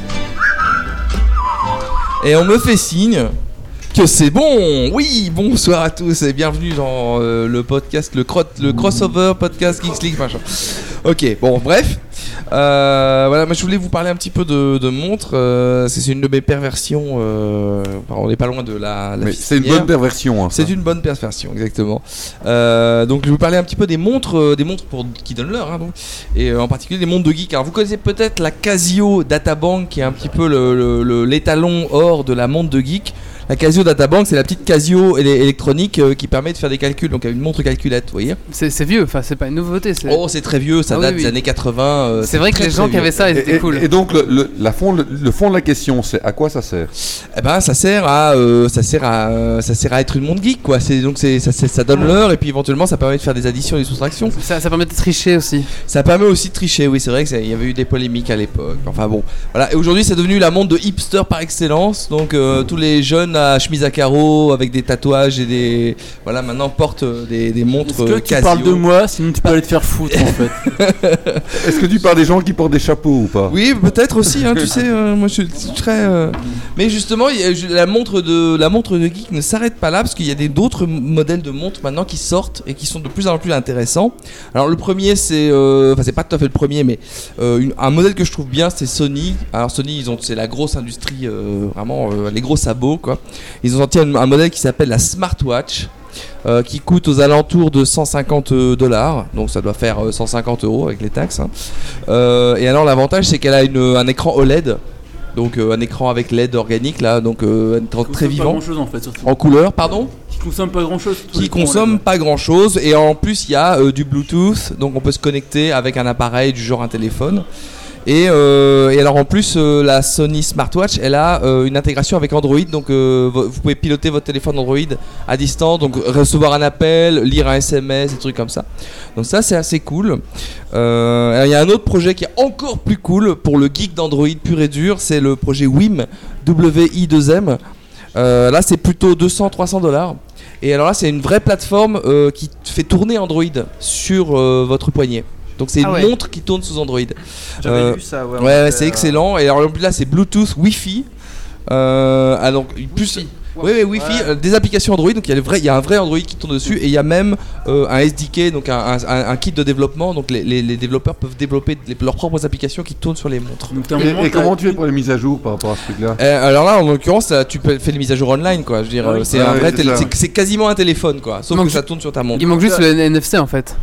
Speaker 19: Et on me fait signe que c'est bon. Oui, bonsoir à tous et bienvenue dans euh, le podcast, le, cro- le crossover podcast Geeks League, machin. Ok, bon, bref. Euh, voilà, moi je voulais vous parler un petit peu de, de montres. euh, c'est une de mes perversions. euh, on n'est pas loin de la.
Speaker 17: c'est une bonne perversion, hein,
Speaker 19: c'est une bonne perversion, exactement. Euh, donc je vais vous parler un petit peu des montres, des montres pour qui donnent l'heure, hein, et en particulier des montres de geek. Alors vous connaissez peut-être la Casio Databank, qui est un petit peu le- le- le- l'étalon or de la montre de geek. La Casio Databank, c'est la petite Casio éle- électronique euh, qui permet de faire des calculs, donc une montre calculette, vous voyez.
Speaker 1: C'est c'est vieux, enfin c'est pas une nouveauté. c'est-
Speaker 19: Oh, c'est très vieux, ça
Speaker 1: Ah
Speaker 19: date
Speaker 1: oui.
Speaker 19: des années 80. euh,
Speaker 1: C'est vrai que
Speaker 19: très,
Speaker 1: les gens qui avaient ça, ils étaient
Speaker 17: Et,
Speaker 1: cool.
Speaker 17: et donc, le, le- la fond, le, le fond de la question, c'est à quoi ça sert?
Speaker 19: Eh ben, ça sert à, euh, ça sert à, ça sert à être une montre geek, quoi. C'est donc c'est, ça, c'est- ça donne l'heure et puis éventuellement ça permet de faire des additions et des soustractions.
Speaker 1: Ça, ça permet de tricher aussi.
Speaker 19: Ça permet aussi de tricher, oui, c'est vrai qu'il y avait eu des polémiques à l'époque. Enfin bon, voilà. Et aujourd'hui, c'est devenu la montre de hipster par excellence. Donc euh, tous les jeunes à chemise à carreaux avec des tatouages et des, voilà, maintenant portent euh, des, des montres
Speaker 8: Est-ce que
Speaker 19: euh,
Speaker 8: tu
Speaker 19: Casio.
Speaker 8: parles de moi, sinon tu peux aller te faire foutre en fait.
Speaker 17: Est-ce que tu parles des gens qui portent des chapeaux ou pas?
Speaker 19: Oui, peut-être aussi. Hein, tu sais, euh, moi je suis très. euh, Mais justement, la montre de la montre de geek ne s'arrête pas là parce qu'il y a des d'autres modèles de montres maintenant qui sortent et qui sont de plus en plus intéressants. Alors le premier, c'est, euh, enfin c'est pas tout à fait le premier, mais euh, une- un modèle que je trouve bien, c'est Sony. Alors Sony, ils ont, c'est la grosse industrie, euh, vraiment euh, les gros sabots quoi. Ils ont sorti un, un modèle qui s'appelle la Smartwatch. euh, qui coûte aux alentours de 150 dollars, donc ça doit faire euh, 150 euros avec les taxes. hein. Euh, et alors l'avantage c'est qu'elle a une- un écran OLED, donc euh, un écran avec LED organique là, donc euh, un écran très vivant,
Speaker 8: chose en fait,
Speaker 19: en couleur, pardon
Speaker 8: Qui consomme pas grand chose.
Speaker 19: qui consomme pas grand chose et en plus il y a euh, du Bluetooth donc on peut se connecter avec un appareil du genre un téléphone et, euh, et alors en plus euh, la Sony Smartwatch elle a euh, une intégration avec Android donc vo- vous pouvez piloter votre téléphone Android à distance donc recevoir un appel lire un SMS des trucs comme ça donc ça c'est assez cool il y a un autre projet qui est encore plus cool pour le geek d'Android pur et dur c'est le projet WIM WI2M euh, là, c'est plutôt 200-300 dollars. Et alors là, c'est une vraie plateforme qui fait tourner Android sur votre poignet. Donc c'est une
Speaker 24: Ah ouais.
Speaker 19: montre qui tourne sous Android.
Speaker 24: J'avais vu ça, ouais,
Speaker 19: ouais, c'est
Speaker 24: euh,
Speaker 19: excellent. Et alors là, c'est Bluetooth, Wi-Fi. Euh, alors, plus, Oui, oui, Wi-Fi, euh, des applications Android, donc il y, a le vrai- il y a un vrai Android qui tourne dessus, et il y a même euh, un SDK, donc un, un- un- un kit de développement, donc les, les- les développeurs peuvent développer les- leurs propres applications qui tournent sur les montres.
Speaker 17: Et, et comment tu fais pour les mises à jour par rapport à ce truc-là
Speaker 19: Euh, alors là, en l'occurrence, tu peux faire les mises à jour online, quoi. Je veux dire,
Speaker 17: Ah oui.
Speaker 19: c'est
Speaker 17: Ah
Speaker 19: un
Speaker 17: oui,
Speaker 19: vrai
Speaker 17: c'est
Speaker 19: télé-
Speaker 17: ça.
Speaker 19: c'est c'est quasiment un téléphone, quoi. Sauf que ça tourne sur ta montre.
Speaker 1: Il manque juste le NFC en fait.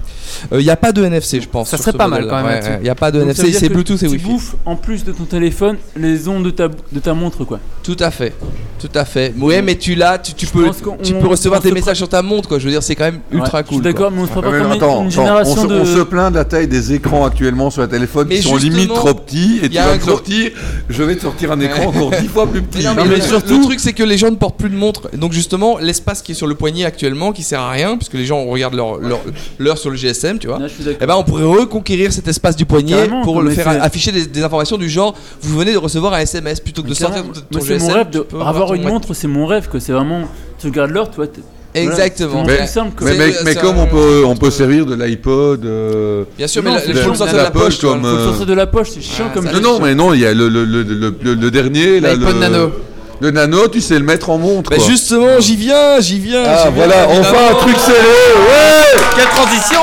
Speaker 19: Il n'y a pas de NFC, je pense.
Speaker 1: Ça serait pas mal, quand même,
Speaker 19: ouais, Il n'y a pas de
Speaker 8: Donc,
Speaker 19: NFC, c'est Bluetooth et
Speaker 8: tu
Speaker 19: Wi-Fi.
Speaker 8: bouffes en plus de ton téléphone les ondes de ta, de ta montre quoi.
Speaker 19: Tout à fait, tout à fait. Ouais, mais tu l'as, tu, tu peux, tu peux recevoir
Speaker 8: se
Speaker 19: messages sur ta montre, quoi. Je veux dire, c'est quand même ultra
Speaker 8: Ouais, je suis
Speaker 19: cool.
Speaker 8: d'accord, mais on se fera pas comme
Speaker 17: mais
Speaker 8: une-
Speaker 17: attends,
Speaker 8: une
Speaker 17: attends,
Speaker 8: génération
Speaker 17: on, se,
Speaker 8: de-
Speaker 17: on se plaint de la taille des écrans actuellement sur les téléphones
Speaker 19: Mais
Speaker 17: qui sont limite trop petits et tu vas
Speaker 19: un
Speaker 17: me
Speaker 19: gros-
Speaker 17: sortir, je vais te sortir un écran encore dix fois plus petit.
Speaker 19: Mais non, mais le, le truc c'est que les gens ne portent plus de montre. Donc justement, l'espace qui est sur le poignet actuellement, qui sert à rien, puisque les gens regardent leur leur- l'heure sur le GSM, tu vois. Et ben on pourrait reconquérir cet espace du poignet pour le faire afficher des, des informations du genre vous venez de recevoir un SMS plutôt que de sortir ton GSM.
Speaker 8: avoir une montre, c'est mon rêve que c'est vraiment tu regardes l'heure, tu vois. voilà,
Speaker 19: Exactement.
Speaker 17: Mais,
Speaker 8: simple
Speaker 17: mais, mais- mais comme on peut, on peut servir de l'iPod, euh,
Speaker 19: Bien sûr, mais il
Speaker 17: de-
Speaker 19: faut le sortir de la poche,
Speaker 17: comme.
Speaker 8: Faut le
Speaker 17: euh,
Speaker 8: sortir de la poche, c'est chiant comme
Speaker 17: non, non, mais non, il y a le, le, le, le, le- le dernier,
Speaker 1: L'iPod
Speaker 17: le-
Speaker 1: Nano.
Speaker 17: Le Nano, tu sais le mettre en montre. Quoi.
Speaker 19: justement, j'y viens, j'y viens.
Speaker 17: Ah, voilà, enfin un truc serré, ouais
Speaker 19: Quelle transition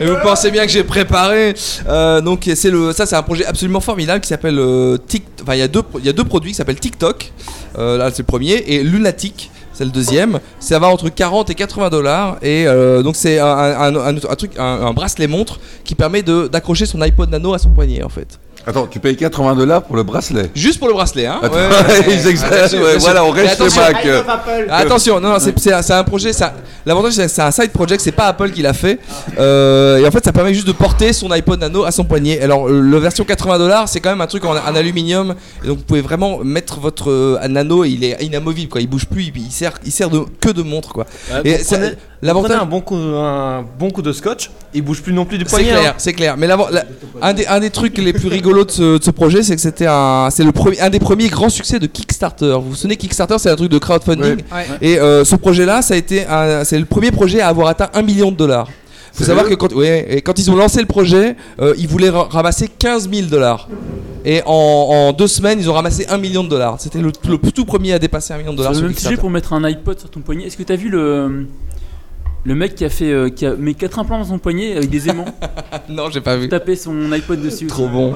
Speaker 19: et vous pensez bien que j'ai préparé. Euh, donc c'est le, ça c'est un projet absolument formidable qui s'appelle euh, Tik. Enfin il y a deux, il y a deux produits qui s'appellent TikTok. Euh, là c'est le premier et Lunatic. C'est le deuxième. Ça va entre 40 et 80 dollars et donc c'est un, un- truc, un, bracelet montre qui permet d'accrocher son iPod Nano à son poignet en fait.
Speaker 17: Attends, tu payes 80 dollars pour le bracelet
Speaker 19: Juste pour le bracelet, hein
Speaker 17: Attends,
Speaker 19: Ouais,
Speaker 17: ils exagèrent,
Speaker 19: Attention,
Speaker 17: ouais, voilà, on reste chez
Speaker 19: attention.
Speaker 17: Mac.
Speaker 19: Attention, non, non, c'est un, c'est un projet. ça- L'avantage, c'est un side project, c'est pas Apple qui l'a fait. Euh, et en fait, ça permet juste de porter son iPod Nano à son poignet. Alors, la version 80 dollars, c'est quand même un truc en, en aluminium. Et donc, vous pouvez vraiment mettre votre euh, Nano, il est inamovible, quoi. Il bouge plus, il, il sert, il sert de, que de montre, quoi.
Speaker 14: et
Speaker 19: et ça-
Speaker 14: prenez,
Speaker 19: l'avantage.
Speaker 14: un bon coup, un bon coup de scotch, il bouge plus non plus du
Speaker 19: C'est
Speaker 14: poignet.
Speaker 19: clair,
Speaker 14: hein.
Speaker 19: c'est clair. Mais la- un, des, un des trucs les plus rigolos de ce, de ce projet, c'est que c'était un, c'est le premier, un des premiers grands succès de Kickstarter. Vous vous souvenez, Kickstarter, c'est un truc de crowdfunding.
Speaker 1: Ouais. Ouais.
Speaker 19: Et euh, ce projet-là, ça a été, c'est le premier projet à avoir atteint un million de dollars. Faut
Speaker 17: Sérieux
Speaker 19: savoir que quand, ouais, et quand ils ont lancé le projet, euh, ils voulaient ra- ramasser 15 000 dollars. Et en, en deux semaines, ils ont ramassé un million de dollars. C'était le, le tout premier à dépasser un million de dollars.
Speaker 8: Le même sujet pour mettre un iPod sur ton poignet. Est-ce que t'as vu le le mec qui a fait euh, qui a mis quatre implants dans son poignet avec des aimants
Speaker 19: Non, j'ai pas vu.
Speaker 8: Taper son iPod dessus.
Speaker 19: Trop bon.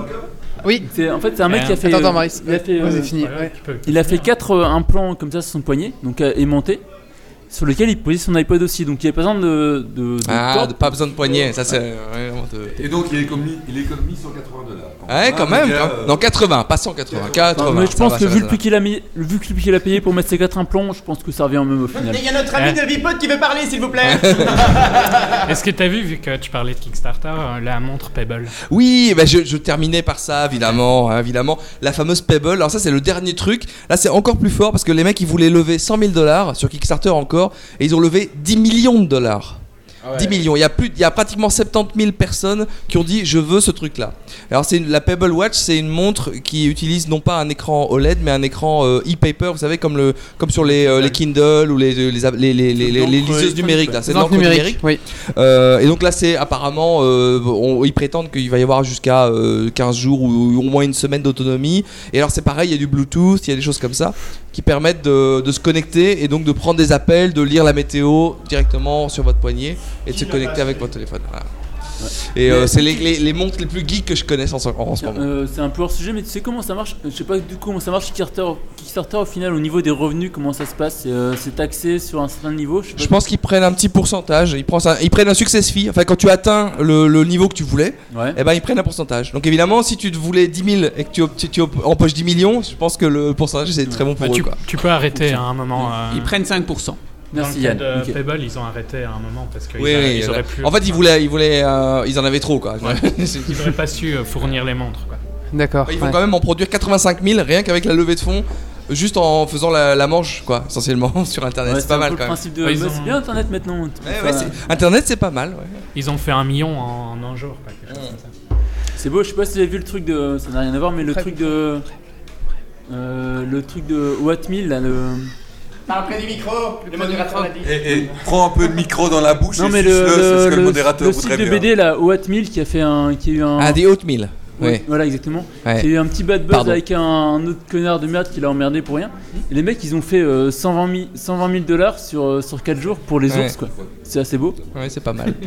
Speaker 1: Oui.
Speaker 8: C'est en fait c'est un mec qui a fait.
Speaker 1: Attends, attends,
Speaker 8: euh,
Speaker 1: Maurice.
Speaker 8: Il a fait.
Speaker 1: Ouais,
Speaker 8: euh,
Speaker 1: c'est fini.
Speaker 8: ouais.
Speaker 1: ouais.
Speaker 8: Il a fait quatre euh, implants comme ça sur son poignet, donc euh, aimantés, sur lequel il posait son iPod aussi. Donc il n'y avait pas besoin de. de, de
Speaker 19: Ah, de- pas besoin de poignet. Ça, c'est vraiment de-
Speaker 17: Et donc il économise, il économise 180 dollars.
Speaker 19: Ouais, quand même. quand- Non, 80, pas 180. 80.
Speaker 8: Non, mais je pense
Speaker 19: va,
Speaker 8: que vu
Speaker 19: va,
Speaker 8: le prix qu'il a mis, vu que le prix qu'il a payé pour mettre ses quatre implants, je pense que ça revient au même au final.
Speaker 28: Il y a notre ami de Vipod qui veut parler, s'il vous plaît.
Speaker 18: Est-ce que t'as vu, vu que tu parlais de Kickstarter, euh, la montre Pebble?
Speaker 19: Oui, bah je, je terminais par ça, évidemment, hein, évidemment. La fameuse Pebble. Alors ça, c'est le dernier truc. Là, c'est encore plus fort parce que les mecs, ils voulaient lever 100 000 dollars sur Kickstarter encore, et ils ont levé 10 millions de dollars. 10 millions. Il y a plus, il y a pratiquement 70 000 personnes qui ont dit je veux ce truc-là. Alors c'est la Pebble Watch, c'est une montre qui utilise non pas un écran OLED, mais un écran euh, e-paper. Vous savez comme le, comme sur les, euh, les Kindle ou les les, les, les, les- les- les
Speaker 1: L'encre
Speaker 19: liseuses numériques. Là,
Speaker 1: ouais.
Speaker 19: c'est
Speaker 1: numérique,
Speaker 19: numérique. Euh, et donc là, c'est apparemment, euh, on- ils prétendent qu'il va y avoir jusqu'à euh, 15 jours ou au moins une semaine d'autonomie. Et alors c'est pareil, il y a du Bluetooth, il y a des choses comme ça qui permettent de, de se connecter et donc de prendre des appels, de lire la météo directement sur votre poignet et de se connecter avec votre téléphone. Voilà. Et euh, c'est les, les- les montres les plus geeks que je connaisse en, ce- en ce moment.
Speaker 8: Euh, c'est un peu hors sujet, mais tu sais comment ça marche? Je sais pas du coup comment ça marche Kickstarter. Kickstarter au final, au niveau des revenus, comment ça se passe? C'est euh, c'est taxé sur un certain niveau sais pas
Speaker 19: Je pense qu'ils prennent un petit pourcentage. Ils prennent, un, ils prennent un success fee. Enfin, quand tu atteins le, le niveau que tu voulais,
Speaker 8: Ouais.
Speaker 19: eh ben, ils prennent un pourcentage. Donc, évidemment, si tu te voulais 10 000 et que tu, tu, tu empoches 10 millions, je pense que le pourcentage c'est très bon pour
Speaker 18: Bah,
Speaker 19: eux.
Speaker 18: tu,
Speaker 19: Quoi.
Speaker 18: tu peux arrêter à un moment. euh,
Speaker 16: Ils prennent 5%.
Speaker 8: Merci,
Speaker 18: Dans le cas
Speaker 8: Yann.
Speaker 18: de. Pebble, ils ont arrêté à un moment parce qu'ils
Speaker 19: Oui, oui,
Speaker 18: ils auraient plus.
Speaker 19: En fait, ils voulaient, ils voulaient, euh, ils en avaient trop quoi.
Speaker 18: Ouais. ils auraient pas su euh, fournir les montres. Quoi.
Speaker 1: D'accord.
Speaker 19: Ils vont
Speaker 1: ouais.
Speaker 19: quand même en produire 85 000 rien qu'avec la levée de fonds, juste en faisant la, la manche quoi, essentiellement sur internet.
Speaker 8: Ouais,
Speaker 19: c'est pas
Speaker 8: un
Speaker 19: mal quand
Speaker 8: le
Speaker 19: même.
Speaker 8: principe de.
Speaker 18: Ouais, ils
Speaker 8: bah,
Speaker 18: ont-
Speaker 8: C'est bien Internet maintenant.
Speaker 19: internet c'est pas mal. Ouais.
Speaker 18: Ils ont fait un million en, en un jour. quoi, quelque chose comme ça.
Speaker 8: C'est beau, je sais pas si vous avez vu le truc de. Ça n'a rien à voir, mais le truc de. Euh, le truc de Wattmill là, le.
Speaker 28: Parle près du micro, le modérateur l'a dit.
Speaker 17: Et, et prends un peu de micro dans la bouche
Speaker 8: Non
Speaker 17: et
Speaker 8: mais le,
Speaker 17: c'est ce
Speaker 8: le,
Speaker 17: que le
Speaker 8: le-
Speaker 17: modérateur
Speaker 8: le
Speaker 17: voudrait
Speaker 8: site de. BD là, Wattmill qui a fait un. qui a eu un.
Speaker 19: Ah des Oatmeal. Ouais.
Speaker 8: Voilà, exactement.
Speaker 19: Ouais.
Speaker 8: Il y a eu un petit bad buzz
Speaker 19: Pardon.
Speaker 8: avec un, un autre connard de merde qui l'a emmerdé pour rien. Et les mecs, ils ont fait euh, 120 000 120 000 dollars sur, euh, sur 4 jours pour les
Speaker 19: Ouais.
Speaker 8: ours, quoi. C'est assez beau.
Speaker 19: Ouais, c'est pas mal.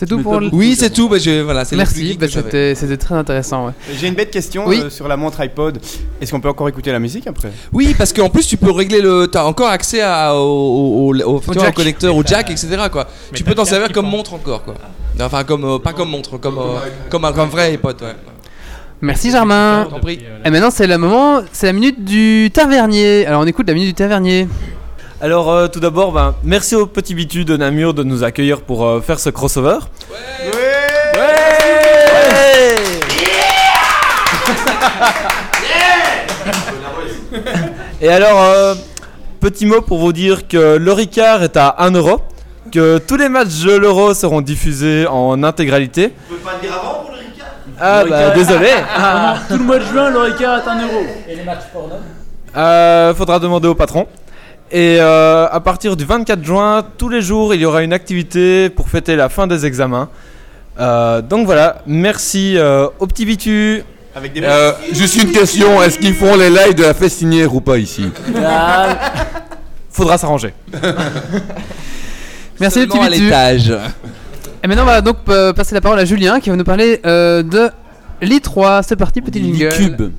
Speaker 1: C'est tout pour le.
Speaker 19: Oui, c'est tout. Bah, je, voilà,
Speaker 1: Merci, bah, c'était très intéressant. ouais.
Speaker 24: J'ai une bête question
Speaker 1: Oui.
Speaker 24: euh, sur la montre iPod. Est-ce qu'on peut encore écouter la musique après?
Speaker 19: Oui, parce qu'en plus tu peux régler le. T'as encore accès à, au, au, au- au- vois, connecteur, au jack, etc. Quoi.
Speaker 24: Mais
Speaker 19: Tu peux t'en servir comme montre encore, quoi. Enfin, comme euh, pas comme montre, comme euh, comme un comme vrai iPod, ouais.
Speaker 1: Merci Germain. Et maintenant c'est le moment, c'est la minute du tavernier. Alors on écoute la minute du tavernier.
Speaker 14: Alors euh, tout d'abord, ben, merci au Petit Bitu de Namur de nous accueillir pour euh, faire ce crossover. Et alors, euh, petit mot pour vous dire que le Ricard est à 1 euro, que tous les matchs de l'euro seront diffusés en intégralité.
Speaker 28: On peut pas le dire avant pour le Ricard?
Speaker 14: Ah bah désolé.
Speaker 8: Tout le mois de juin, le Ricard est 1 euro.
Speaker 15: Et les matchs porno
Speaker 14: Euh, faudra demander au patron. Et euh, à partir du 24 juin, tous les jours, il y aura une activité pour fêter la fin des examens. Euh, donc voilà, merci euh, au petit Vitu.
Speaker 24: Avec des
Speaker 17: Euh, juste une question, est-ce qu'ils font les lives de la festinière ou pas ici
Speaker 14: faudra s'arranger.
Speaker 1: Merci
Speaker 19: Seulement
Speaker 1: petit
Speaker 19: à
Speaker 1: Bitu.
Speaker 19: l'étage.
Speaker 1: Et maintenant on va donc euh, passer la parole à Julien qui va nous parler euh, de l'I3. C'est parti, petit jingle.
Speaker 14: Cube.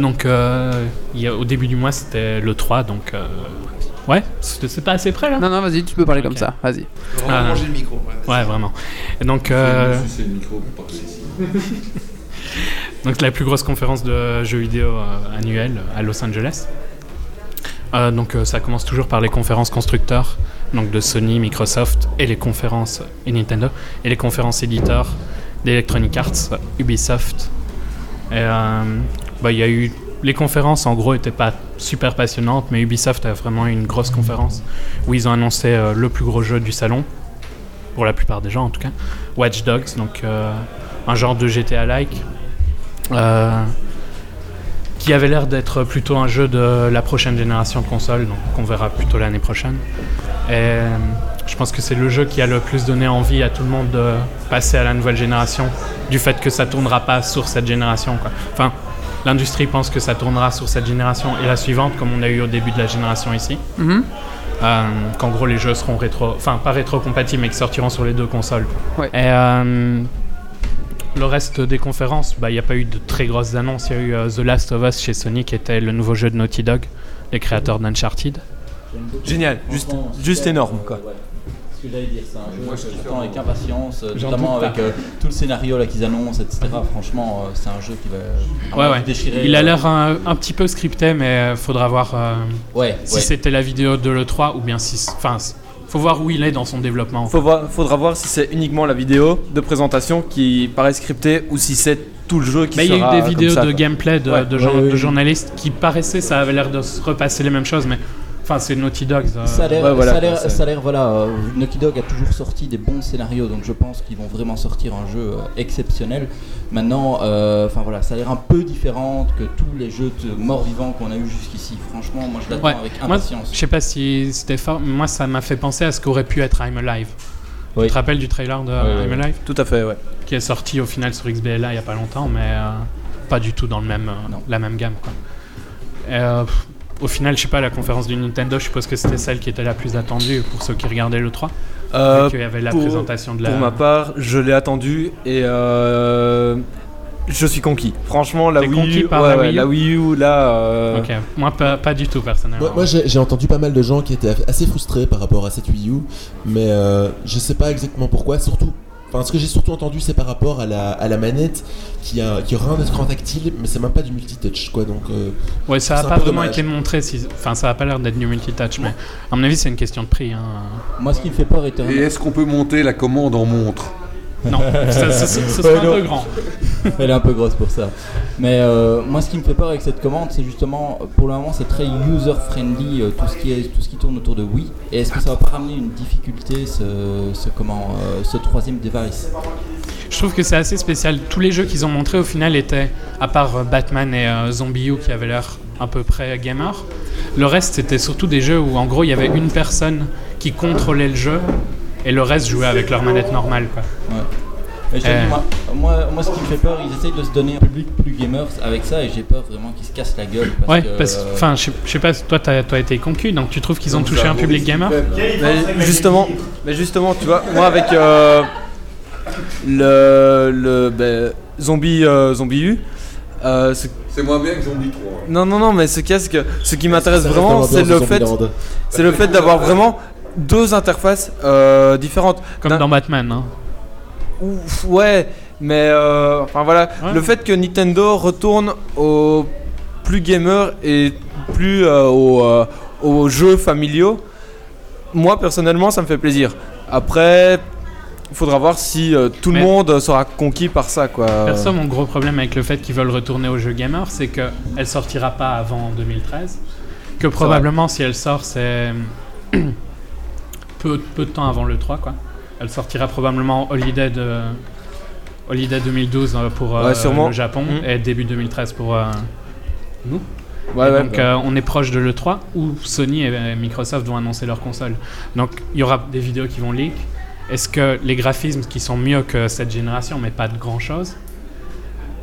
Speaker 14: Donc, euh, il y a- au début du mois, c'était le 3, donc... euh, ouais, c'est pas assez près là
Speaker 1: Non, non, vas-y, tu peux parler comme ça, vas-y.
Speaker 14: Ah,
Speaker 17: manger le micro.
Speaker 14: Ouais, vraiment. Et donc... euh,
Speaker 17: C'est le micro pour parler ici.
Speaker 18: Donc la plus grosse conférence de jeux vidéo euh, annuelle à Los Angeles. Euh, donc euh, ça commence toujours par les conférences constructeurs, donc de Sony, Microsoft et les conférences et Nintendo et les conférences éditeurs d'Electronic Arts, Ubisoft. Et euh, bah, y a eu les conférences en gros étaient pas super passionnantes, mais Ubisoft a vraiment eu une grosse conférence où ils ont annoncé euh, le plus gros jeu du salon pour la plupart des gens en tout cas, Watch Dogs, donc euh, un genre de GTA-like euh, qui avait l'air d'être plutôt un jeu de la prochaine génération de consoles, donc qu'on verra plutôt l'année prochaine. Et je pense que c'est le jeu qui a le plus donné envie à tout le monde de passer à la nouvelle génération, du fait que ça tournera pas sur cette génération. Enfin, l'industrie pense que ça tournera sur cette génération et la suivante, comme on a eu au début de la génération ici.
Speaker 1: Mhm.
Speaker 18: Euh, qu'en gros les jeux seront rétro, enfin pas rétro-compatibles mais qui sortiront sur les deux consoles.
Speaker 1: Ouais.
Speaker 18: Et euh, le reste des conférences, bah, il n'y a pas eu de très grosses annonces. Il y a eu euh, The Last of Us chez Sony qui était le nouveau jeu de Naughty Dog, les créateurs d'Uncharted.
Speaker 14: Génial, juste, juste énorme quoi.
Speaker 15: Ce que j'allais dire, c'est un jeu
Speaker 14: Moi, je
Speaker 15: j'attends avec impatience, euh, notamment avec euh, tout le scénario là qu'ils annoncent, etc. Franchement, euh, c'est un jeu qui va
Speaker 18: Ouais, ouais.
Speaker 15: déchirer.
Speaker 18: Il a l'air un, un petit peu scripté, mais faudra voir euh,
Speaker 15: Ouais,
Speaker 18: si
Speaker 15: ouais.
Speaker 18: c'était la vidéo de l'E3 ou bien si. Enfin, faut voir où il est dans son développement.
Speaker 14: Faut voir, faudra voir si c'est uniquement la vidéo de présentation qui paraît scriptée ou si c'est tout le jeu qui
Speaker 18: Mais il y a
Speaker 14: sera
Speaker 18: eu des vidéos
Speaker 14: ça,
Speaker 18: de
Speaker 14: quoi.
Speaker 18: gameplay de,
Speaker 14: Ouais.
Speaker 18: de, jour- de journalistes qui paraissaient, ça avait l'air de se repasser les mêmes choses, mais enfin, c'est Naughty Dog. ça.
Speaker 15: Ça a l'air,
Speaker 14: Ouais, voilà,
Speaker 15: ça a l'air-
Speaker 14: quoi, c'est-
Speaker 15: ça a l'air, voilà, euh, Naughty Dog a toujours sorti des bons scénarios, donc je pense qu'ils vont vraiment sortir un jeu euh, exceptionnel. Maintenant, euh, enfin voilà, ça a l'air un peu différent que tous les jeux de mort-vivant qu'on a eu jusqu'ici. Franchement, moi je l'attends
Speaker 18: Ouais.
Speaker 15: avec impatience.
Speaker 18: je sais pas si c'était fort, moi ça m'a fait penser à ce qu'aurait pu être I'm Alive.
Speaker 15: Oui.
Speaker 18: Tu te rappelles du trailer de
Speaker 15: ouais,
Speaker 18: I'm. Alive
Speaker 14: Tout à fait, ouais.
Speaker 18: Qui est sorti au final sur XBLA il y a pas longtemps, mais euh, pas du tout dans le même, euh, la même gamme. Quoi. Et, euh, pff, au final, je sais pas, la conférence du Nintendo, je suppose que c'était celle qui était la plus attendue pour ceux qui regardaient le 3.
Speaker 14: Euh,
Speaker 18: qu'il y avait la
Speaker 14: pour-
Speaker 18: présentation de la.
Speaker 14: Pour ma part, je l'ai attendu et euh, je suis conquis. Franchement, la Wii,
Speaker 18: conquis
Speaker 14: U,
Speaker 18: par
Speaker 14: ouais,
Speaker 18: la
Speaker 14: ouais,
Speaker 18: Wii U
Speaker 14: la Wii U, là. euh,
Speaker 18: Ok, moi pas, pas du tout personnellement.
Speaker 7: Moi, moi, j'ai j'ai entendu pas mal de gens qui étaient assez frustrés par rapport à cette Wii U, mais euh, je sais pas exactement pourquoi. Surtout, Enfin, ce que j'ai surtout entendu, c'est par rapport à la, à la manette qui, a, qui aura un écran tactile, mais c'est même pas du multitouch, quoi. Donc, euh,
Speaker 18: Ouais, ça a pas vraiment
Speaker 7: dommage.
Speaker 18: été montré. Si... Enfin, ça a pas l'air d'être du multitouch, mais à mon avis, c'est une question de prix. hein.
Speaker 15: Moi, ce qui me fait peur,
Speaker 11: Et
Speaker 15: éternellement.
Speaker 11: est-ce qu'on peut monter la commande en montre?
Speaker 18: Non, ça- ça- ça- ce serait un peu grand.
Speaker 15: Elle est un peu grosse pour ça. Mais euh, moi, ce qui me fait peur avec cette commande, c'est justement, pour le moment, c'est très user-friendly, euh, tout, ce qui est, tout ce qui tourne autour de Wii. Et est-ce que ça va pas ramener une difficulté, ce, ce, comment, euh, ce troisième device?
Speaker 18: Je trouve que c'est assez spécial. Tous les jeux qu'ils ont montrés au final étaient, à part Batman et euh, Zombie U qui avaient l'air à peu près gamer, le reste c'était surtout des jeux où en gros il y avait une personne qui contrôlait le jeu et le reste jouait avec leur manette normale. Quoi.
Speaker 15: Et dis,
Speaker 18: Euh,
Speaker 15: moi, moi, moi, ce qui me fait peur, ils essayent de se donner un public plus gamers avec ça, et j'ai peur vraiment qu'ils se cassent la gueule. Parce
Speaker 18: ouais,
Speaker 15: que,
Speaker 18: parce
Speaker 15: euh,
Speaker 18: enfin, je sais- je sais pas, toi t'as as été concu, donc tu trouves qu'ils ont touché un public gamer
Speaker 14: Mais justement, mais justement, tu vois, moi avec euh, le, le ben, zombie, euh, zombie U, euh, ce-
Speaker 11: C'est moins bien que Zombie 3. hein.
Speaker 14: non, non, non, mais ce, que, ce qui m'intéresse vraiment, c'est le fait, c'est le fait d'avoir vraiment deux interfaces euh, différentes.
Speaker 18: Comme dans Batman. Hein.
Speaker 14: Ouf, ouais, mais euh, enfin voilà,
Speaker 18: Ouais.
Speaker 14: le fait que Nintendo retourne au plus gamer et plus euh, au, euh, aux jeux familiaux, moi personnellement ça me fait plaisir. Après, il faudra voir si tout le monde sera conquis par ça quoi.
Speaker 18: Perso, mon gros problème avec le fait qu'ils veulent retourner au jeu gamer, c'est qu'elle sortira pas avant 2013. Que probablement, si elle sort, c'est peu, peu de temps avant le 3, quoi. Elle sortira probablement Holiday, de... Holiday 2012 euh, pour euh,
Speaker 14: Ouais,
Speaker 18: le Japon
Speaker 14: Mhm.
Speaker 18: et début 2013 pour euh, nous.
Speaker 14: Ouais,
Speaker 18: Et
Speaker 14: ouais.
Speaker 18: donc euh, on est proche de l'E3 où Sony et Microsoft vont annoncer leur console. Donc il y aura des vidéos qui vont leak. Est-ce que les graphismes qui sont mieux que cette génération, mais pas de grand chose,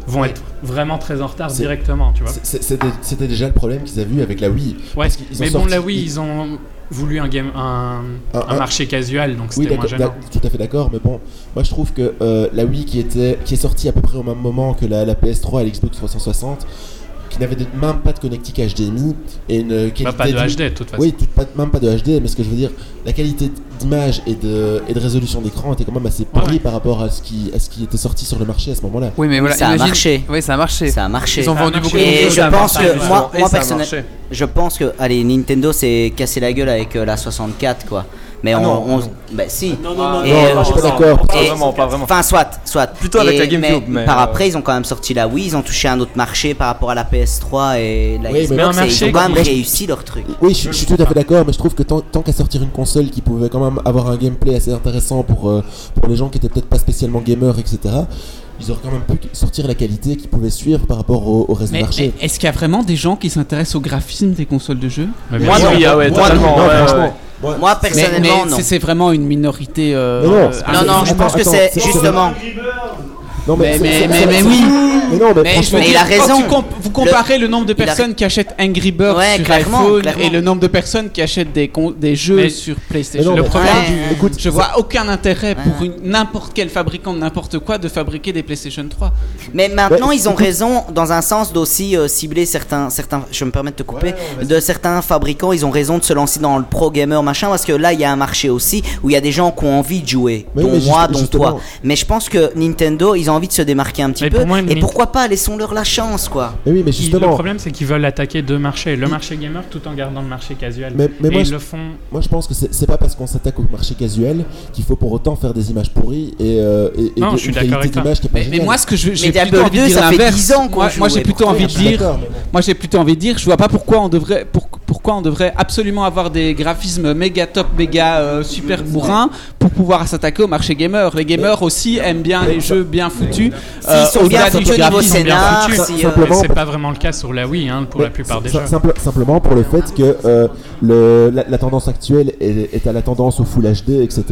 Speaker 18: vont être vraiment très en retard directement, tu vois?
Speaker 7: C'était c'était déjà le problème qu'ils avaient eu avec la Wii.
Speaker 18: Ouais,
Speaker 7: Parce qu'ils ont
Speaker 18: mais bon,
Speaker 7: sorti-
Speaker 18: là oui, ils ont voulu un, game, un,
Speaker 7: Un-
Speaker 18: marché casual, donc
Speaker 7: Oui,
Speaker 18: c'était moins
Speaker 7: d'accord,
Speaker 18: gênant.
Speaker 7: d'ac- tout à fait d'accord, mais bon, moi je trouve que euh, la Wii qui, était, qui est sortie à peu près au même moment que la, la PS3 et l'Xbox 360, qui n'avait même pas de connectique HDMI et une qualité.
Speaker 18: Bah, pas de HD, de toute façon.
Speaker 7: Oui, tout- pas- même pas de HD, mais ce que je veux dire, la qualité d'image et de, et de résolution d'écran était quand même assez pourrie par rapport à ce, qui, à ce qui était sorti sur le marché à ce moment-là.
Speaker 1: Oui, mais voilà,
Speaker 4: ça a marché.
Speaker 1: Oui, ça a marché.
Speaker 4: Ça a marché.
Speaker 1: Ils ont vendu beaucoup de
Speaker 4: Et je pense que moi, moi personnellement, je pense que allez Nintendo s'est cassé la gueule avec euh, la 64 quoi. Mais
Speaker 14: Ah
Speaker 4: on,
Speaker 14: non,
Speaker 4: on-
Speaker 14: non.
Speaker 4: bah si.
Speaker 14: Non, non, non,
Speaker 4: Et,
Speaker 14: non,
Speaker 4: euh,
Speaker 14: non, je suis pas d'accord. Pas
Speaker 4: et-
Speaker 14: vraiment, pas vraiment.
Speaker 4: Enfin soit, soit.
Speaker 14: Plutôt avec
Speaker 4: Et-
Speaker 14: la GameCube, mais,
Speaker 4: par
Speaker 14: euh,
Speaker 4: après ils ont quand même sorti la Wii, ils ont touché un autre marché par rapport à la PS3 et la
Speaker 7: Oui, mais-
Speaker 4: Xbox.
Speaker 7: Mais un
Speaker 4: et
Speaker 7: marché
Speaker 4: ils ont quand même réussi leur truc.
Speaker 7: Oui, je, je suis tout à fait d'accord, mais je trouve que tant, tant qu'à sortir une console qui pouvait quand même avoir un gameplay assez intéressant pour, euh, pour les gens qui étaient peut-être pas spécialement gamers, etc., ils auraient quand même pu sortir la qualité qu'ils pouvaient suivre par rapport au, au reste
Speaker 13: Mais
Speaker 7: du marché.
Speaker 13: est-ce qu'il y a vraiment des gens qui s'intéressent au graphisme des consoles de
Speaker 7: bien Moi, oui, ah ouais,
Speaker 13: Moi,
Speaker 7: totalement,
Speaker 13: non,
Speaker 7: ouais,
Speaker 13: franchement.
Speaker 7: ouais. Moi,
Speaker 4: Moi,
Speaker 13: Mais-
Speaker 4: personnellement,
Speaker 13: mais
Speaker 4: non.
Speaker 13: c'est- C'est vraiment une minorité. euh,
Speaker 7: Non, non,
Speaker 13: euh,
Speaker 7: c'est-
Speaker 4: Non, non, je pense que
Speaker 7: Attends,
Speaker 4: c'est
Speaker 7: c'est- c'est-
Speaker 4: justement.
Speaker 7: Non,
Speaker 13: mais, mais, mais, oui.
Speaker 7: Mais non, mais
Speaker 13: je veux dire,
Speaker 7: il a
Speaker 13: quand
Speaker 7: raison.
Speaker 13: tu comp- vous comparez le, nombre de personnes qui achètent Angry Birds
Speaker 4: Ouais,
Speaker 13: sur
Speaker 4: clairement,
Speaker 13: iPhone
Speaker 4: clairement.
Speaker 13: et le nombre de personnes qui achètent des, des jeux
Speaker 4: Mais-
Speaker 13: sur PlayStation.
Speaker 7: non,
Speaker 13: Le problème,
Speaker 7: Ouais. Écoute,
Speaker 13: je vois aucun intérêt pour
Speaker 4: Ouais.
Speaker 13: n'importe quel fabricant de n'importe quoi de fabriquer des PlayStation 3.
Speaker 4: Mais maintenant,
Speaker 13: Ouais,
Speaker 4: ils ont raison dans un sens d'aussi euh, cibler certains, certains, je me permets de te couper, de certains fabricants, ils ont raison de se lancer dans le pro gamer machin parce que là, il y a un marché aussi où il y a des gens qui ont envie de jouer, dont
Speaker 7: mais
Speaker 4: moi, dont toi. Mais je pense que Nintendo, ils ont envie de se démarquer un petit
Speaker 18: Mais
Speaker 4: peu.
Speaker 18: pour moi,
Speaker 4: et pourquoi pas, laissons-leur la chance, quoi.
Speaker 7: Mais oui, mais justement.
Speaker 18: Le problème, c'est qu'ils veulent attaquer deux marchés. Le marché gamer tout en gardant le marché casual.
Speaker 7: Mais, mais
Speaker 18: et
Speaker 7: moi,
Speaker 18: ils
Speaker 7: je,
Speaker 18: le font.
Speaker 7: moi je pense que c'est pas parce qu'on s'attaque au marché casuel qu'il faut pour autant faire des images pourries et, euh, et, et
Speaker 18: Non,
Speaker 7: de-
Speaker 18: je suis
Speaker 7: une
Speaker 18: d'accord
Speaker 7: qualité
Speaker 18: avec toi.
Speaker 7: d'image qui est pas
Speaker 13: Mais, mais moi, ce que je, j'ai
Speaker 4: Mais
Speaker 13: plutôt
Speaker 4: Diablo
Speaker 13: envie de
Speaker 4: 2,
Speaker 13: dire
Speaker 4: ça fait
Speaker 13: l'inverse.
Speaker 4: 10 ans
Speaker 13: Moi, j'ai plutôt envie de dire, moi, j'ai plutôt envie de dire, je vois pas pourquoi on devrait, pour- pourquoi on devrait absolument avoir des graphismes méga top, méga euh, super bourrins pour pouvoir s'attaquer au marché gamer. Les gamers aussi aiment bien les jeux bien foutus. euh,
Speaker 4: S'ils sont
Speaker 13: au-delà
Speaker 4: bien foutus au niveau.
Speaker 18: Ils sont
Speaker 4: scénar, si, euh,
Speaker 7: Simplement-
Speaker 18: c'est pas vraiment le cas sur la Wii, hein, pour la plupart des jeux.
Speaker 7: simple- simplement pour le fait que euh, le, la, la tendance actuelle est, est à la tendance au Full HD, etc.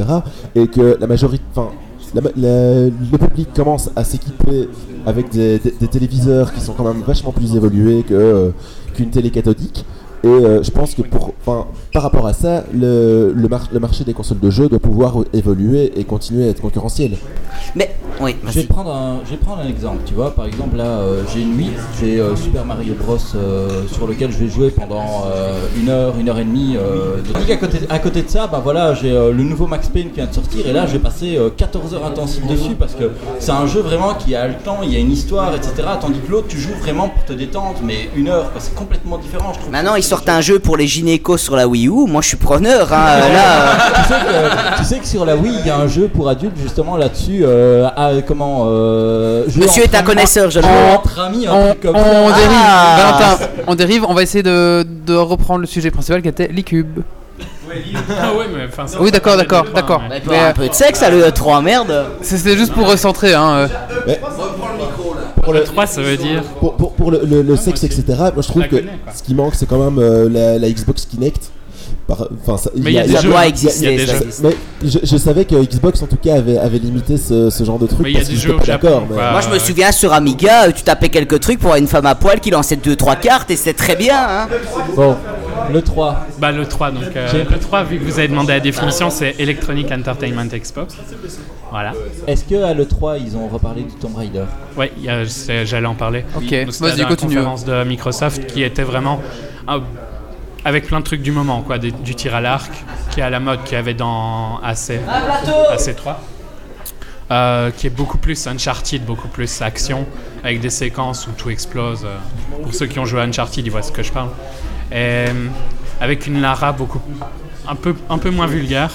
Speaker 7: Et que la majorité, enfin, la ma- la- le public commence à s'équiper avec des, des- des téléviseurs qui sont quand même vachement plus évolués que, euh, qu'une télé cathodique. Et euh, je pense que pour, enfin, par rapport à ça, le, le, mar- le marché des consoles de jeux doit pouvoir évoluer et continuer à être concurrentiel.
Speaker 4: Mais oui,
Speaker 15: Je vais, prendre un, je vais prendre un exemple, tu vois. Par exemple, là, euh, j'ai une Wii, j'ai euh, Super Mario Bros. euh, sur lequel je vais jouer pendant euh, une heure, une heure et demie. euh, de à, côté, à côté de ça, bah voilà, j'ai euh, le nouveau Max Payne qui vient de sortir et là, je vais passer euh, 14 heures intensives dessus parce que c'est un jeu vraiment qui a le temps, il y a une histoire, etc. Tandis que l'autre, tu joues vraiment pour te détendre, mais une heure, quoi, c'est complètement différent, je trouve.
Speaker 4: Maintenant, ils sortent un jeu pour les gynécos sur la Wii U. Moi, je suis preneur. Hein. euh, Là, euh,
Speaker 15: tu, sais que, tu sais que sur la Wii, il y a un jeu pour adultes justement là-dessus. euh, à- comment euh,
Speaker 4: Monsieur est un connaisseur, je le.
Speaker 15: Entre amis, un
Speaker 1: on,
Speaker 15: truc comme
Speaker 1: on
Speaker 15: ça.
Speaker 1: dérive,
Speaker 4: Ah.
Speaker 1: Valentin, on dérive, on va essayer de, de reprendre le sujet principal qui était l'e-cube.
Speaker 18: Ah ouais, mais enfin, ça,
Speaker 1: Oui,
Speaker 18: ça
Speaker 1: d'accord, d'accord, d'accord.
Speaker 18: mais-
Speaker 4: Mais un peu de sexe à l'E3, merde.
Speaker 1: C'était juste pour recentrer, hein. euh.
Speaker 7: Pour le,
Speaker 18: 3, ça veut dire.
Speaker 7: Pour, pour, pour le, le- le sexe, etc., moi je trouve que ce qui manque, c'est quand même euh, la, la Xbox Kinect. Par- Enfin, ça,
Speaker 18: Mais il y a des jeux,
Speaker 4: doit exister,
Speaker 18: Il y a des
Speaker 4: ça
Speaker 18: jeux.
Speaker 4: existe.
Speaker 7: Mais je, je savais que Xbox en tout cas avait, avait limité ce, ce genre de truc
Speaker 18: Mais il y a
Speaker 7: parce
Speaker 18: des jeux
Speaker 7: d'accord. mais-.
Speaker 4: Moi, je me souviens sur Amiga, euh, tu tapais quelques trucs pour une femme à poil qui lançait 2-3 cartes et c'était très bien. Hein.
Speaker 15: Bon, le 3.
Speaker 18: Bah le 3 donc euh, le 3 vu que vous avez demandé la définition c'est Electronic Entertainment Expo. Voilà.
Speaker 15: Est-ce que à l'E3 ils ont reparlé du Tomb Raider?
Speaker 18: Ouais, j'allais en parler.
Speaker 1: Ok, vas-y,
Speaker 18: la
Speaker 1: continue.
Speaker 18: conférence de Microsoft qui était vraiment ah, avec plein de trucs du moment quoi, du tir à l'arc qui est à la mode qu'il y avait dans AC AC3. euh, qui est beaucoup plus Uncharted, beaucoup plus action, avec des séquences où tout explose. euh, pour ceux qui ont joué à Uncharted, ils voient ce que je parle. Euh, avec une Lara beaucoup, un peu, un peu moins vulgaire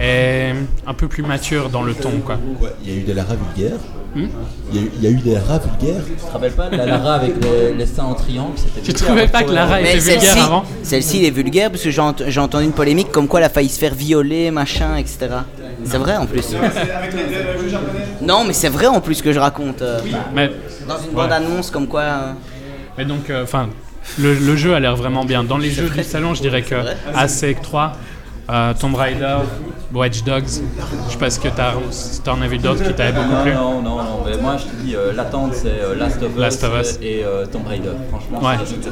Speaker 18: et un peu plus mature dans le ton, quoi.
Speaker 7: Il y a eu des Lara vulgaires.
Speaker 18: Hmm
Speaker 7: il, y a eu, il y a eu des Lara vulgaires.
Speaker 15: Tu te rappelles pas de la Lara avec les, les seins en triangle
Speaker 18: Tu
Speaker 15: vulgaire,
Speaker 18: trouvais pas que Lara était vulgaire
Speaker 4: celle-ci,
Speaker 18: avant
Speaker 4: celle-ci, elle est vulgaire parce que j'ai ent- j'ai entendu une polémique comme quoi elle a failli se faire violer, machin, etc. C'est vrai en plus. Non, mais c'est vrai en plus que je raconte. euh,
Speaker 18: Mais,
Speaker 4: Dans une
Speaker 18: Ouais.
Speaker 4: bande-annonce comme quoi. euh,
Speaker 18: mais donc, euh, enfin, le, le jeu a l'air vraiment bien. Dans les jeux du salon, je dirais que AC 3, euh, Tomb Raider, Watch Dogs, je sais pas ce que t'as, si t'en as vu d'autres qui t'avaient beaucoup plu.
Speaker 15: non, non, non, mais moi je te dis, euh, l'attente c'est euh, Last of Us,
Speaker 18: Last of Us.
Speaker 15: et euh, Tomb Raider. Franchement,
Speaker 18: Ouais.
Speaker 15: c'est c'est-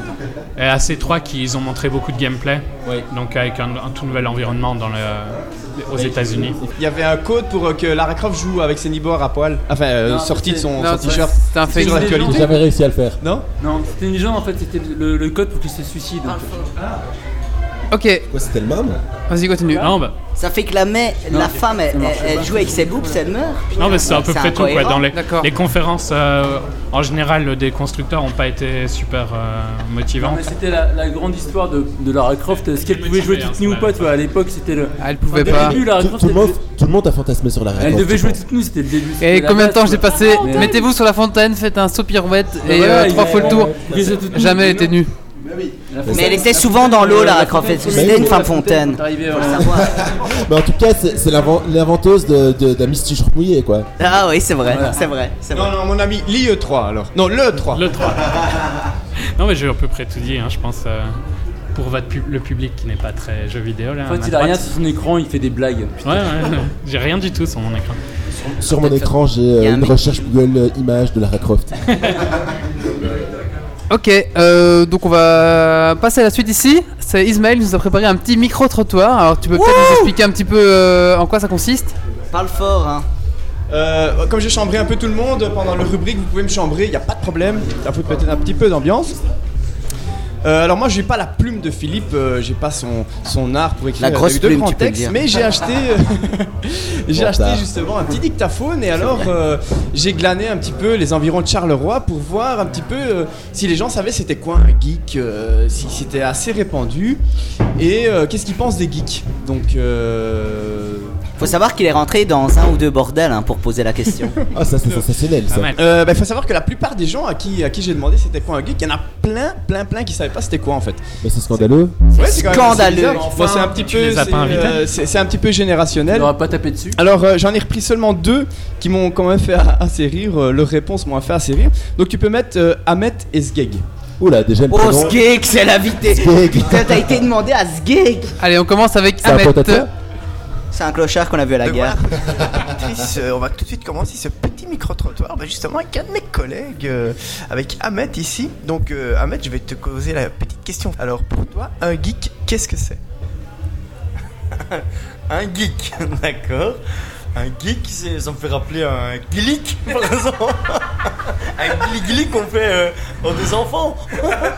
Speaker 15: c'est-
Speaker 18: Et AC3 qui ils ont montré beaucoup de gameplay,
Speaker 15: Oui.
Speaker 18: donc avec un, un tout nouvel environnement dans le, aux États-Unis.
Speaker 6: Il y avait un code pour euh, que Lara Croft joue avec ses nibords à poil. Enfin, euh,
Speaker 8: Non,
Speaker 6: sorti de son, t-shirt.
Speaker 1: c'est un fake.
Speaker 15: J'ai jamais réussi à le faire.
Speaker 6: Non?
Speaker 8: Non, c'était une légende en fait, c'était le, le code pour qu'il se suicide. en fait.
Speaker 1: Ok,
Speaker 7: Quoi, c'était le même
Speaker 1: vas-y, continue.
Speaker 18: Non, bah,
Speaker 4: Ça fait que la, mais, la femme, elle, elle- elle joue avec ses boobs, elle meurt.
Speaker 18: non, mais c'est à peu près tout. Quoi. Dans les, conférences, euh, en général, des constructeurs n'ont pas été super euh,
Speaker 8: Non,
Speaker 18: motivantes.
Speaker 8: mais c'était la, la grande histoire de, de Lara Croft. Est-ce qu'elle pouvait jouer toute nue ou pas tu vois, À l'époque, c'était le.
Speaker 1: Ah, elle pouvait pas.
Speaker 8: début, Lara
Speaker 7: tout,
Speaker 8: Croft,
Speaker 7: tout le
Speaker 8: elle
Speaker 7: monde,
Speaker 8: devait-
Speaker 7: tout le monde a fantasmé sur la
Speaker 8: Elle
Speaker 7: Croft,
Speaker 8: devait
Speaker 7: je
Speaker 8: jouer toute nue, c'était le début.
Speaker 1: Et combien de temps j'ai passé
Speaker 8: Mais-
Speaker 1: Mettez-vous sur la fontaine, faites un saut pirouette et euh, trois fois le tour.
Speaker 8: faisait toute nue,
Speaker 1: Jamais elle
Speaker 8: mais
Speaker 4: elle était souvent dans l'eau, Lara Croft. C'était une femme fontaine.
Speaker 7: Mais en tout cas, c'est c'est l'inven- l'inventeuse d'un Misty mouillé, quoi.
Speaker 4: Ah oui, c'est vrai, c'est vrai.
Speaker 6: Non, non, mon ami, l'IE3 alors. Non, le 3.
Speaker 18: Le 3. non, mais j'ai à peu près tout dit, hein, je pense, euh, pour votre pub- le public qui n'est pas très jeu vidéo. Là,
Speaker 8: En fait, il a rien sur son écran, il fait des blagues.
Speaker 18: Ouais, ouais, j'ai rien du tout sur mon écran.
Speaker 7: Sur mon écran, j'ai euh,
Speaker 4: un
Speaker 7: une recherche Google euh, image de Lara Croft.
Speaker 1: Ok, euh, donc on va passer à la suite ici. C'est Ismaël qui nous a préparé un petit micro-trottoir. Alors tu peux peut-être nous expliquer un petit peu euh, en quoi ça consiste?
Speaker 4: Parle fort, hein.
Speaker 6: Euh, comme j'ai chambré un peu tout le monde pendant le rubrique, vous pouvez me chambrer, il n'y a pas de problème. Ça fout peut-être un petit peu d'ambiance. Euh, alors moi j'ai pas la plume de Philippe, euh, j'ai pas son, son art pour écrire
Speaker 4: La grosse
Speaker 6: de
Speaker 4: plume,
Speaker 6: grands textes, mais j'ai acheté euh, j'ai
Speaker 7: Bon,
Speaker 6: acheté justement un petit dictaphone et alors euh, j'ai glané un petit peu les environs de Charleroi pour voir un petit peu euh, si les gens savaient c'était quoi un geek, euh, si c'était assez répandu et euh, qu'est-ce qu'ils pensent des geeks? Donc euh,
Speaker 4: Faut savoir qu'il est rentré dans un ou deux bordels hein, pour poser la question.
Speaker 7: Ah, ça, c'est sensationnel, ça.
Speaker 6: Euh, bah, faut savoir que la plupart des gens à qui, à qui j'ai demandé c'était quoi un geek, il y en a plein, plein, plein qui savaient pas c'était quoi en fait.
Speaker 7: Mais c'est scandaleux.
Speaker 6: Ouais, c'est
Speaker 4: Scandaleux.
Speaker 8: Enfin,
Speaker 6: c'est un petit peu, c'est, euh, c'est, un petit peu générationnel.
Speaker 8: n'aura pas tapé dessus.
Speaker 6: Alors euh, j'en ai repris seulement deux qui m'ont quand même fait assez rire. euh, leurs réponses m'ont fait assez rire. Donc tu peux mettre euh, Ahmet et Sgeg.
Speaker 7: Oula, déjà le
Speaker 4: Oh,
Speaker 7: prénom.
Speaker 4: Sgeg, c'est l'invité.
Speaker 7: Sgeg.
Speaker 4: Putain, t'as été demandé à Sgeg.
Speaker 1: Allez, on commence avec Ahmed.
Speaker 4: C'est un clochard qu'on a vu à la
Speaker 24: Donc
Speaker 4: gare.
Speaker 24: voilà. On va tout de suite commencer ce petit micro-trottoir bah, justement avec un de mes collègues, euh, avec Ahmed ici. Donc euh, Ahmed, je vais te poser la petite question. Alors pour toi, un geek, qu'est-ce que c'est? Un geek, d'accord. Un geek, ça me fait rappeler un gillick, par exemple. un gilly-gilly qu'on fait euh, aux des enfants.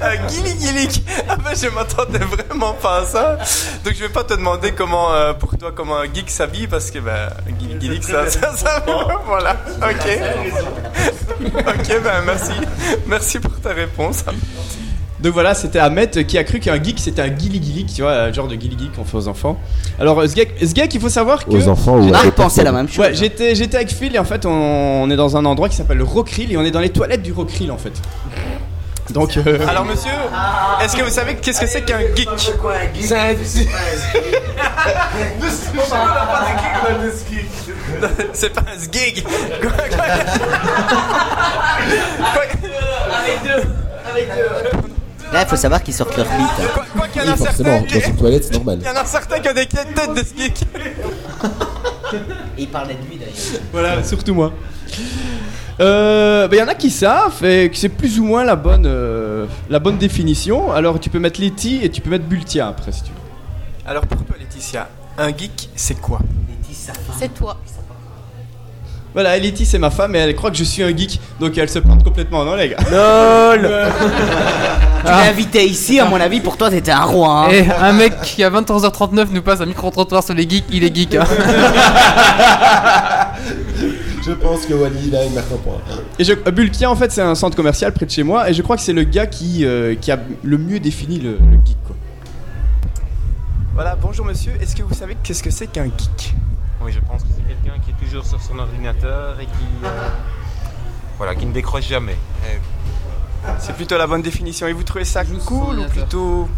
Speaker 24: un gilly-gillick. Ah ben, je m'attendais vraiment pas à ça. Donc je vais pas te demander comment, euh, pour toi, comment un geek s'habille, parce que ben, un gilly-gillick, ça, ça, ça, voilà. Ok. ok, ben merci. Merci pour ta réponse.
Speaker 6: Donc voilà, c'était Ahmed qui a cru qu'un geek c'était un gilly gilly, tu vois, un genre de gilly geek qu'on fait aux enfants. Alors ce geek, ce geek, il faut savoir que.
Speaker 7: Aux enfants ou d'autres
Speaker 4: pensait la même chose.
Speaker 6: Ouais, j'étais, j'étais avec Phil et en fait on, on est dans un endroit qui s'appelle le Rockrill et on est dans les toilettes du Rockrill en fait. Donc. euh,
Speaker 24: Alors monsieur, est-ce que vous savez qu'est-ce que c'est qu'un geek? C'est un C'est pas un sgig Quoi- quoi-
Speaker 28: Avec deux. Avec deux.
Speaker 4: Là, il faut savoir qu'ils sortent leur bite.
Speaker 24: Quoi quoi qu'il y en
Speaker 7: Oui,
Speaker 24: a
Speaker 7: forcément,
Speaker 24: certains
Speaker 7: dans une toilette, c'est normal.
Speaker 24: Il y en a certains qui ont des têtes de sgig
Speaker 4: Et il parlait de lui d'ailleurs.
Speaker 6: Voilà, surtout moi. Euh, bah, y en a qui savent et que c'est plus ou moins la bonne, euh, la bonne définition. Alors tu peux mettre Letty et tu peux mettre Bultia après si tu veux.
Speaker 24: Alors pour toi Laetitia, un geek c'est quoi?
Speaker 22: C'est toi.
Speaker 6: Voilà, Letty c'est ma femme et elle croit que je suis un geek, donc elle se plante complètement, non les gars
Speaker 24: LOL
Speaker 4: Tu l'as invité ici, à mon avis, pour toi, t'étais un roi. hein.
Speaker 1: Et un mec qui à 23h39 nous passe un micro-trottoir sur les geeks, il est geek. hein.
Speaker 7: Je pense que Wally, là, il marque un point.
Speaker 6: Et je, Bulkia en fait c'est un centre commercial près de chez moi et je crois que c'est le gars qui, euh, qui a le mieux défini le, le geek quoi.
Speaker 24: Voilà, bonjour monsieur, est-ce que vous savez qu'est-ce que c'est qu'un geek?
Speaker 3: Oui, je pense que c'est quelqu'un qui est toujours sur son ordinateur et qui. euh, voilà, qui ne décroche jamais. Et
Speaker 24: C'est plutôt la bonne définition. Et vous trouvez ça cool ou plutôt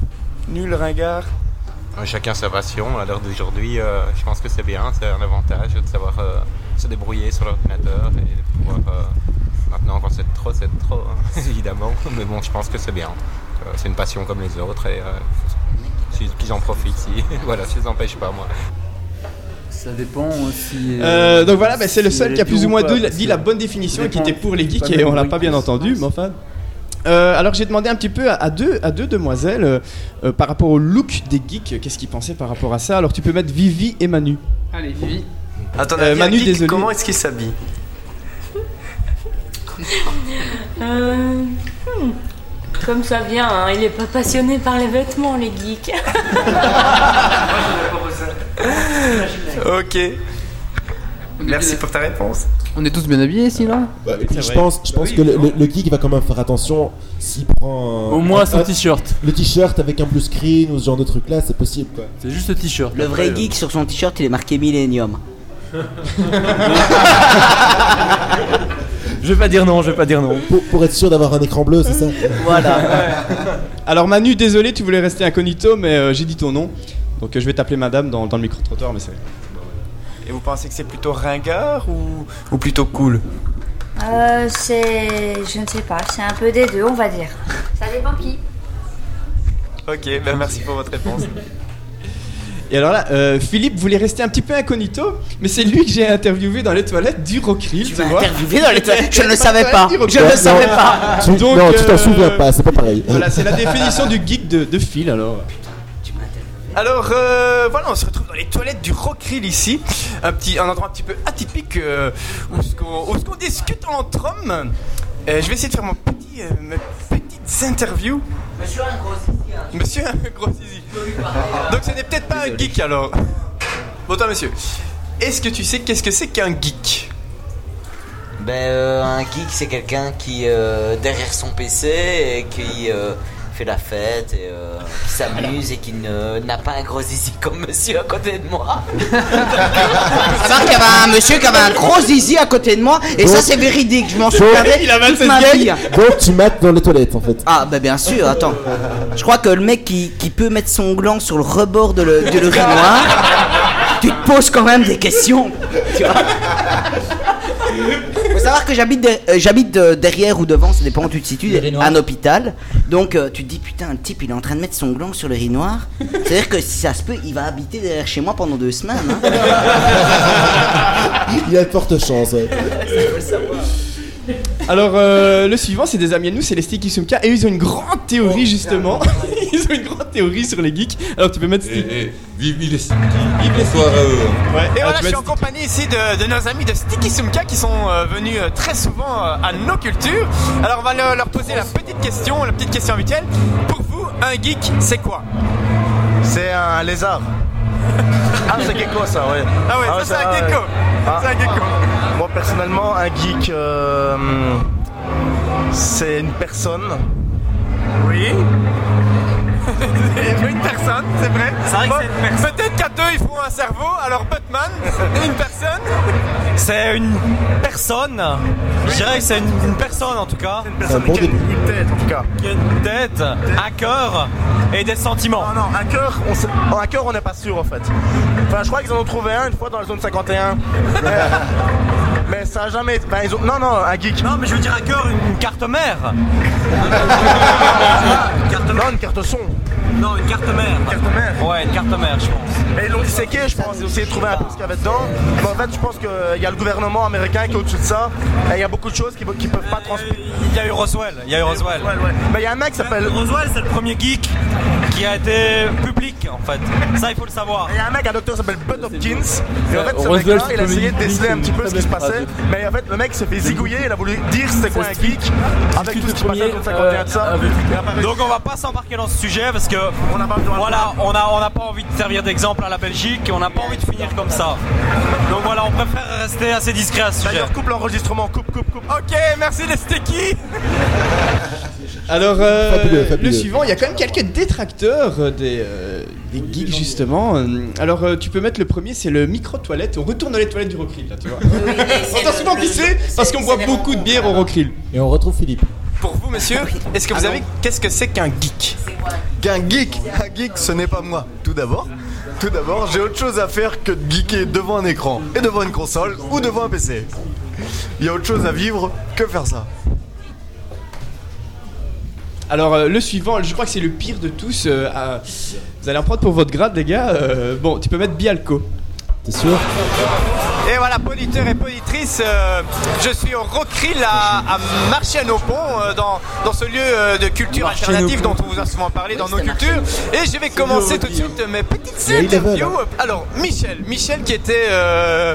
Speaker 24: nul, ringard
Speaker 3: Chacun sa passion. À l'heure d'aujourd'hui, euh, je pense que c'est bien, c'est un avantage de savoir euh, se débrouiller sur l'ordinateur et de pouvoir. euh, maintenant, quand c'est trop, c'est trop, hein, évidemment. Mais bon, je pense que c'est bien. C'est une passion comme les autres et euh, si- qu'ils en profitent. Si, voilà, ça les empêche pas, moi.
Speaker 8: Ça dépend si.
Speaker 6: Euh, donc voilà, bah, c'est le seul qui a plus ou moins
Speaker 8: ou pas,
Speaker 6: dit, la bonne définition et qui était pour les geeks et on l'a pas bien entendu, mais enfin. Euh, alors j'ai demandé un petit peu à, à deux, à deux demoiselles euh, euh, par rapport au look des geeks, euh, qu'est-ce qu'ils pensaient par rapport à ça. Alors tu peux mettre Vivi et Manu.
Speaker 1: Allez, Vivi.
Speaker 6: Euh,
Speaker 24: avis,
Speaker 6: Manu,
Speaker 24: geek,
Speaker 6: désolé.
Speaker 24: comment est-ce qu'il s'habille
Speaker 29: Euh, hmm, Comme ça vient, hein, il est pas passionné par les vêtements, les geeks.
Speaker 24: Ok. Merci pour ta réponse.
Speaker 1: On est tous bien habillés ici là
Speaker 7: Bah, je pense, je pense que le, le- le geek va quand même faire attention s'il prend. un-
Speaker 8: Au moins
Speaker 7: un-
Speaker 8: son
Speaker 7: un-
Speaker 8: t-shirt.
Speaker 7: Le t-shirt avec un blue screen ou ce genre de truc là, c'est possible quoi.
Speaker 8: C'est juste le t-shirt.
Speaker 4: Le vrai geek sur son t-shirt, il est marqué Millennium.
Speaker 14: Je vais pas dire non, je vais pas dire non.
Speaker 7: Pour, pour être sûr d'avoir un écran bleu, c'est ça
Speaker 4: Voilà.
Speaker 6: Alors Manu, désolé, tu voulais rester incognito, mais euh, j'ai dit ton nom. Donc euh, je vais t'appeler madame dans, dans le micro-trottoir, mais c'est...
Speaker 24: Et vous pensez que c'est plutôt ringard ou, ou plutôt cool?
Speaker 30: Euh, c'est. Je ne sais pas, c'est un peu des deux, on va dire. Ça dépend qui.
Speaker 24: Ok, ben merci pour votre réponse.
Speaker 6: Et alors là, euh, Philippe voulait rester un petit peu incognito, mais c'est lui que j'ai interviewé dans les toilettes du Rockrill, tu, vois.
Speaker 4: interviewé dans les toilettes Je ne le savais pas. Je ne le savais pas.
Speaker 7: Tu-
Speaker 6: Donc,
Speaker 7: non, tu t'en
Speaker 6: euh,
Speaker 7: souviens pas, c'est pas pareil.
Speaker 6: Voilà, c'est la définition du geek de, de Phil alors.
Speaker 24: Alors euh, voilà, on se retrouve dans les toilettes du Rockrill ici, un petit, un endroit un petit peu atypique euh, où ce qu'on discute entre hommes. Euh, je vais essayer de faire mon petit, mes petites interviews.
Speaker 4: Monsieur un gros zizi, hein.
Speaker 24: Monsieur un gros zizi. Donc ce n'est peut-être pas un geek alors. Bon toi monsieur, est-ce que tu sais qu'est-ce que c'est qu'un geek?
Speaker 31: Ben, euh, un geek, c'est quelqu'un qui, derrière son PC, et qui fait la fête, et euh, qui s'amuse, et qui ne- n'a pas un gros zizi comme monsieur à côté de moi.
Speaker 4: C'est qu'il y avait un monsieur qui avait un gros zizi à côté de moi, et ça c'est véridique, je m'en souviendrai
Speaker 7: Il a
Speaker 4: toute
Speaker 7: 27
Speaker 4: ma
Speaker 7: gags.
Speaker 4: vie.
Speaker 7: Donc tu mates dans les toilettes en fait.
Speaker 4: Ah bah bien sûr, attends. Je crois que le mec qui, qui peut mettre son gland sur le rebord de le- de l'urinoir, tu te poses quand même des questions. Tu vois Faut savoir que j'habite euh, j'habite euh, derrière ou devant, ça dépend où tu te situes, un hôpital. Donc euh, tu te dis putain, le type il est en train de mettre son gland sur le riz noir. C'est-à-dire que si ça se peut, il va habiter derrière chez moi pendant deux semaines. hein.
Speaker 7: Il y a de fortes chances. ouais.
Speaker 6: Alors, euh, le suivant, c'est des amis à nous, c'est les Sticky Sumka, et ils ont une grande théorie justement. Ils ont une grande théorie sur les geeks. Alors, tu peux mettre Sticky.
Speaker 10: Eh, vive les Sticky, vive les soirs à eux.
Speaker 6: Ouais,
Speaker 2: Et
Speaker 6: alors,
Speaker 2: voilà, je suis en compagnie ici de, de nos amis de Sticky Sumka qui sont euh, venus euh, très souvent euh, à nos cultures. Alors on va le- leur poser la petite question, la petite question habituelle. Pour vous, un geek, c'est quoi?
Speaker 32: C'est un lézard. Ah, c'est gecko ça, ouais.
Speaker 2: Ah ouais, ça, c'est un gecko.
Speaker 32: Ah.
Speaker 2: C'est un gecko.
Speaker 32: Moi personnellement, un geek, euh, c'est une personne.
Speaker 2: Oui. Une personne, c'est vrai.
Speaker 32: C'est vrai que
Speaker 2: Bon,
Speaker 32: c'est une personne.
Speaker 2: Peut-être qu'à deux, il faut un cerveau. Alors Batman, une personne.
Speaker 32: C'est une personne. Je dirais que c'est une, une personne en tout cas. Une
Speaker 7: personne bon qui a une-
Speaker 32: une tête en tout cas. Qui a une tête, un cœur et des sentiments. Non, non, un cœur, on sait- un cœur, on n'est pas sûr en fait. Enfin, je crois qu'ils en ont trouvé un une fois dans la zone 51. Mais, mais ça a jamais. enfin, ils ont... Non, non, un geek. Non, mais je veux dire un cœur, une, carte mère. une carte Non, une carte son. Non, une carte mère. Une carte mère Ouais, une carte mère, je pense. Et ils l'ont disséqué, je pense. Ils ont essayé de trouver un peu ce qu'il y avait dedans. Mais en fait, je pense qu'il y a le gouvernement américain qui est au-dessus de ça. Et il y a beaucoup de choses qui ne peuvent pas transmettre. Il y a eu Roswell. Il y a eu Roswell. Mais il y a un mec qui s'appelle. Roswell, c'est le premier geek qui a été public, en fait. Ça, il faut le savoir. Il y a un mec, un docteur s'appelle Bud Hopkins. Et en fait, ce mec-là, il a essayé de déceler un petit peu ce qui se passait. Mais en fait, le mec s'est fait zigouiller. Il a voulu dire c'était quoi un geek avec tout ce qui passait dans le 51 de ça. Donc on va pas s'embarquer dans ce sujet parce que voilà, on a on n'a pas envie de servir d'exemple à la Belgique et on n'a pas envie de finir comme ça. Donc voilà, on préfère rester assez discret à ce sujet. D'ailleurs, coupe l'enregistrement, coupe, coupe, coupe.
Speaker 2: Ok, merci les sticky.
Speaker 6: Alors, euh,
Speaker 7: Fabuleux, fabuleux.
Speaker 6: le suivant, il y a quand même quelques détracteurs euh, des, euh, des geeks justement. Alors, euh, tu peux mettre le premier, c'est le micro-toilette. On retourne dans les toilettes du Rockrill là, tu vois. on doit souvent pisser parce qu'on boit beaucoup de bière au Rockrill.
Speaker 7: Et on retrouve Philippe.
Speaker 2: Pour vous, monsieur, est-ce que vous savez qu'est-ce que c'est qu'un geek
Speaker 32: Qu'un geek, un geek, ce n'est pas moi. Tout d'abord, tout d'abord, j'ai autre chose à faire que de geeker devant un écran et devant une console ou devant un PC. Il y a autre chose à vivre que faire ça.
Speaker 6: Alors, euh, le suivant, je crois que c'est le pire de tous. euh, Vous allez en prendre pour votre grade, les gars. Euh, bon, tu peux mettre Bialco.
Speaker 7: T'es sûr?
Speaker 2: Et voilà, poditeur et poditrice, euh, je suis au Rockrill à, à Marchienne-au-Pont, euh, dans, dans ce lieu euh, de culture alternative dont on vous a souvent parlé dans nos cultures. Et je vais commencer tout de suite mes petites interviews. Alors, Michel, Michel qui était euh,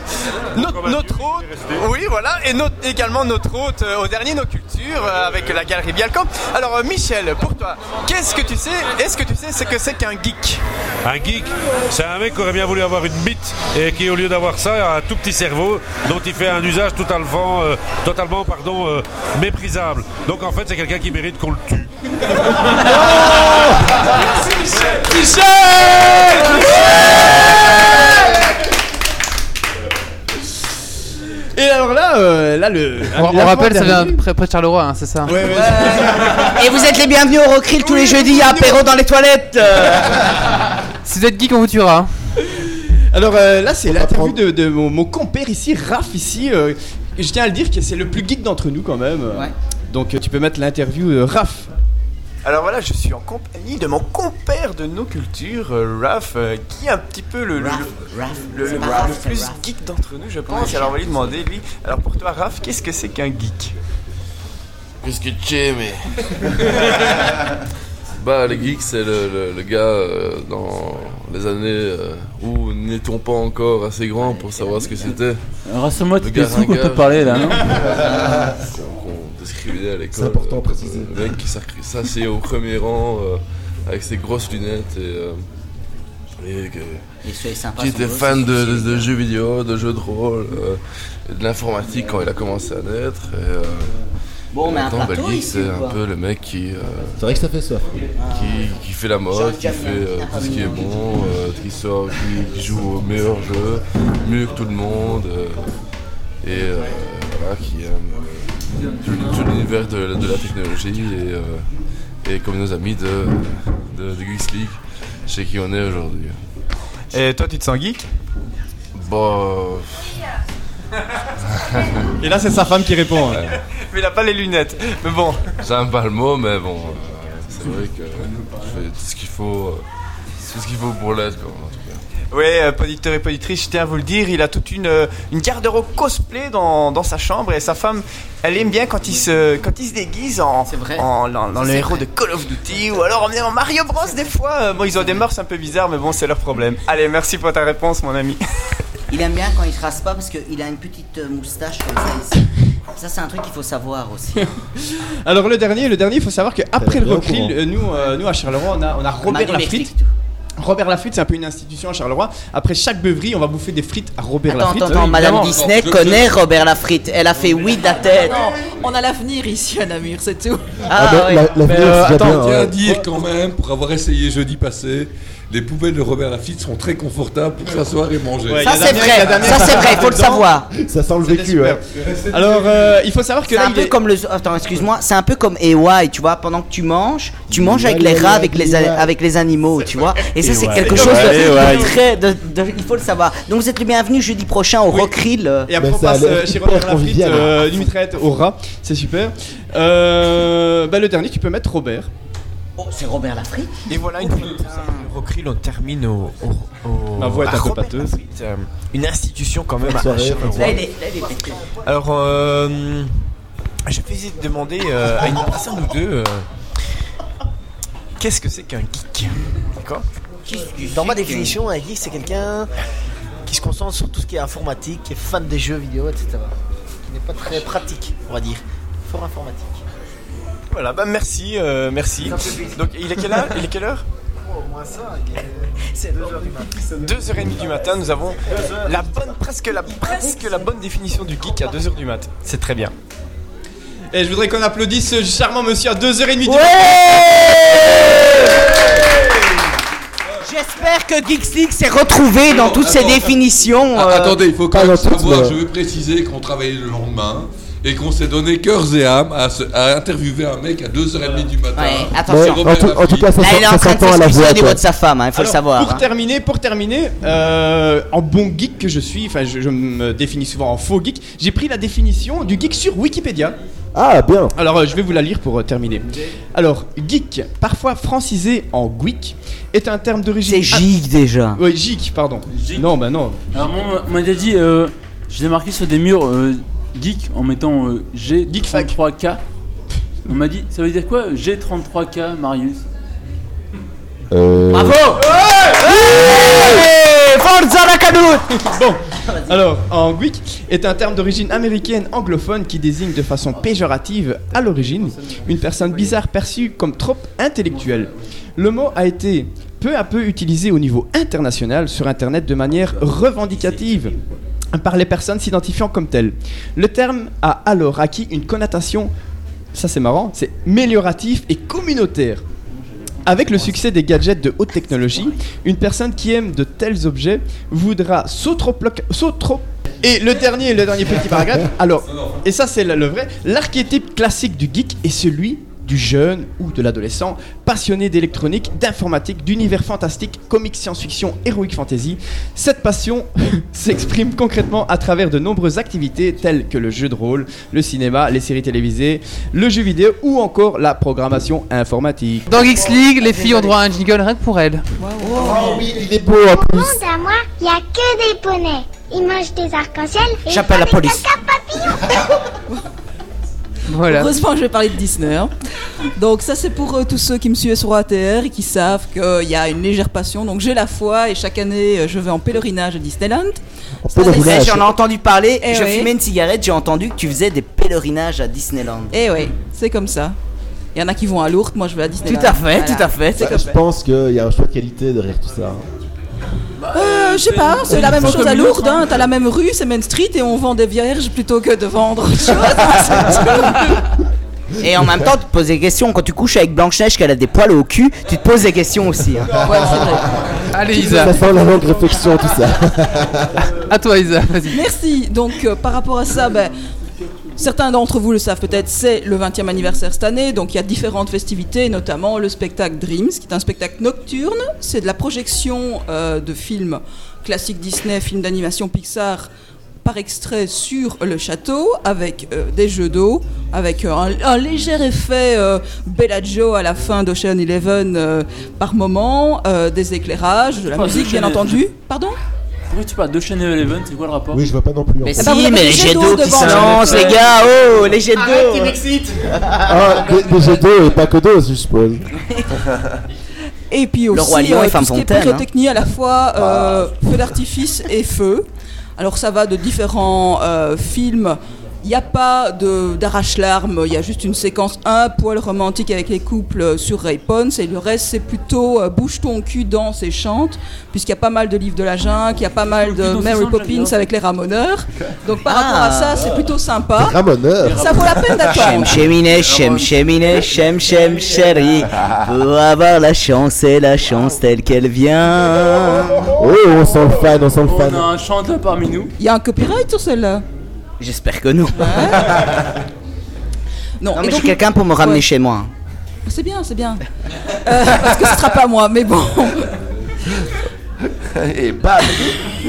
Speaker 2: notre, notre hôte, oui voilà, et notre- également notre hôte euh, au dernier Nos Cultures euh, avec la galerie Bialcom. Alors, euh, Michel, pour toi, qu'est-ce que tu sais Est-ce que tu sais ce que c'est qu'un geek?
Speaker 33: Un geek, c'est un mec qui aurait bien voulu avoir une bite et qui, au lieu d'avoir ça, a un tout petit cerveau dont il fait un usage totalement, euh, totalement pardon, euh, méprisable. Donc en fait, c'est quelqu'un qui mérite qu'on le tue.
Speaker 6: Et alors là, euh, là le.
Speaker 1: On, on rappelle, ça vient près, près de Charleroi, hein, c'est ça
Speaker 6: Ouais, ouais.
Speaker 4: Et vous êtes les bienvenus au Rockrill tous les jeudis à apéro dans les toilettes.
Speaker 1: Si vous êtes geek, on vous tuera.
Speaker 6: Alors euh, là, c'est l'interview de, de mon, mon compère ici, Raph ici. euh, je tiens à le dire que c'est le plus geek d'entre nous quand même. Donc euh, tu peux mettre l'interview euh, Raph.
Speaker 2: Alors voilà, je suis en compagnie de mon compère de nos cultures, euh, Raph, euh, qui est un petit peu le, le, le- le- le plus geek d'entre nous, je pense. Alors on va lui demander, lui, alors pour toi, Raph, qu'est-ce que c'est qu'un geek?
Speaker 10: Qu'est-ce que tu es, mais. bah, le geek, c'est le, le- le gars euh, dans les années euh, où nous n'étions pas encore assez grands pour savoir ce que c'était. Gars
Speaker 8: sous quand
Speaker 10: ringard.
Speaker 8: t'as parlé, là, non
Speaker 10: Qu'on qu'on décrivait à l'école.
Speaker 7: C'est important à préciser.
Speaker 10: Le mec qui s'assied au premier rang euh, avec ses grosses lunettes et. euh, et qui était fan de,
Speaker 4: difficile.
Speaker 10: de- de jeux vidéo, de jeux de rôle, euh, et de l'informatique quand il a commencé à naître. Et, euh,
Speaker 4: Bon, mais un plateau
Speaker 10: c'est un peu le mec qui. euh,
Speaker 7: C'est vrai que ça fait soif.
Speaker 10: qui, qui fait la mode, qui fait euh, tout ce qui est bon, euh, qui sort, qui, qui joue au meilleur jeu, mieux que tout le monde, euh, et euh, voilà, qui aime euh, tout, tout l'univers de, de la technologie et, euh, et comme nos amis de, de, de Geeks League, chez qui on est aujourd'hui.
Speaker 2: Et toi, tu te sens geek?
Speaker 10: Bah.
Speaker 6: Et là, c'est sa femme qui répond. hein.
Speaker 34: Mais il a pas les lunettes. Mais bon.
Speaker 17: J'aime pas le mot, mais bon, euh, c'est vrai que je fais tout ce qu'il faut, euh, tout ce qu'il faut pour l'être, quoi, en tout cas.
Speaker 34: Oui, euh, poditeur et poditrice, je tiens à vous le dire, il a toute une, euh, une garde-robe cosplay dans, dans sa chambre et sa femme, elle aime bien quand il se, quand il se déguise en, en- dans, dans le
Speaker 4: C'est
Speaker 34: héros
Speaker 4: vrai.
Speaker 34: de Call of Duty ou alors en, en Mario Bros des fois. Euh, Bon, ils ont des mœurs un peu bizarres, mais bon, c'est leur problème. Allez, merci pour ta réponse, mon ami.
Speaker 4: Il aime bien quand il se rase pas parce qu'il a une petite euh, moustache comme ça ici. Ça, c'est un truc qu'il faut savoir aussi.
Speaker 6: Alors le dernier, le dernier, il faut savoir qu'après le
Speaker 4: courant.
Speaker 6: euh, nous, euh, nous à Charleroi, on a, on a Robert
Speaker 4: m'explique
Speaker 6: Robert Lafritte, c'est un peu une institution à Charleroi. Après chaque beuverie, on va bouffer des frites à Robert
Speaker 4: Attends,
Speaker 6: Lafritte.
Speaker 4: attends, attends, Madame Disney connaît Robert Lafritte. Elle a fait oui de la tête.
Speaker 22: Non, on a l'avenir ici à Namur, c'est tout.
Speaker 4: Ah,
Speaker 7: ben, la- l'avenir,
Speaker 11: Mais euh, attends,
Speaker 7: bien,
Speaker 11: tiens à
Speaker 7: ouais.
Speaker 11: dire quand même, pour avoir essayé jeudi passé, les poubelles de Robert Lafitte sont très confortables pour s'asseoir et manger.
Speaker 6: Ouais, Ça, c'est vrai.
Speaker 4: Ça, c'est vrai, il faut le savoir.
Speaker 7: Ça sent le vécu, ouais.
Speaker 6: Alors, euh, il faut savoir que
Speaker 4: C'est
Speaker 6: là,
Speaker 4: un
Speaker 6: il
Speaker 4: peu
Speaker 6: est-
Speaker 4: comme le. Attends, excuse-moi. C'est un peu comme EY, tu vois. Pendant que tu manges, tu manges avec les rats, avec les, a- avec les animaux, tu vois. Et ça, c'est quelque chose de, très. de- de- il faut le savoir. Donc, vous êtes le bienvenu jeudi prochain au Rockrill. euh.
Speaker 6: Et après, on passe euh, chez Robert Lafritte, euh, du mitraillette au rat. C'est super. Euh, bah, le dernier, tu peux mettre Robert.
Speaker 4: Oh, c'est Robert Lafritte.
Speaker 34: Et voilà, une fois de on termine au. au, au-
Speaker 6: Ma voix est un peu
Speaker 34: Robert
Speaker 6: pâteuse.
Speaker 34: Lafritte, euh, une institution quand même à. Alors, euh, je vais essayer de demander euh, à une personne ou deux euh, qu'est-ce que c'est qu'un geek? D'accord?
Speaker 35: Dans ma définition, un geek, c'est quelqu'un qui se concentre sur tout ce qui est informatique, qui est fan des jeux vidéo, etc. Qui n'est pas très pratique, on va dire. Fort informatique.
Speaker 34: Voilà, bah merci, euh, merci. Donc, il est quelle heure? Il est quelle heure?
Speaker 35: Oh, ça, c'est 2h du matin.
Speaker 34: 2h30 du matin, nous avons la bonne, presque la, presque la bonne définition du geek à 2h du matin. C'est très bien.
Speaker 6: Et je voudrais qu'on applaudisse ce charmant monsieur à 2h30 du
Speaker 4: J'espère que Geeks League s'est retrouvé dans toutes ces définitions.
Speaker 11: Ah,
Speaker 4: euh,
Speaker 11: attendez, il faut quand même savoir, je veux préciser qu'on travaillait le lendemain et qu'on s'est donné cœurs et âme à, se- à interviewer un mec à 2h30 du matin.
Speaker 4: Ouais, attention.
Speaker 11: Robert
Speaker 7: en tout- en tout cas, ça
Speaker 4: Là, il est en
Speaker 7: ça
Speaker 4: train de
Speaker 7: s'entend à la
Speaker 4: s'excuser
Speaker 7: voix,
Speaker 4: au niveau
Speaker 7: quoi.
Speaker 4: de sa femme, hein, il faut le
Speaker 6: Alors,
Speaker 4: savoir.
Speaker 6: Pour
Speaker 4: hein.
Speaker 6: terminer, pour terminer, euh, en bon geek que je suis, enfin je, je me définis souvent en faux geek, j'ai pris la définition du geek sur Wikipédia.
Speaker 7: Ah, bien.
Speaker 6: Alors euh, je vais vous la lire pour euh, terminer. Alors, geek, parfois francisé en geek, est un terme d'origine.
Speaker 4: C'est geek déjà.
Speaker 6: Oui, geek, pardon. Non, bah non.
Speaker 8: Alors moi, on m'a déjà dit, euh, je l'ai marqué sur des murs euh, geek en mettant euh, G33K. On m'a dit, ça veut dire quoi G33K, Marius?
Speaker 7: Euh...
Speaker 4: Bravo! Forza la canoute
Speaker 6: Bon, alors, en geek est un terme d'origine américaine anglophone qui désigne de façon péjorative, à l'origine, une personne bizarre perçue comme trop intellectuelle. Le mot a été peu à peu utilisé au niveau international sur Internet de manière revendicative par les personnes s'identifiant comme telles. Le terme a alors acquis une connotation, ça c'est marrant, c'est mélioratif et communautaire. Avec le succès des gadgets de haute technologie, une personne qui aime de tels objets voudra s'autro... Et le dernier, le dernier petit paragraphe. Alors, et ça c'est le vrai, l'archétype classique du geek est celui du jeune ou de l'adolescent passionné d'électronique, d'informatique, d'univers fantastique, comics science-fiction, heroic fantasy. Cette passion s'exprime concrètement à travers de nombreuses activités telles que le jeu de rôle, le cinéma, les séries télévisées, le jeu vidéo ou encore la programmation informatique.
Speaker 1: Dans Geeks League, les filles ont droit à un jingle rien que pour elles.
Speaker 7: Oh oui, il est beau en plus.
Speaker 36: monde à moi, il n'y a que des poneys. Ils mangent des arcs-en-ciel et
Speaker 4: J'appelle la
Speaker 36: des
Speaker 4: police.
Speaker 36: papillons.
Speaker 1: Voilà.
Speaker 22: Heureusement que je vais parler de Disney. hein. Donc ça c'est pour euh, tous ceux qui me suivent sur ATR et qui savent qu'il y a une légère passion. Donc j'ai la foi et chaque année euh, je vais en pèlerinage à Disneyland.
Speaker 4: Eh, J'en ai entendu parler,
Speaker 22: Eh
Speaker 4: je
Speaker 22: oui.
Speaker 4: fumais une cigarette, j'ai entendu que tu faisais des pèlerinages à Disneyland.
Speaker 22: Et oui, c'est comme ça. Il y en a qui vont à Lourdes, moi je vais à Disneyland.
Speaker 4: Tout à fait,
Speaker 22: Voilà.
Speaker 4: tout à fait,
Speaker 22: C'est
Speaker 7: Bah,
Speaker 22: comme
Speaker 7: je pense qu'il y a un choix de qualité derrière tout ça.
Speaker 22: Euh, je sais pas, c'est la même chose à Lourdes,
Speaker 7: hein.
Speaker 22: t'as la même rue, c'est Main Street et on vend des vierges plutôt que de vendre autre chose.
Speaker 4: Et en même temps, tu te poses des questions. Quand tu couches avec Blanche-Neige, qu'elle a des poils au cul, tu te poses des questions aussi. hein.
Speaker 1: Allez Isa.
Speaker 7: Ça sent la longue réflexion, tout ça.
Speaker 1: à toi Isa, vas-y.
Speaker 22: Merci. Donc euh, par rapport à ça, ben, certains d'entre vous le savent peut-être, c'est le 20e anniversaire cette année, donc il y a différentes festivités, notamment le spectacle Dreams, qui est un spectacle nocturne. C'est de la projection euh, de films classiques Disney, films d'animation Pixar par extrait sur le château avec euh, des jeux d'eau, avec euh, un, un léger effet euh, Bellagio à la fin d'Ocean Eleven par moment, des éclairages, de la
Speaker 8: Pourquoi
Speaker 22: musique bien entendu. Pardon?
Speaker 8: Pourquoi tu parles de Channel Eleven C'est quoi le rapport
Speaker 7: Oui, je vois pas non plus.
Speaker 4: Mais si, mais les
Speaker 22: jets d'eau
Speaker 4: qui
Speaker 22: devant.
Speaker 4: s'annoncent, les gars, oh, les jets d'eau
Speaker 7: Ah, des jets d'eau et pas que d'eau, je suppose.
Speaker 22: Et puis aussi
Speaker 4: Le Roi Lion
Speaker 22: euh,
Speaker 4: et
Speaker 22: tout ce qui est
Speaker 4: hein.
Speaker 22: pyrotechnie à la fois euh, feu d'artifice et feu. Alors ça va de différents euh, films. Il n'y a pas de- d'arrache-larmes, il y a juste une séquence un poil romantique avec les couples sur Ray Pons et le reste c'est plutôt euh, bouge ton cul, danse et chante, puisqu'il y a pas mal de livres de la jungle, il y a pas mal de Mary Poppins avec les ramoneurs. Donc par
Speaker 4: Ah.
Speaker 22: rapport à ça c'est plutôt sympa.
Speaker 7: Ramoneur.
Speaker 22: Ça vaut la peine
Speaker 4: Chem
Speaker 22: d'attendre.
Speaker 4: cheminé, chem cheminé, chem chem chérie. Pour avoir la chance et la chance telle qu'elle vient.
Speaker 7: Oh, on sent le fan, on sent le
Speaker 8: On
Speaker 7: fan.
Speaker 8: a un chanteur parmi nous.
Speaker 22: Il y a un copyright sur celle-là?
Speaker 4: J'espère que non.
Speaker 22: Non,
Speaker 4: mais j'ai quelqu'un pour me ramener
Speaker 22: Ouais.
Speaker 4: chez moi.
Speaker 22: C'est bien, c'est bien. Euh, parce que ce sera pas moi, mais bon.
Speaker 17: Et bam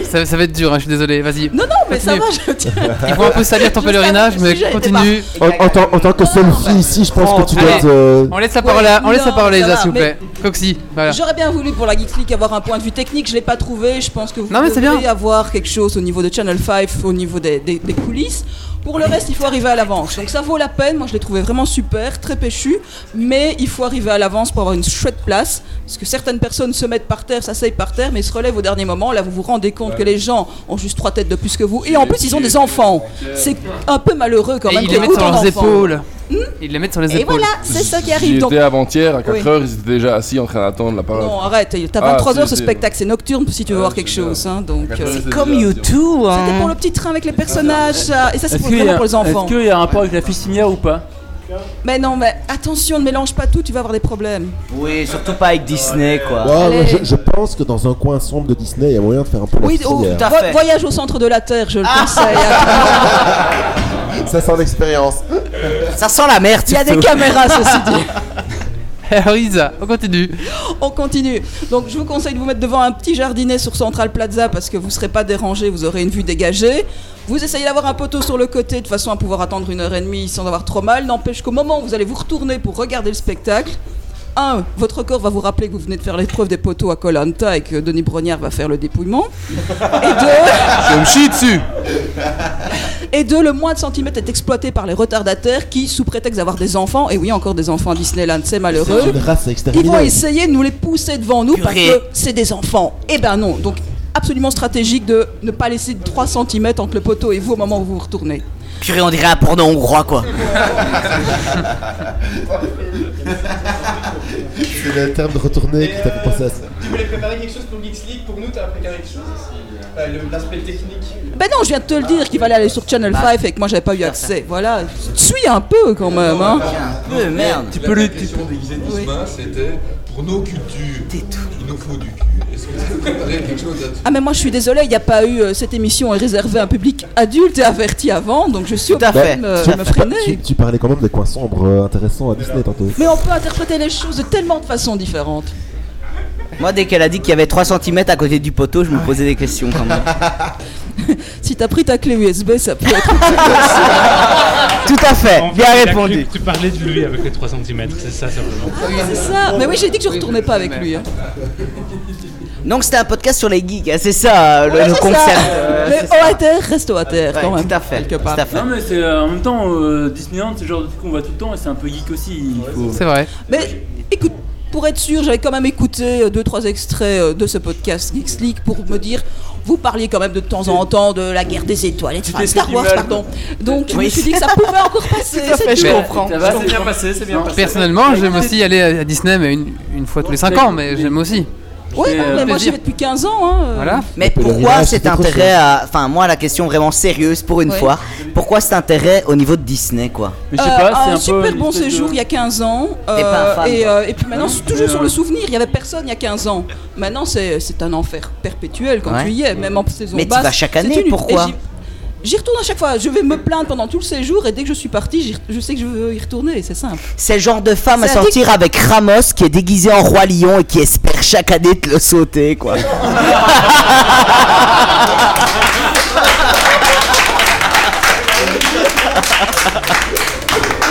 Speaker 1: Ça, ça va être dur, hein, je suis désolé, vas-y.
Speaker 22: Non, non, mais ça va,
Speaker 1: Continue.
Speaker 22: je tiens.
Speaker 1: Il faut un peu salir ton pèlerinage, mais continue.
Speaker 7: En, en tant, en tant que seule fille ici, je pense que tu dois euh,
Speaker 1: On laisse la parole à, on laisse la
Speaker 22: non,
Speaker 1: parole à
Speaker 22: ça
Speaker 1: Isa,
Speaker 22: va,
Speaker 1: s'il vous plaît. Coxy, voilà.
Speaker 22: J'aurais bien voulu pour la Geeks League avoir un point de vue technique, je l'ai pas trouvé. Je pense que vous
Speaker 1: Non, mais bien.
Speaker 22: avoir quelque chose au niveau de Channel 5, au niveau des, des- des coulisses. Pour le reste, il faut arriver à l'avance. Donc ça vaut la peine. Moi, je l'ai trouvé vraiment super, très péchu. Mais il faut arriver à l'avance pour avoir une chouette place. Parce que certaines personnes se mettent par terre, s'asseyent par terre, mais se relèvent au dernier moment. Là, vous vous rendez compte que les gens ont juste trois têtes de plus que vous. Et en plus, ils ont des enfants. C'est un peu malheureux quand
Speaker 1: Et
Speaker 22: même.
Speaker 1: ils
Speaker 22: qu'il y
Speaker 1: les mettent sur leurs épaules. Ils les mettent sur les
Speaker 22: Et
Speaker 1: épaules.
Speaker 22: voilà, c'est ça qui
Speaker 17: J'y
Speaker 22: arrive.
Speaker 17: Étais avant-hier, à 4h,
Speaker 22: Oui.
Speaker 17: ils étaient déjà assis en train d'attendre la parole.
Speaker 22: Non, arrête, t'as
Speaker 17: Ah,
Speaker 22: 23h
Speaker 17: si,
Speaker 22: ce
Speaker 17: si.
Speaker 22: spectacle, c'est nocturne si tu veux
Speaker 17: Ah,
Speaker 22: voir quelque chose. hein, donc, euh,
Speaker 4: C'est comme YouTube, hein.
Speaker 22: C'était pour le petit train avec les personnages, ça. Et ça, c'est pour- vraiment
Speaker 8: a-
Speaker 22: pour les enfants.
Speaker 8: est-ce qu'il y a un rapport avec la fistinière ou pas
Speaker 22: Mais non, mais attention, ne mélange pas tout, tu vas avoir des problèmes.
Speaker 4: Oui, surtout pas avec Disney, quoi.
Speaker 7: ouais, je, je pense que dans un coin sombre de Disney, il y a moyen de faire un peu la
Speaker 22: Oui, oh,
Speaker 7: filière.
Speaker 4: tout à
Speaker 22: vo-
Speaker 4: fait.
Speaker 22: voyage au centre de la Terre, je le conseille.
Speaker 7: Ça sent l'expérience.
Speaker 4: Ça sent la merde,
Speaker 22: Il y a des caméras, ceci dit.
Speaker 1: Isa, on continue.
Speaker 22: On continue. Donc, je vous conseille de vous mettre devant un petit jardinet sur Central Plaza parce que vous ne serez pas dérangé, vous aurez une vue dégagée. Vous essayez d'avoir un poteau sur le côté de façon à pouvoir attendre une heure et demie sans avoir trop mal. N'empêche qu'au moment où vous allez vous retourner pour regarder le spectacle, un, votre corps va vous rappeler que vous venez de faire l'épreuve des poteaux à Colanta et que Denis Brognard va faire le dépouillement. Et deux,
Speaker 17: Je me chie dessus
Speaker 22: et deux, le moins de centimètres est exploité par les retardataires qui, sous prétexte d'avoir des enfants, et oui, encore des enfants à Disneyland, c'est malheureux,
Speaker 7: C'est une race à
Speaker 22: ils vont essayer de nous les pousser devant nous parce que c'est des enfants. Eh ben non, donc absolument stratégique de ne pas laisser 3 cm entre le poteau et vous au moment où vous vous retournez.
Speaker 4: Purée, on dirait un porno hongrois, quoi.
Speaker 7: C'est le terme de retourner qui t'a fait penser à ça.
Speaker 6: Tu voulais préparer quelque chose pour Geeks League Pour nous, t'as préparé quelque chose aussi le- L'aspect technique.
Speaker 22: Ben non, je viens de te le dire qu'il fallait aller sur Channel 5 et que moi j'avais pas eu accès. Voilà, suis un peu quand même. Hein.
Speaker 4: Un peu, merde.
Speaker 8: Tu peux le. tu-
Speaker 11: question déguisée d'Isma, c'était pour nos cultures, il nous faut du cul. Est-ce que préparé quelque chose là-dessus
Speaker 22: Ah mais moi je suis désolée, il n'y a pas eu euh, cette émission est réservée à un public adulte et averti avant, donc je suis
Speaker 4: Tout à
Speaker 22: obligée
Speaker 4: fait.
Speaker 22: de me,
Speaker 7: tu,
Speaker 22: me freiner.
Speaker 7: tu- tu parlais quand même des coins sombres euh, intéressants à Disney tantôt.
Speaker 22: Mais on peut interpréter les choses de tellement de façons différentes.
Speaker 4: Moi, dès qu'elle a dit qu'il y avait 3 cm à côté du poteau, je me posais des questions quand même.
Speaker 22: Si t'as pris ta clé USB, ça peut être.
Speaker 4: Tout à fait,
Speaker 5: En fait,
Speaker 4: bien
Speaker 5: cru
Speaker 4: répondu.
Speaker 5: Tu parlais de lui avec les 3 cm, c'est ça simplement.
Speaker 22: C'est ça. Mais oui, j'ai dit que je retournais pas avec lui. hein.
Speaker 4: Donc, c'était un podcast sur les geeks, hein, c'est ça le,
Speaker 22: Ouais,
Speaker 4: le concept. euh,
Speaker 22: Mais au à terre, reste au à terre quand
Speaker 4: Ouais,
Speaker 22: même.
Speaker 4: tout à fait,
Speaker 22: quelque
Speaker 4: tout
Speaker 22: part.
Speaker 4: à fait.
Speaker 8: Non mais c'est euh, en même temps euh, Disneyland c'est le genre de truc qu'on voit tout le temps et c'est un peu geek aussi. il faut-
Speaker 1: C'est vrai.
Speaker 22: Mais écoute, pour être sûr, j'avais quand même écouté euh, deux trois extraits euh, de ce podcast Geeks League pour me dire. Vous parliez quand même de temps en temps de la guerre des étoiles et de
Speaker 8: Tu
Speaker 22: enfin, Star Wars, pardon. Donc je
Speaker 4: Oui.
Speaker 22: me suis dit que ça pouvait encore passer.
Speaker 4: Tout à fait, je
Speaker 22: tout.
Speaker 4: comprends.
Speaker 8: Ça va,
Speaker 14: C'est bien passé, c'est bien passé.
Speaker 1: Personnellement, j'aime aussi aller à à Disney, mais une, une fois tous les 5 ans, mais j'aime aussi.
Speaker 22: Oui,
Speaker 8: euh,
Speaker 22: mais moi j'y vais depuis 15 ans. Hein. euh.
Speaker 1: Voilà.
Speaker 4: Mais pourquoi cet intérêt à. Enfin, moi, la question vraiment sérieuse pour une
Speaker 22: Ouais.
Speaker 4: fois. Pourquoi cet intérêt au niveau de Disney, quoi?
Speaker 8: Mais je sais
Speaker 22: Euh,
Speaker 8: pas, c'est
Speaker 22: un
Speaker 8: un peu.
Speaker 22: super bon
Speaker 8: de-
Speaker 22: séjour il y a 15 ans.
Speaker 4: T'es pas un fan,
Speaker 22: et,
Speaker 4: quoi.
Speaker 22: euh, et puis maintenant, c'est toujours sur
Speaker 8: euh,
Speaker 22: le souvenir. Il y avait personne il y a 15 ans. Maintenant, c'est c'est un enfer perpétuel quand
Speaker 4: Ouais.
Speaker 22: tu y es, même en saison
Speaker 4: Mais tu
Speaker 22: basse.
Speaker 4: vas chaque année, pourquoi?
Speaker 22: J'y retourne à chaque fois. Je vais me plaindre pendant tout le séjour et dès que je suis partie, je sais que je veux y retourner. C'est simple.
Speaker 4: C'est le genre de femme à sortir avec Ramos qui est déguisé en roi lion et qui espère chaque année te le sauter, quoi.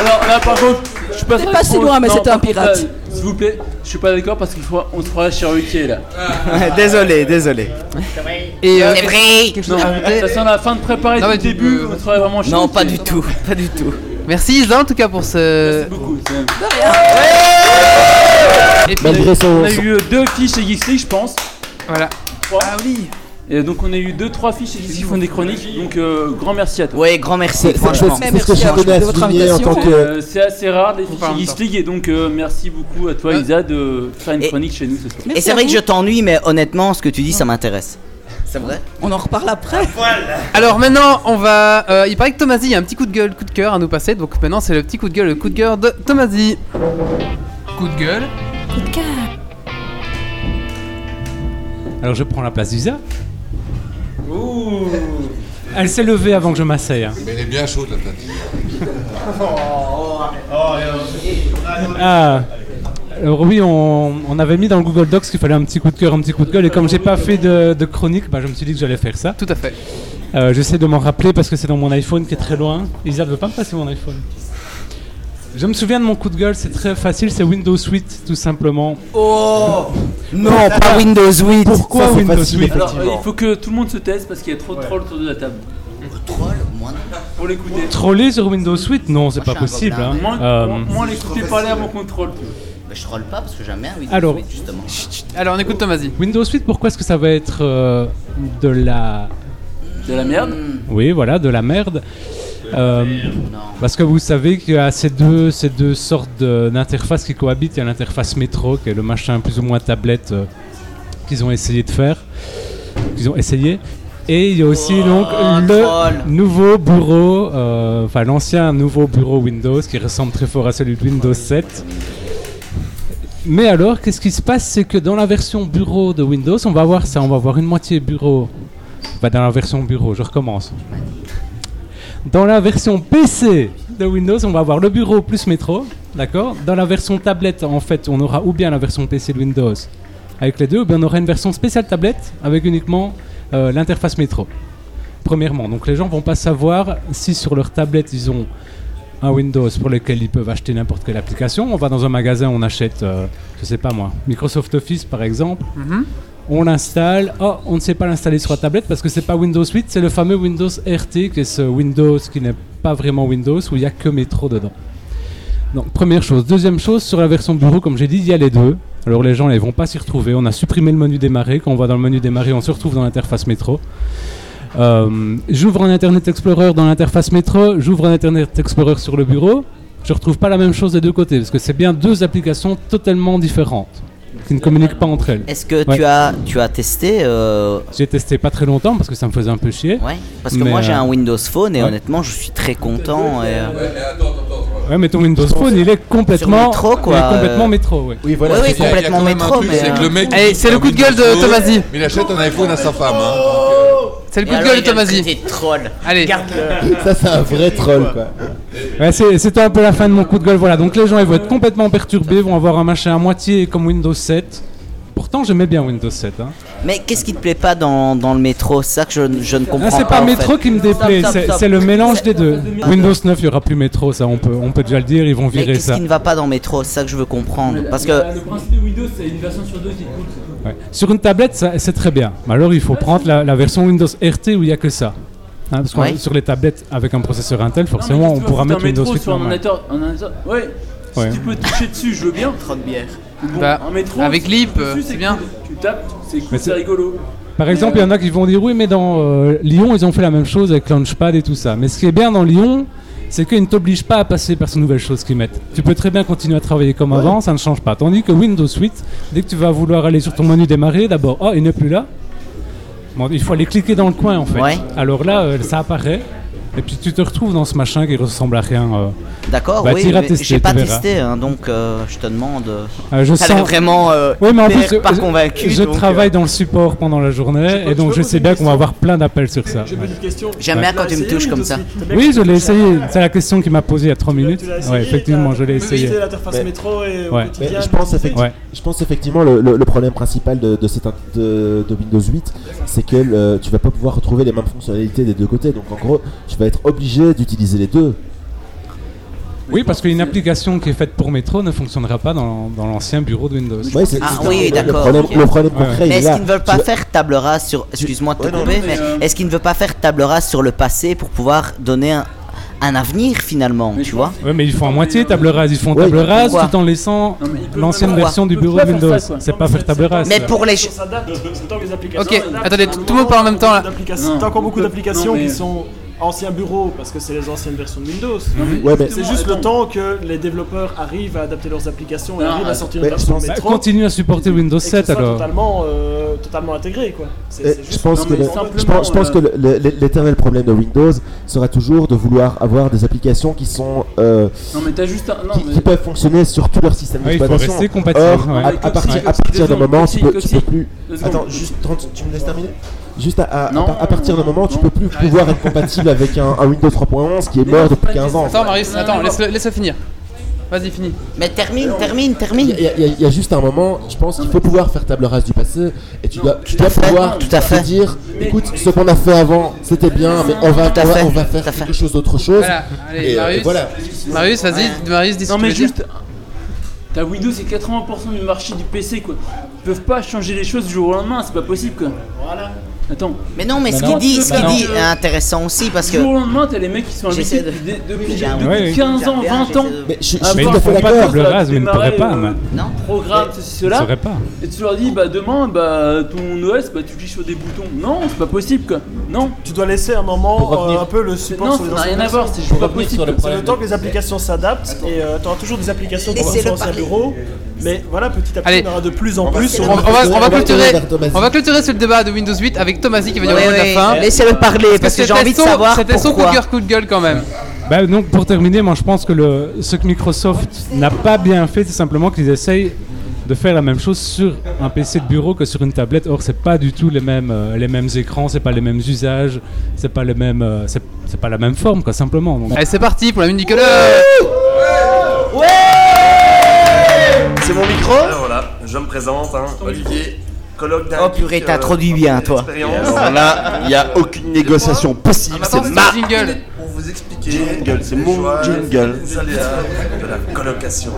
Speaker 8: Alors là, par contre, je
Speaker 22: passe.
Speaker 8: C'est
Speaker 22: pas si loin, mais
Speaker 8: c'est
Speaker 22: un pirate.
Speaker 8: Euh, s'il vous plaît, je suis pas d'accord parce qu'il faut on se fera Cherokee là.
Speaker 24: désolé, désolé.
Speaker 1: Et euh,
Speaker 4: C'est vrai.
Speaker 1: quelque chose
Speaker 8: Non,
Speaker 1: à rajouter
Speaker 8: ça sent la fin de préparer
Speaker 1: Non, mais
Speaker 8: du début, on se fera vraiment Cherokee.
Speaker 4: Non, pas du tout, pas du tout.
Speaker 1: Merci Isa en tout cas pour ce.
Speaker 8: beaucoup. c'est-
Speaker 1: Et puis,
Speaker 7: Malgré son.
Speaker 8: On a eu euh, deux filles chez Geeks League, je pense.
Speaker 1: Voilà.
Speaker 8: Ah oui. Et donc on a eu deux, trois filles chez Geeks League qui font des chroniques. Donc euh, grand merci à toi.
Speaker 4: Ouais, grand merci,
Speaker 7: C'est-
Speaker 4: franchement.
Speaker 7: c'est ce que à
Speaker 22: de votre
Speaker 7: souligner en
Speaker 22: invitation.
Speaker 7: tant que.
Speaker 8: Euh, c'est assez rare Geeks League et donc euh, merci beaucoup à toi Isa de faire une
Speaker 4: Et-
Speaker 8: chronique chez nous ce soir.
Speaker 4: Et c'est vrai que je t'ennuie, mais honnêtement, ce que tu dis, ça m'intéresse. C'est vrai
Speaker 22: On en reparle après.
Speaker 1: Alors maintenant, on va. euh, il paraît que Tomasi, a un petit coup de gueule, coup de cœur à nous passer. Donc maintenant, c'est le petit coup de gueule, le coup de cœur de Tomasi. Coup de gueule.
Speaker 5: Alors je prends la place d'Isa. Elle s'est levée avant que je m'asseye. hein.
Speaker 11: Mais elle est bien chaude la platine.
Speaker 5: Ah. Alors oui, on, on avait mis dans le Google Docs qu'il fallait un petit coup de cœur, un petit coup de gueule. Et comme j'ai pas fait de, de chronique, bah, je me suis dit que j'allais faire ça.
Speaker 1: Tout à fait.
Speaker 5: Euh, J'essaie de m'en rappeler parce que c'est dans mon iPhone qui est très loin. Isa ne veut pas me passer mon iPhone. Je me souviens de mon coup de gueule, c'est très facile, c'est Windows 8 tout simplement.
Speaker 4: Oh Non, pas Windows 8
Speaker 5: Pourquoi
Speaker 7: Ça,
Speaker 5: Windows
Speaker 7: facile,
Speaker 5: 8
Speaker 8: Alors euh, il faut que tout le monde se taise parce qu'il y a trop de trolls autour de la table.
Speaker 4: Troll, moi non.
Speaker 8: Pour l'écouter.
Speaker 5: Troller sur Windows 8 Non, c'est pas possible. hein.
Speaker 8: Moins,
Speaker 5: Euh,
Speaker 8: moins- moins l'écouter parler avant qu'on troll.
Speaker 4: Bah, je troll pas parce que j'aime bien Windows
Speaker 5: Alors-
Speaker 4: 8 justement.
Speaker 1: Alors on écoute Tomasi.
Speaker 5: Windows 8, pourquoi est-ce que ça va être euh, de la...
Speaker 8: De la merde
Speaker 5: Oui, voilà, de la merde. Euh, parce que vous savez qu'il y a ces deux, ces deux sortes d'interfaces qui cohabitent. Il y a l'interface métro, qui est le machin plus ou moins tablette euh, qu'ils ont essayé de faire. Qu'ils ont essayé. Et il y a aussi donc le
Speaker 4: troll.
Speaker 5: nouveau bureau, euh, enfin l'ancien nouveau bureau Windows qui ressemble très fort à celui de Windows 7. Mais alors, qu'est-ce qui se passe? C'est que dans la version bureau de Windows, on va voir ça, on va voir une moitié bureau. Enfin, dans la version bureau, je recommence. Dans la version PC de Windows, on va avoir le bureau plus métro, d'accord? Dans la version tablette, en fait, on aura ou bien la version PC de Windows avec les deux, ou bien on aura une version spéciale tablette avec uniquement euh, l'interface métro. Premièrement, donc les gens vont pas savoir si sur leur tablette ils ont un Windows pour lequel ils peuvent acheter n'importe quelle application. On va dans un magasin, on achète, euh, je sais pas moi, Microsoft Office par exemple.
Speaker 1: Mhm.
Speaker 5: On l'installe. Oh, on ne sait pas l'installer sur la tablette parce que c'est pas Windows 8, c'est le fameux Windows RT, qui est ce Windows qui n'est pas vraiment Windows où il n'y a que Metro dedans. Donc première chose. Deuxième chose, sur la version bureau, comme j'ai dit, il y a les deux. Alors les gens ne vont pas s'y retrouver. On a supprimé le menu démarrer. Quand on va dans le menu démarrer, on se retrouve dans l'interface métro. Euh, j'ouvre un Internet Explorer dans l'interface métro, j'ouvre un Internet Explorer sur le bureau. Je retrouve pas la même chose des deux côtés parce que c'est bien deux applications totalement différentes qui ne communiquent pas entre elles.
Speaker 4: Est-ce que
Speaker 5: Ouais.
Speaker 4: tu as tu as testé euh,
Speaker 5: J'ai testé pas très longtemps parce que ça me faisait un peu chier.
Speaker 4: Ouais, parce que moi j'ai
Speaker 5: euh,
Speaker 4: un Windows Phone et
Speaker 5: ouais.
Speaker 4: honnêtement je suis très content. Et, euh,
Speaker 5: Ouais, mais ton Windows Phone, il est complètement
Speaker 4: métro, quoi,
Speaker 5: il est complètement
Speaker 4: euh,
Speaker 5: métro, ouais.
Speaker 7: Oui, voilà.
Speaker 4: Oui, oui, complètement métro,
Speaker 11: truc,
Speaker 4: mais,
Speaker 11: c'est que
Speaker 4: euh,
Speaker 11: le mec
Speaker 1: c'est le coup de gueule de Tomasi.
Speaker 11: Mais il achète un iPhone à sa femme. Hein,
Speaker 1: C'est le coup de
Speaker 4: alors,
Speaker 1: gueule de
Speaker 4: le
Speaker 1: Tomasi.
Speaker 4: côté troll.
Speaker 1: Allez.
Speaker 7: Ça, c'est un vrai troll, quoi.
Speaker 5: Ouais, c'est- C'était un peu la fin de mon coup de gueule. Voilà, donc les gens ils vont être complètement perturbés, vont avoir un machin à moitié comme Windows 7. Pourtant, j'aimais bien Windows 7. Hein.
Speaker 4: Mais qu'est-ce qui te plaît pas dans, dans le métro? C'est ça que je, je ne comprends
Speaker 5: Ah,
Speaker 4: pas.
Speaker 5: c'est pas métro
Speaker 4: fait.
Speaker 5: qui me déplaît,
Speaker 4: Stop, stop,
Speaker 5: c'est
Speaker 4: stop.
Speaker 5: c'est le mélange des deux. Windows 9, il y aura plus métro, ça on peut, on peut déjà le dire, ils vont
Speaker 4: Mais
Speaker 5: virer
Speaker 4: qu'est-ce
Speaker 5: ça.
Speaker 4: qui ne va pas dans métro? C'est ça que je veux comprendre. Parce que
Speaker 8: Le principe de Windows, c'est une version sur deux qui est cool. c'est tout.
Speaker 5: Ouais. Sur une tablette, ça- c'est très bien. Mais alors, il faut prendre la, la version Windows RT où il n'y a que ça. Hein, parce que
Speaker 4: Ouais.
Speaker 5: sur les tablettes avec un processeur Intel, forcément,
Speaker 8: mais
Speaker 5: on pourra mettre
Speaker 8: un
Speaker 5: Windows
Speaker 8: métro
Speaker 5: 8
Speaker 8: sur un ordinateur. un ordinateur- Ouais. Si tu peux toucher dessus, je veux bien.
Speaker 4: Trop de bière.
Speaker 8: Bon,
Speaker 1: Bah,
Speaker 8: un métro,
Speaker 1: avec
Speaker 8: dessus,
Speaker 1: c'est bien.
Speaker 8: cool. Tu tapes, c'est cool, rigolo.
Speaker 5: Par exemple, il y en a qui vont dire oui, mais dans euh, Lyon, ils ont fait la même chose avec Launchpad et tout ça. Mais ce qui est bien dans Lyon, c'est qu'ils ne t'obligent pas à passer par ces nouvelles choses qu'ils mettent. Tu peux très bien continuer à travailler comme avant, ça ne change pas. Tandis que Windows 8, dès que tu vas vouloir aller sur ton menu démarrer, d'abord, oh, il n'est plus là. Bon, il faut aller cliquer dans le coin en fait.
Speaker 4: Ouais.
Speaker 5: Alors là, euh, ça apparaît. Et puis tu te retrouves dans ce machin qui ressemble à rien. euh.
Speaker 4: D'accord,
Speaker 5: Bah,
Speaker 4: oui, j'ai pas testé, hein, donc euh, je te demande. euh,
Speaker 5: Euh, je sens-
Speaker 4: vraiment euh,
Speaker 5: Oui, mais en plus,
Speaker 4: pas
Speaker 5: je-
Speaker 4: convaincu.
Speaker 5: je
Speaker 4: donc,
Speaker 5: travaille
Speaker 4: euh,
Speaker 5: dans le support pendant la journée, et donc je sais bien qu'on va avoir plein d'appels sur ça.
Speaker 2: J'ai une petite question.
Speaker 4: J'aime bien quand tu me touches comme ça.
Speaker 5: Oui, je l'ai essayé. C'est la question qu'il m'a posée il y a 3 minutes. Ouais, effectivement, je l'ai essayé.
Speaker 7: je pense, effecti-
Speaker 5: Ouais.
Speaker 7: je pense effectivement le, problème principal de, de, cette, in- de, de Windows 8, c'est que tu vas pas pouvoir retrouver les mêmes fonctionnalités des deux côtés. Donc en gros, tu vas être obligé d'utiliser les deux.
Speaker 5: Oui, parce qu'une application qui est faite pour métro ne fonctionnera pas dans, dans l'ancien bureau de Windows.
Speaker 7: Ouais, c'est-
Speaker 4: Ah
Speaker 7: c'est-
Speaker 4: oui, d'accord.
Speaker 7: Le problème, le problème concret,
Speaker 4: Mais
Speaker 7: est
Speaker 4: est-ce qu'ils ne veulent pas
Speaker 7: Je-
Speaker 4: faire table rase sur. Excuse-moi de te
Speaker 7: Ouais, non,
Speaker 4: couper,
Speaker 7: non,
Speaker 4: mais
Speaker 7: mais, euh,
Speaker 4: est-ce qu'ils ne veulent pas faire table rase sur le passé pour pouvoir donner un, un avenir finalement, tu vois
Speaker 5: Ouais, mais ils font à moitié table rase. Ils font
Speaker 4: Oui,
Speaker 5: table rase
Speaker 4: pourquoi
Speaker 5: tout en laissant l'ancienne version du bureau
Speaker 4: pas
Speaker 5: de
Speaker 4: ça,
Speaker 5: Windows. C'est pas faire table rase.
Speaker 4: Mais pour les.
Speaker 1: Ok, attendez, tout le monde parle en même temps là.
Speaker 2: T'as encore beaucoup d'applications qui sont anciens bureaux parce que c'est les anciennes versions de Windows.
Speaker 7: Ouais, mais-
Speaker 2: C'est juste le temps que les développeurs arrivent à adapter leurs applications et
Speaker 5: Non,
Speaker 2: arrivent à
Speaker 5: euh,
Speaker 2: sortir une version.
Speaker 5: Bah, continue à supporter Windows
Speaker 2: et que
Speaker 5: 7
Speaker 2: ce soit
Speaker 5: alors.
Speaker 2: Totalement, euh, totalement intégré quoi.
Speaker 7: Je pense
Speaker 2: Non,
Speaker 7: que le- je pense, je pense
Speaker 2: euh,
Speaker 7: que l'éternel problème de Windows sera toujours de vouloir avoir des applications qui sont euh,
Speaker 8: Non, mais t'as juste un. Non,
Speaker 7: qui,
Speaker 8: mais-
Speaker 7: qui peuvent fonctionner sur tout leur système
Speaker 5: Ouais, il faut
Speaker 7: d'exploitation.
Speaker 5: rester compatible,
Speaker 7: Or,
Speaker 5: ouais.
Speaker 7: à, à
Speaker 5: Ouais,
Speaker 7: partir, à partir d'un moment, tu peux, tu peux plus. Attends, juste 30, tu me laisses terminer? Juste à, à, à- à partir d'un moment, tu peux plus pouvoir être compatible avec un, un Windows 3.11 qui est mort depuis 15 ans.
Speaker 1: Attends, Marius, attends, laisse-le laisse finir. Vas-y, finis.
Speaker 4: Mais termine, termine, termine.
Speaker 7: Il y, a- y y juste un moment, je pense qu'il faut pouvoir faire table rase du passé et tu dois, tu dois pouvoir
Speaker 4: tout à
Speaker 7: te
Speaker 4: fait.
Speaker 7: dire écoute, ce qu'on a fait avant c'était bien, mais on va, on va,
Speaker 4: fait,
Speaker 7: on va faire quelque chose d'autre chose.
Speaker 1: Voilà, allez,
Speaker 7: Et, euh,
Speaker 1: Marius.
Speaker 7: et voilà.
Speaker 1: Marius, vas-y, Marius, dis ce
Speaker 8: Non,
Speaker 1: que
Speaker 8: mais
Speaker 1: tu veux dire.
Speaker 8: juste. T'as Windows, c'est 80% du marché du PC quoi. Ils peuvent pas changer les choses du jour au lendemain, c'est pas possible quoi. Voilà. Attends.
Speaker 4: Mais non, mais ce qu'il dit, ce
Speaker 8: Bah
Speaker 4: qu'il dit est intéressant aussi parce que.
Speaker 8: Du jour au lendemain, t'as les mecs qui sont invités
Speaker 4: de-
Speaker 8: depuis,
Speaker 4: un- Ouais, oui.
Speaker 8: 15 ans, 20 ans.
Speaker 7: Mais je- je suis tout à fait d'accord.
Speaker 5: rase, mais ne
Speaker 8: démarrer,
Speaker 5: pourraient pas,
Speaker 8: euh,
Speaker 5: mais-
Speaker 4: Non.
Speaker 8: Programme, ceci, cela.
Speaker 5: Pas.
Speaker 8: Et tu leur dis, bah demain, bah ton OS, bah tu cliques sur des boutons. Non, c'est pas possible quoi. Non.
Speaker 2: Tu dois laisser un moment euh, un peu le support
Speaker 8: Non,
Speaker 2: sur
Speaker 8: ça n'a rien à voir, c'est juste pas possible.
Speaker 2: C'est le temps que les applications s'adaptent et tu auras toujours des applications qui sont sur
Speaker 4: parler.
Speaker 2: bureau. Mais voilà, petit à petit,
Speaker 1: Allez.
Speaker 2: on aura de plus en plus.
Speaker 1: On, on va, on va clôturer, on va clôturer sur le débat de Windows 8 avec Tomasi qui va dire
Speaker 4: Ouais,
Speaker 1: le mot de
Speaker 4: ouais,
Speaker 1: la fin.
Speaker 4: laissez-le parler, parce que j'ai
Speaker 1: c'était
Speaker 4: envie de
Speaker 1: son-
Speaker 4: savoir
Speaker 1: C'était son coup de cœur, coup de gueule quand même.
Speaker 5: Bah, donc pour terminer, moi je pense que le, ce que Microsoft n'a pas bien fait, c'est simplement qu'ils essayent de faire la même chose sur un PC de bureau que sur une tablette. Or, c'est pas du tout les mêmes, euh, les mêmes écrans, c'est pas les mêmes usages, c'est pas les mêmes, euh, c'est c'est pas la même forme, quoi, simplement. Donc,
Speaker 1: Allez, c'est parti pour la minute du
Speaker 32: C'est mon micro Voilà, je me présente, hein, Olivier, colloque d'un
Speaker 4: Oh purée, t'introduis
Speaker 32: euh,
Speaker 4: bien toi.
Speaker 24: Alors là, il n'y a aucune négociation possible, c'est ma
Speaker 1: jingle.
Speaker 32: Pour vous expliquer
Speaker 24: Jingle, c'est mon jingle.
Speaker 32: et les aléas de la colocation.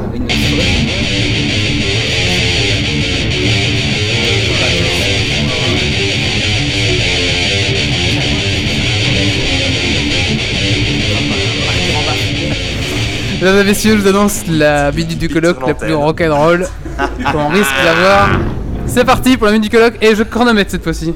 Speaker 1: Mesdames et messieurs, je vous annonce la minute du colloque la plus rock'n'roll qu'on risque d'avoir. C'est parti pour la minute du colloque et je chronomètre cette fois-ci.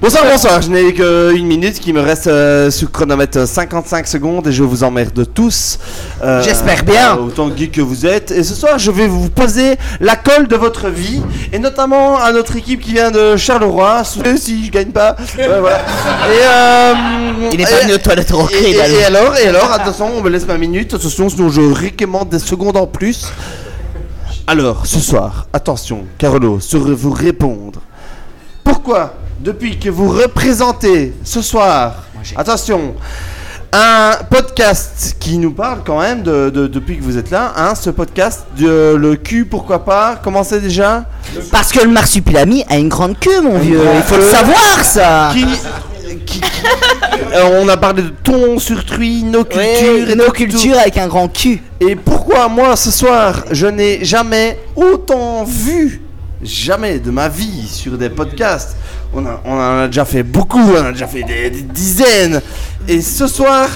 Speaker 24: Bonsoir, bonsoir, je n'ai qu'une minute qui me reste euh, sur chronomètre 55 secondes et je vous emmerde tous. Euh,
Speaker 4: J'espère bien.
Speaker 24: euh, autant geek que vous êtes. Et ce soir, je vais vous poser la colle de votre vie et notamment à notre équipe qui vient de Charleroi. sous- Si je gagne pas, voilà. Et, euh,
Speaker 4: Il est pas venu aux toilettes
Speaker 24: et, et- et alors, et alors, attention, on me laisse ma minute, attention, sinon je recommande des secondes en plus. Alors, ce soir, attention, Carolo, sur vous répondre. Pourquoi, depuis que vous représentez ce soir, attention, un podcast qui nous parle quand même de, de- depuis que vous êtes là, hein, ce podcast de le cul, pourquoi pas, comment c'est déjà?
Speaker 4: Parce que le marsupilami a une grande queue, mon vieux. Il faut le savoir, ça.
Speaker 24: Qui, qui- qui- Euh, on a parlé de ton sur truie, nos cultures
Speaker 4: et nos cultures avec un grand cul.
Speaker 24: Et pourquoi moi ce soir je n'ai jamais autant vu, jamais de ma vie sur des podcasts. On, a, en a déjà fait beaucoup, on a déjà fait des, dizaines. Et ce soir,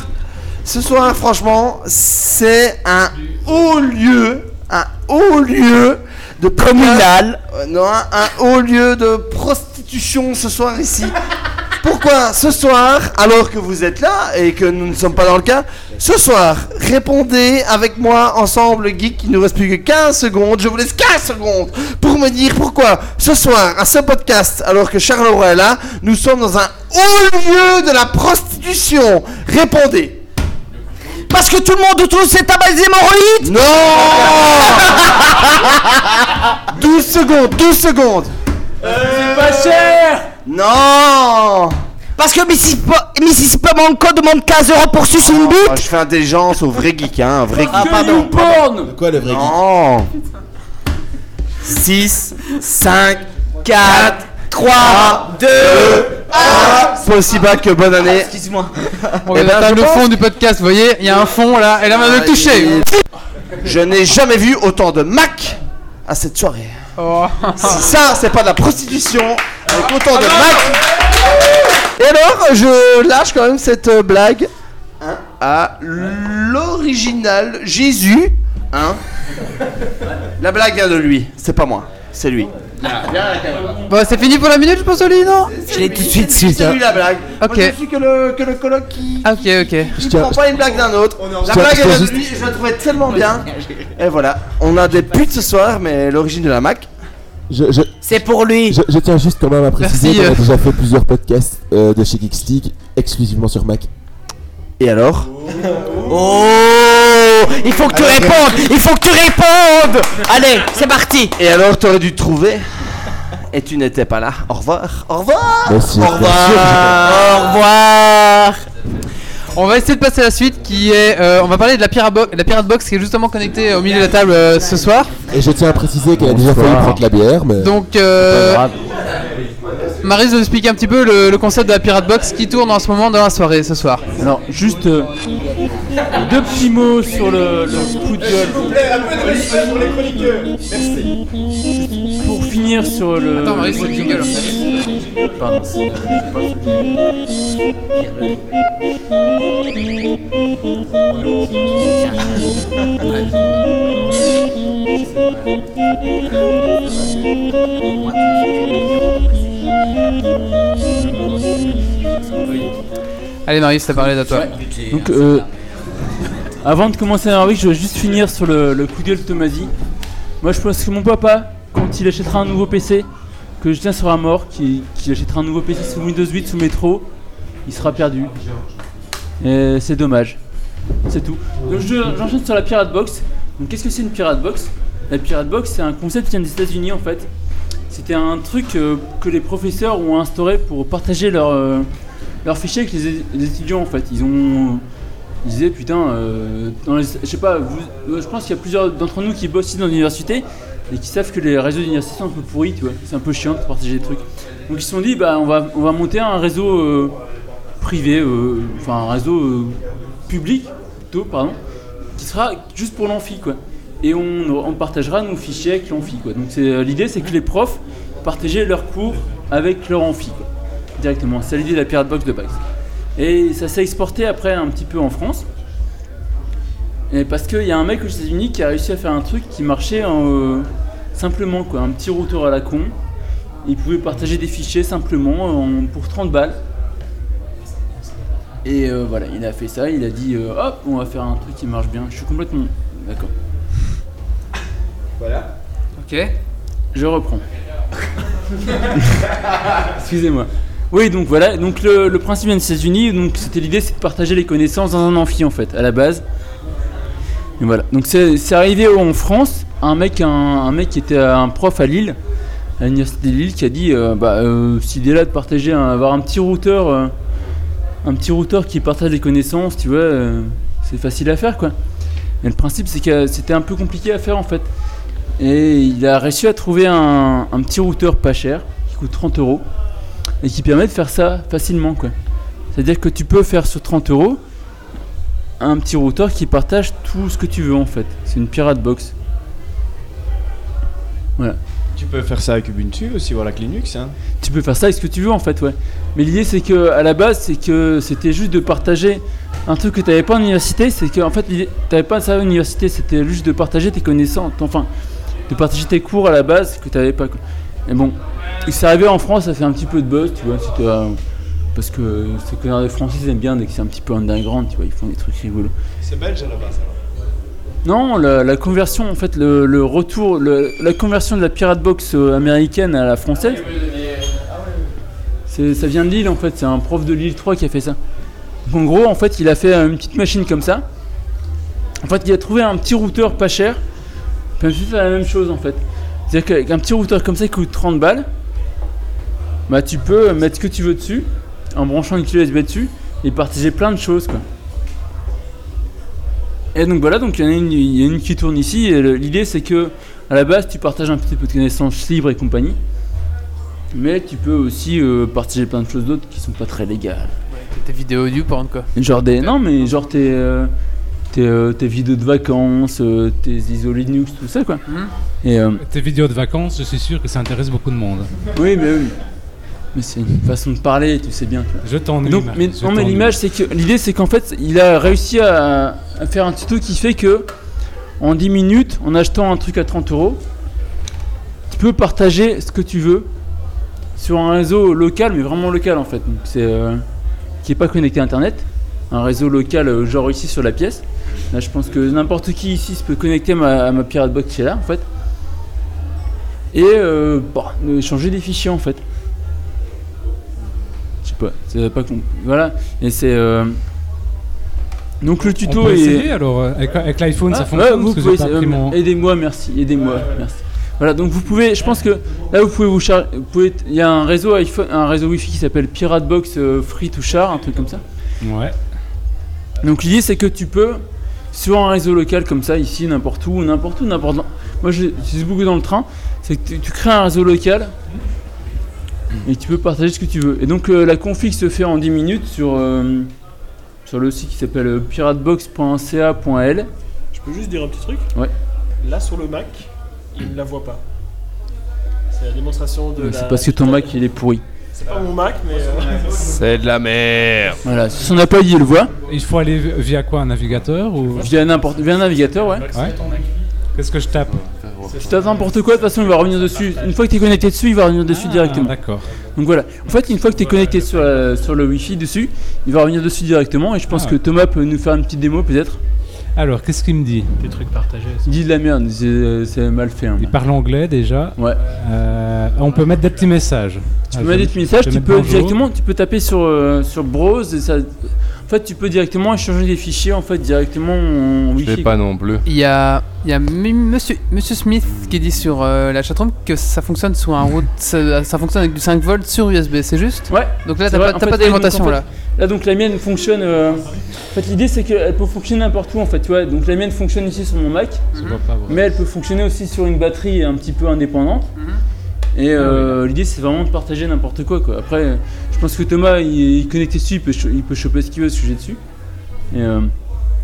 Speaker 24: ce soir franchement, c'est un haut lieu, un haut lieu de communal. un, un haut lieu de prostitution ce soir ici. Pourquoi ce soir, alors que vous êtes là et que nous ne sommes pas dans le cas, ce soir, répondez avec moi ensemble, geek, il ne nous reste plus que 15 secondes, je vous laisse 15 secondes pour me dire pourquoi ce soir, à ce podcast, alors que Charleroi est là, nous sommes dans un haut lieu de la prostitution. Répondez.
Speaker 4: Parce que tout le monde autour s'est tabassé des hémorroïdes
Speaker 24: Non. 12 secondes, 12 secondes.
Speaker 8: C'est pas cher.
Speaker 24: Non
Speaker 4: Parce que Mississippi Mississippi Manco demande 15 euros pour sucer une
Speaker 24: Oh,
Speaker 4: bite
Speaker 24: Je fais intelligence au vrai geek, hein, un vrai geek.
Speaker 4: Ah, pardon.
Speaker 8: Porn
Speaker 7: Quoi le vrai
Speaker 24: Non 6, 5, 4, 3, 2, 1. Pas aussi bas que bonne année.
Speaker 4: Excuse-moi.
Speaker 1: On
Speaker 24: Eh
Speaker 1: va
Speaker 24: ben, je
Speaker 1: le
Speaker 24: pense-
Speaker 1: fond du podcast, vous voyez, il y a un fond là, et là on de le toucher.
Speaker 24: Je n'ai jamais vu autant de Mac à cette soirée.
Speaker 1: Oh.
Speaker 24: Si ça, c'est pas de la prostitution, avec autant de Mac. Et alors, je lâche quand même cette euh, blague hein, à l'original Jésus. Hein La blague vient de lui, c'est pas moi, c'est lui.
Speaker 1: Bon, c'est fini pour la minute, je pense, Oli, non
Speaker 4: Je l'ai tout de suite su,
Speaker 24: C'est
Speaker 4: ça.
Speaker 24: lui la blague.
Speaker 1: Ok.
Speaker 24: Moi, je suis que le, que le coloc qui.
Speaker 1: Ok, ok.
Speaker 24: Il prend pas une blague d'un autre. La
Speaker 7: tiens-
Speaker 24: blague vient de lui, je la trouvais tellement bien. Et voilà, on a des putes ce soir, mais l'origine de la Mac.
Speaker 7: Je, je,
Speaker 4: C'est pour lui.
Speaker 7: je, je tiens juste quand même à préciser qu'on a déjà fait plusieurs podcasts euh, de chez Geekstick exclusivement sur Mac.
Speaker 24: Et alors
Speaker 4: Oh Il faut que tu répondes Il faut que tu répondes Allez, c'est parti
Speaker 24: Et alors, t'aurais dû te trouver Et tu n'étais pas là. Au revoir. Au revoir.
Speaker 7: Merci,
Speaker 24: Au revoir.
Speaker 4: Au revoir
Speaker 1: On va essayer de passer à la suite qui est. euh, on va parler de la Pirate, Bo- la Pirate Box qui est justement connectée au milieu de la table euh, ce soir.
Speaker 7: Et je tiens à préciser qu'elle a déjà failli prendre la bière, mais.
Speaker 1: Donc, euh, Marie nous explique un petit peu le, le concept de la Pirate Box qui tourne en ce moment dans la soirée ce soir.
Speaker 8: Alors, juste euh, deux petits mots sur le, le coup de gueule.
Speaker 6: pour les chroniqueurs. Merci.
Speaker 8: Sur le.
Speaker 1: Attends, Marie, c'est le jingle.
Speaker 8: Pardon.
Speaker 1: Allez, Marie, c'est parlé de toi.
Speaker 8: Donc, euh, avant de commencer la rubrique, je veux juste finir sur le, le coup de gueule de Tomasi. Moi, je pense que mon papa, quand il achètera un nouveau PC, que je tiens sur un mort, qu'il achètera un nouveau PC sous Windows 8, sous Metro, il sera perdu. C'est dommage. C'est tout. Donc, je- j'enchaîne sur la Pirate Box. Donc, qu'est-ce que c'est une Pirate Box? La Pirate Box, c'est un concept qui vient des États-Unis en fait. C'était un truc euh, que les professeurs ont instauré pour partager leur, euh, leurs fichiers avec les, étudiants en fait. Ils ont. Ils disaient putain, euh, dans les- je sais pas, je pense qu'il y a plusieurs d'entre nous qui bossent ici dans l'université et qui savent que les réseaux d'université sont un peu pourris, tu vois. C'est un peu chiant de partager des trucs. Donc ils se sont dit, bah on va, on va monter un réseau euh, privé, euh, enfin un réseau euh, public, plutôt, pardon, qui sera juste pour l'amphi quoi. Et on, on partagera nos fichiers avec l'amphi quoi. Donc l'idée c'est que les profs partageaient leurs cours avec leur amphi quoi, directement. C'est l'idée de la Pirate Box de Bax. Et ça s'est exporté après un petit peu en France. Et parce qu'il y a un mec aux États-Unis qui a réussi à faire un truc qui marchait en, euh, simplement quoi, un petit routeur à la con. Il pouvait partager des fichiers simplement en- pour 30 balles. Et euh, voilà, il a fait ça, il a dit euh, hop, on va faire un truc qui marche bien. Je suis complètement d'accord.
Speaker 6: Voilà.
Speaker 1: Ok.
Speaker 8: Je reprends. Excusez-moi. Oui, donc voilà, donc le, le principe vient des États-Unis, donc c'était l'idée, c'est de partager les connaissances dans un amphi en fait, à la base. Donc c'est arrivé en France, un mec, un, mec qui était un prof à Lille, à l'université de Lille, qui a dit, euh, bah, euh, là de partager, avoir un petit routeur, euh, un petit routeur qui partage les connaissances, tu vois, euh, c'est facile à faire quoi. Et le principe, c'est que c'était un peu compliqué à faire en fait. Et il a réussi à trouver un, un petit routeur pas cher, qui coûte 30 euros, et qui permet de faire ça facilement. quoi. C'est-à-dire que tu peux faire sur 30 euros un petit routeur qui partage tout ce que tu veux en fait. C'est une pirate box. Voilà.
Speaker 6: Tu peux faire ça avec Ubuntu aussi, voilà, avec Linux. Hein.
Speaker 8: Tu peux faire ça avec ce que tu veux en fait, ouais. Mais l'idée c'est que à la base c'est que c'était juste de partager un truc que tu n'avais pas en université, c'est que en fait tu n'avais pas ça à l'université, c'était juste de partager tes connaissances, enfin de partager tes cours à la base que tu n'avais pas. quoi. Et bon, c'est arrivé en France, ça fait un petit peu de buzz, tu vois, c'était, euh, parce que ces connards de français ils aiment bien dès que c'est un petit peu underground, tu vois, ils font des trucs rigolos.
Speaker 6: C'est belge à la base alors.
Speaker 8: Non, la, la conversion, en fait, le, le retour, le- la conversion de la pirate box euh, américaine à la française, c'est, ça vient de Lille en fait, c'est un prof de Lille 3 qui a fait ça. Donc, en gros, en fait, il a fait une petite machine comme ça. En fait, il a trouvé un petit routeur pas cher, puis il a fait la même chose en fait. C'est-à-dire qu'avec un petit routeur comme ça qui coûte 30 balles, bah tu peux mettre ce que tu veux dessus, en branchant une clé USB dessus, et partager plein de choses quoi. Et donc voilà, donc il y en a une, il y en a une qui tourne ici. Et l'idée c'est que à la base tu partages un petit peu de connaissances libres et compagnie. Mais tu peux aussi euh, partager plein de choses d'autres qui sont pas très légales.
Speaker 1: Tes vidéos du porn quoi.
Speaker 8: Genre des. Non, mais genre tes. euh, tes, euh, tes vidéos de vacances, euh, tes ISO Linux, tout ça quoi. Et. euh,
Speaker 5: Tes vidéos de vacances, je suis sûr que ça intéresse beaucoup de monde.
Speaker 8: Oui, mais oui. Mais c'est une façon de parler, tu sais bien.
Speaker 5: Je t'ennuie,
Speaker 8: mais,
Speaker 5: je
Speaker 8: non, mais l'image, c'est que l'idée, c'est qu'en fait, il a réussi à, à faire un tuto qui fait que en 10 minutes, en achetant un truc à 30 euros, tu peux partager ce que tu veux sur un réseau local, mais vraiment local en fait. Donc, c'est euh, qui est pas connecté à Internet, un réseau local, euh, genre ici sur la pièce. Là, je pense que n'importe qui ici se peut connecter à ma, à ma Pirate Box qui est là, en fait. Et euh, euh, échanger des fichiers en fait. Pas, pas con. Voilà, et c'est. euh, Donc le tuto
Speaker 5: On peut
Speaker 8: est.
Speaker 5: alors, euh, avec- avec l'iPhone, ça
Speaker 8: Ah,
Speaker 5: fonctionne,
Speaker 8: ouais, vous
Speaker 5: parce que
Speaker 8: pouvez
Speaker 5: mon-
Speaker 8: Aidez-moi, merci, aidez-moi, merci. Voilà, donc vous pouvez, je pense que là vous pouvez vous charger, il y a un réseau iPhone, un réseau Wi-Fi qui s'appelle Pirate Box euh, Free to Share, un truc comme ça.
Speaker 5: Ouais.
Speaker 8: Donc l'idée c'est que tu peux sur un réseau local comme ça, ici, n'importe où, n'importe où, n'importe. Moi je j'utilise beaucoup dans le train, c'est que tu, tu crées un réseau local et tu peux partager ce que tu veux. Et donc euh, la config se fait en 10 minutes sur, euh, sur le site qui s'appelle euh, piratebox.ca.l.
Speaker 2: Je peux juste dire un petit truc?
Speaker 8: Ouais.
Speaker 2: Là sur le Mac, il ne la voit pas. C'est la démonstration de.
Speaker 8: C'est
Speaker 2: la-
Speaker 8: parce que ton Mac il est pourri.
Speaker 2: C'est pas mon Mac, mais. euh,
Speaker 14: C'est de la merde.
Speaker 8: Voilà, sur son Apple il le voit.
Speaker 5: Il faut aller vi- via quoi Un navigateur ou...
Speaker 8: Via n'importe via un navigateur, ouais.
Speaker 5: Ouais. Qu'est-ce que je tape?
Speaker 8: Tu tapes n'importe quoi, de toute façon il va revenir dessus. Une fois que tu es connecté dessus, il va revenir dessus directement.
Speaker 5: D'accord.
Speaker 8: Donc voilà. En fait, une fois que tu es connecté sur, la- sur le Wi-Fi dessus, il va revenir dessus directement. Et je pense
Speaker 5: Ah
Speaker 8: que
Speaker 5: ouais.
Speaker 8: Thomas peut nous faire une petite démo peut-être.
Speaker 5: Alors, qu'est-ce qu'il me dit?
Speaker 2: Des trucs partagés.
Speaker 8: Il dit de la merde, c'est c'est mal fait. hein.
Speaker 5: Il parle anglais déjà.
Speaker 8: Ouais.
Speaker 5: Euh, on peut mettre des petits messages.
Speaker 8: Tu
Speaker 5: Ah,
Speaker 8: peux mettre des petits messages, tu peux
Speaker 5: bonjour.
Speaker 8: directement, tu peux taper sur, euh, sur Browse et ça. En fait, tu peux directement échanger des fichiers en fait directement en
Speaker 17: Je l'ai pas non plus.
Speaker 1: Il y a, il y a monsieur, monsieur Smith qui dit sur euh, la chatroom que ça fonctionne sous un route, ça, ça fonctionne avec du 5 volts sur USB, c'est juste
Speaker 8: Ouais.
Speaker 1: Donc là, t'as pas, pas d'alimentation
Speaker 8: en fait,
Speaker 1: là.
Speaker 8: Là donc la mienne fonctionne. euh, En fait l'idée c'est qu'elle peut fonctionner n'importe où en fait, tu vois. Donc la mienne fonctionne ici sur mon Mac,
Speaker 5: Ça va pas, ouais.
Speaker 8: mais elle peut fonctionner aussi sur une batterie un petit peu indépendante. Et euh, l'idée c'est vraiment de partager n'importe quoi quoi. Après, je pense que Thomas il, il est connecté dessus, il peut, cho- il peut choper ce qu'il veut au sujet dessus. Et euh,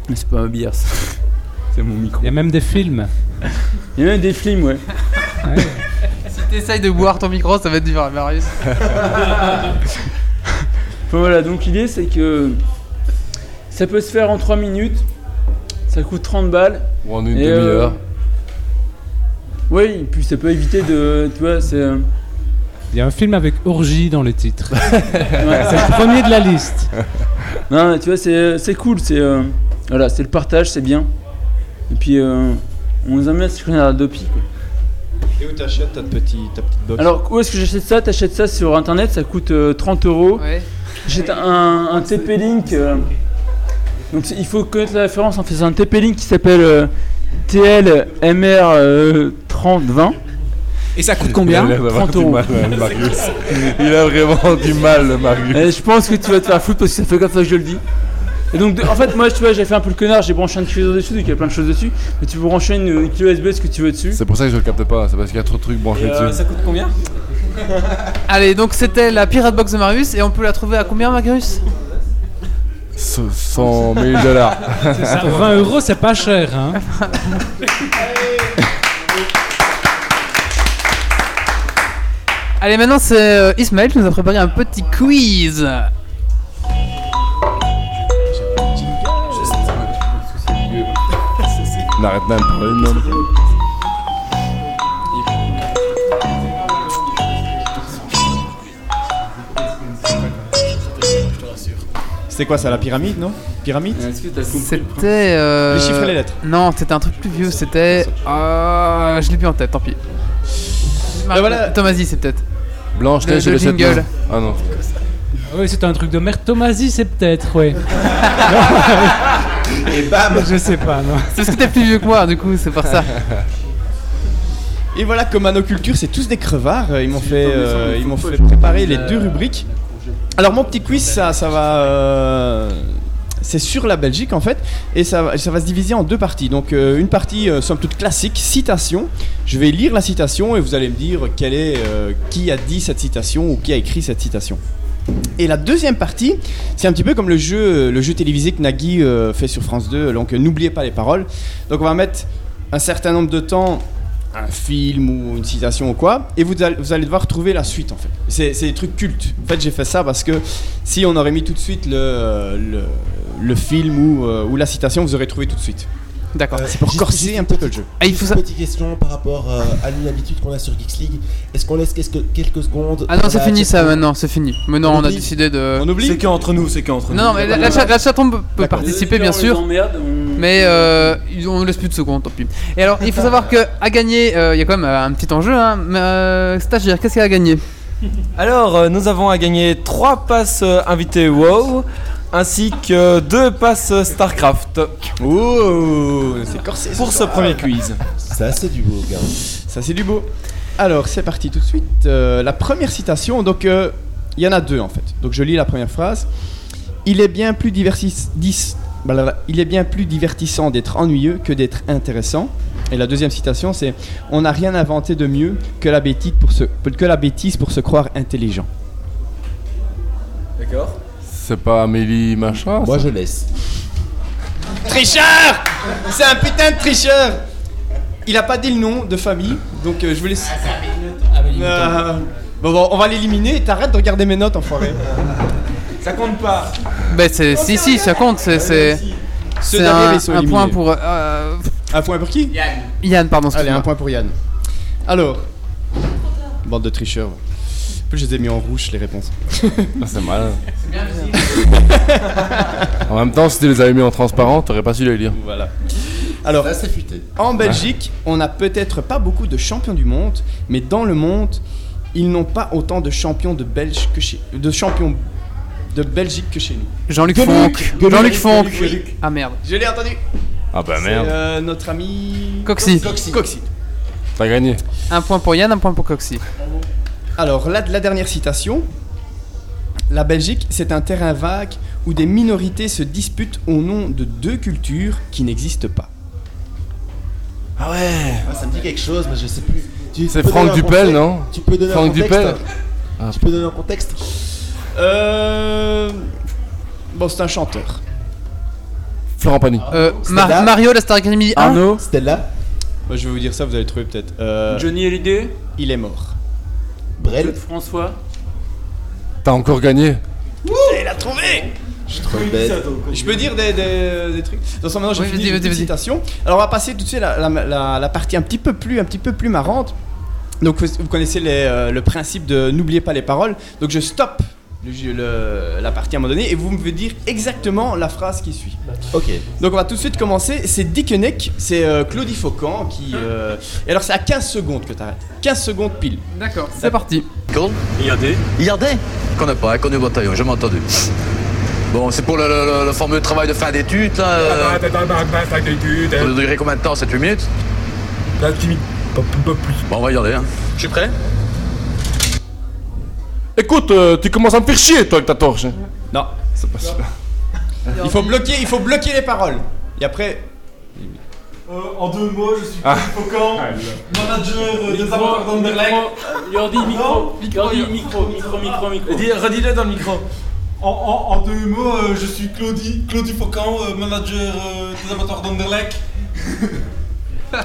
Speaker 8: mais c'est pas ma bière, ça. c'est mon micro.
Speaker 5: Il y a même des films.
Speaker 8: Il y a même des films, ouais.
Speaker 1: Si t'essayes de boire ton micro, ça va être dur, hein, Marius.
Speaker 8: Enfin, voilà, donc l'idée c'est que ça peut se faire en 3 minutes, ça coûte 30 balles.
Speaker 17: Ou en une
Speaker 8: Et,
Speaker 17: demi-heure.
Speaker 8: euh, Oui, et puis ça peut éviter de. Tu vois, c'est. euh,
Speaker 5: Il y a un film avec orgie dans le titre.
Speaker 8: Ouais.
Speaker 5: c'est le premier de la liste.
Speaker 8: Non, mais tu vois, c'est c'est cool, c'est. euh, Voilà, c'est le partage, c'est bien. Et puis, euh, on nous aime bien se à Adopi, quoi.
Speaker 6: Et où t'achètes ta, petit, ta petite box?
Speaker 8: Alors, où est-ce que j'achète ça? T'achètes ça sur internet, ça coûte euh, 30 euros. J'achète un, un TP-Link. euh, donc, il faut connaître la référence. En fait, c'est un TP-Link qui s'appelle euh, TLMR euh, 3020.
Speaker 1: Et ça coûte
Speaker 17: Il a l'air d'avoir
Speaker 8: 30
Speaker 17: du
Speaker 8: euros.
Speaker 17: mal, Marius. Il a vraiment du mal, Marius.
Speaker 8: Et je pense que tu vas te faire foutre parce que ça fait comme ça que je le dis. Et donc, de- en fait, moi, tu vois, j'ai fait un peu le connard, j'ai branché un diffuseur dessus, donc il y a plein de choses dessus. Mais tu peux brancher une, une clé USB, ce que tu veux dessus.
Speaker 17: C'est pour ça que je le capte pas, c'est parce qu'il y a trop de trucs branchés
Speaker 8: Et, euh,
Speaker 17: dessus.
Speaker 8: ça coûte combien
Speaker 1: Allez, donc c'était la Pirate Box de Marius et on peut la trouver à combien, Marius
Speaker 17: 100 000 dollars.
Speaker 5: C'est ça, 20 euros, c'est pas cher. Hein.
Speaker 1: Allez, maintenant c'est euh, Ismaël qui nous a préparé un petit quiz.
Speaker 17: On arrête même de nom.
Speaker 6: C'était quoi ça, la pyramide, non? Pyramide?
Speaker 1: C'était. euh,
Speaker 6: Les chiffres et les lettres.
Speaker 1: Non, c'était un truc plus vieux, c'était. Ah, je l'ai plus en tête, tant pis. Mar-
Speaker 6: voilà.
Speaker 1: Thomasy, c'est peut-être.
Speaker 17: Blanche-Neige
Speaker 1: Le-
Speaker 17: et
Speaker 1: le jingle.
Speaker 17: nains. Ah non.
Speaker 5: Oui, c'est un truc de mère Thomasy, c'est peut-être, ouais.
Speaker 6: Et bam
Speaker 5: Je sais pas, non.
Speaker 1: C'est parce que t'es plus vieux que moi, du coup, c'est pour ça.
Speaker 6: Et voilà, comme à nos cultures, c'est tous des crevards. euh, Ils m'ont fait, euh, ils m'ont fait préparer les deux rubriques. Alors mon petit quiz, ça, ça va, euh, c'est sur la Belgique en fait, et ça, va- se diviser en deux parties. Donc euh, une partie euh, somme toute classique, citation. Je vais lire la citation et vous allez me dire est, euh, qui a dit cette citation ou qui a écrit cette citation. Et la deuxième partie, c'est un petit peu comme le jeu, le jeu télévisé que Nagui fait sur France 2. Donc n'oubliez pas les paroles. Donc on va mettre un certain nombre de temps un film ou une citation ou quoi, et vous allez, devoir trouver la suite en fait. C'est des trucs cultes. En fait, j'ai fait ça parce que si on aurait mis tout de suite le, le, le film ou, euh, ou la citation, vous aurez trouvé tout de suite.
Speaker 1: D'accord.
Speaker 6: C'est pour corser un peu le jeu.
Speaker 1: Ah, il faut
Speaker 7: une petite question par rapport euh, à l'habitude qu'on a sur Geeks League. Est-ce qu'on laisse quelques, quelques secondes
Speaker 1: Ah non, c'est fini ça maintenant, c'est fini. Maintenant, on, a
Speaker 7: oublie
Speaker 1: décidé de.
Speaker 6: On oublie
Speaker 2: C'est qu'entre nous, c'est qu'entre nous.
Speaker 1: Non, mais la, la, chat- la chatroom peut, participer bien
Speaker 8: On
Speaker 1: sûr.
Speaker 8: on-
Speaker 1: Mais euh, on ne laisse plus de secondes, tant pis. Et alors, il faut savoir que à gagner, euh, il y a quand même euh, un petit enjeu. Hein. Mais, euh, stagiaire, qu'est-ce qu'il y a à gagner?
Speaker 14: Alors, euh, nous avons à gagner 3 passes euh, invitées WoW ainsi que 2 passes StarCraft.
Speaker 6: Ouh, c'est corsé.
Speaker 14: Pour ce premier quiz.
Speaker 7: Ça, c'est du beau, gars.
Speaker 6: Ça, c'est du beau. Alors, c'est parti tout de suite. Euh, la première citation, donc, euh, il y en a deux en fait. Donc, je lis la première phrase. Il est bien plus divertis- dis- blablabla. Il est bien plus divertissant d'être ennuyeux que d'être intéressant. Et la deuxième citation, c'est On n'a rien inventé de mieux que la bêtise pour se, que la bêtise pour se croire intelligent.
Speaker 14: D'accord.
Speaker 10: C'est pas Amélie machin
Speaker 7: Moi,
Speaker 10: ça
Speaker 7: je laisse.
Speaker 6: Tricheur C'est un putain de tricheur Il a pas dit le nom de famille, donc euh, je vous laisse. Euh, bon, bon, on va l'éliminer. T'arrêtes de regarder mes notes, enfoiré.
Speaker 2: Ça compte pas.
Speaker 1: Ben, c'est. Si, si, ça compte. C'est. c'est-
Speaker 6: Ceux
Speaker 1: C'est un, un point pour. euh,
Speaker 6: Un point pour qui?
Speaker 1: Yann, pardon.
Speaker 6: Allez, un point pour Yann. Alors, bande de tricheurs. En plus, je les ai mis en rouge les réponses.
Speaker 10: Ah, c'est mal. en même temps, si tu les avais mis en transparent, t'aurais pas su les lire.
Speaker 6: Voilà. Alors,
Speaker 7: Ça, c'est futé.
Speaker 6: en Belgique, on n'a peut-être pas beaucoup de champions du monde, mais dans le monde, ils n'ont pas autant de champions de Belge que chez, de champions de Belgique que chez nous.
Speaker 1: Jean-Luc Fonck. Jean-Luc Fonck. Ah merde.
Speaker 6: Je l'ai entendu.
Speaker 10: Ah bah
Speaker 6: C'est
Speaker 10: merde.
Speaker 6: euh, notre ami
Speaker 1: Coxy.
Speaker 6: Coxy. Coxy.
Speaker 10: T'as gagné.
Speaker 1: Un point pour Yann, un point pour Coxy.
Speaker 6: Alors, la, la dernière citation. La Belgique, c'est un terrain vague où des minorités se disputent au nom de deux cultures qui n'existent pas.
Speaker 10: Ah ouais
Speaker 7: Ah, ça me dit quelque chose, mais je sais plus.
Speaker 10: C'est Franck Dupel, non
Speaker 7: Tu peux donner
Speaker 10: Franck
Speaker 7: un contexte
Speaker 10: Dupel Ah.
Speaker 7: Tu peux donner un contexte
Speaker 6: Euh... Bon, c'est un chanteur.
Speaker 10: Florent Pagny.
Speaker 1: Euh, Mar-
Speaker 7: Stella
Speaker 1: Mario, la Star Academy 1.
Speaker 8: Arnaud,
Speaker 7: Stella
Speaker 6: Moi, je vais vous dire ça, vous allez trouver peut-être. Euh,
Speaker 8: Johnny Hallyday,
Speaker 6: Il est mort.
Speaker 7: Brel
Speaker 8: Claude François.
Speaker 10: T'as encore gagné.
Speaker 6: Il a trouvé
Speaker 7: Je suis trop bête.
Speaker 6: Je peux dire des, des, des trucs. Dans ce moment, j'ai
Speaker 1: Oui,
Speaker 6: fini les citations. Alors, on va passer tout de suite à la, la- la- la partie un petit peu plus, un petit peu plus marrante. Donc, vous, vous connaissez les, euh, le principe de n'oubliez pas les paroles. Donc, je stoppe le jeu- le- la partie à un moment donné et vous me dire exactement la phrase qui suit.
Speaker 7: Ok.
Speaker 6: Donc, on va tout de suite commencer. C'est Dickeneck, c'est euh, Claudie Faucan qui. euh, Et alors, c'est à 15 secondes que tu arrêtes. 15 secondes pile.
Speaker 1: D'accord, c'est parti.
Speaker 37: IAD IAD Connais pas, hein, connu au bataillon, jamais entendu. Bon, c'est pour le, le- le fameux travail de fin d'études, là. euh, Ça doit durer combien de temps 7-8 minutes? Bon, on va y aller, hein. Je suis prêt?
Speaker 10: Écoute, euh, tu commences à me faire chier, toi, avec ta torche.
Speaker 6: Non.
Speaker 10: C'est pas ça.
Speaker 6: Il faut bloquer, il faut bloquer les paroles. Et après.
Speaker 2: Euh, en deux mots, je suis
Speaker 10: Ah.
Speaker 2: Faucan, manager euh, des amateurs d'Anderlecht.
Speaker 8: Yordi, micro. Yordi, micro, micro, micro, micro.
Speaker 2: Dis- Redis-le dans le micro. En, en- en deux mots, euh, je suis Claudie, Claudie Faucan, euh, manager euh, des amateurs d'Anderlecht.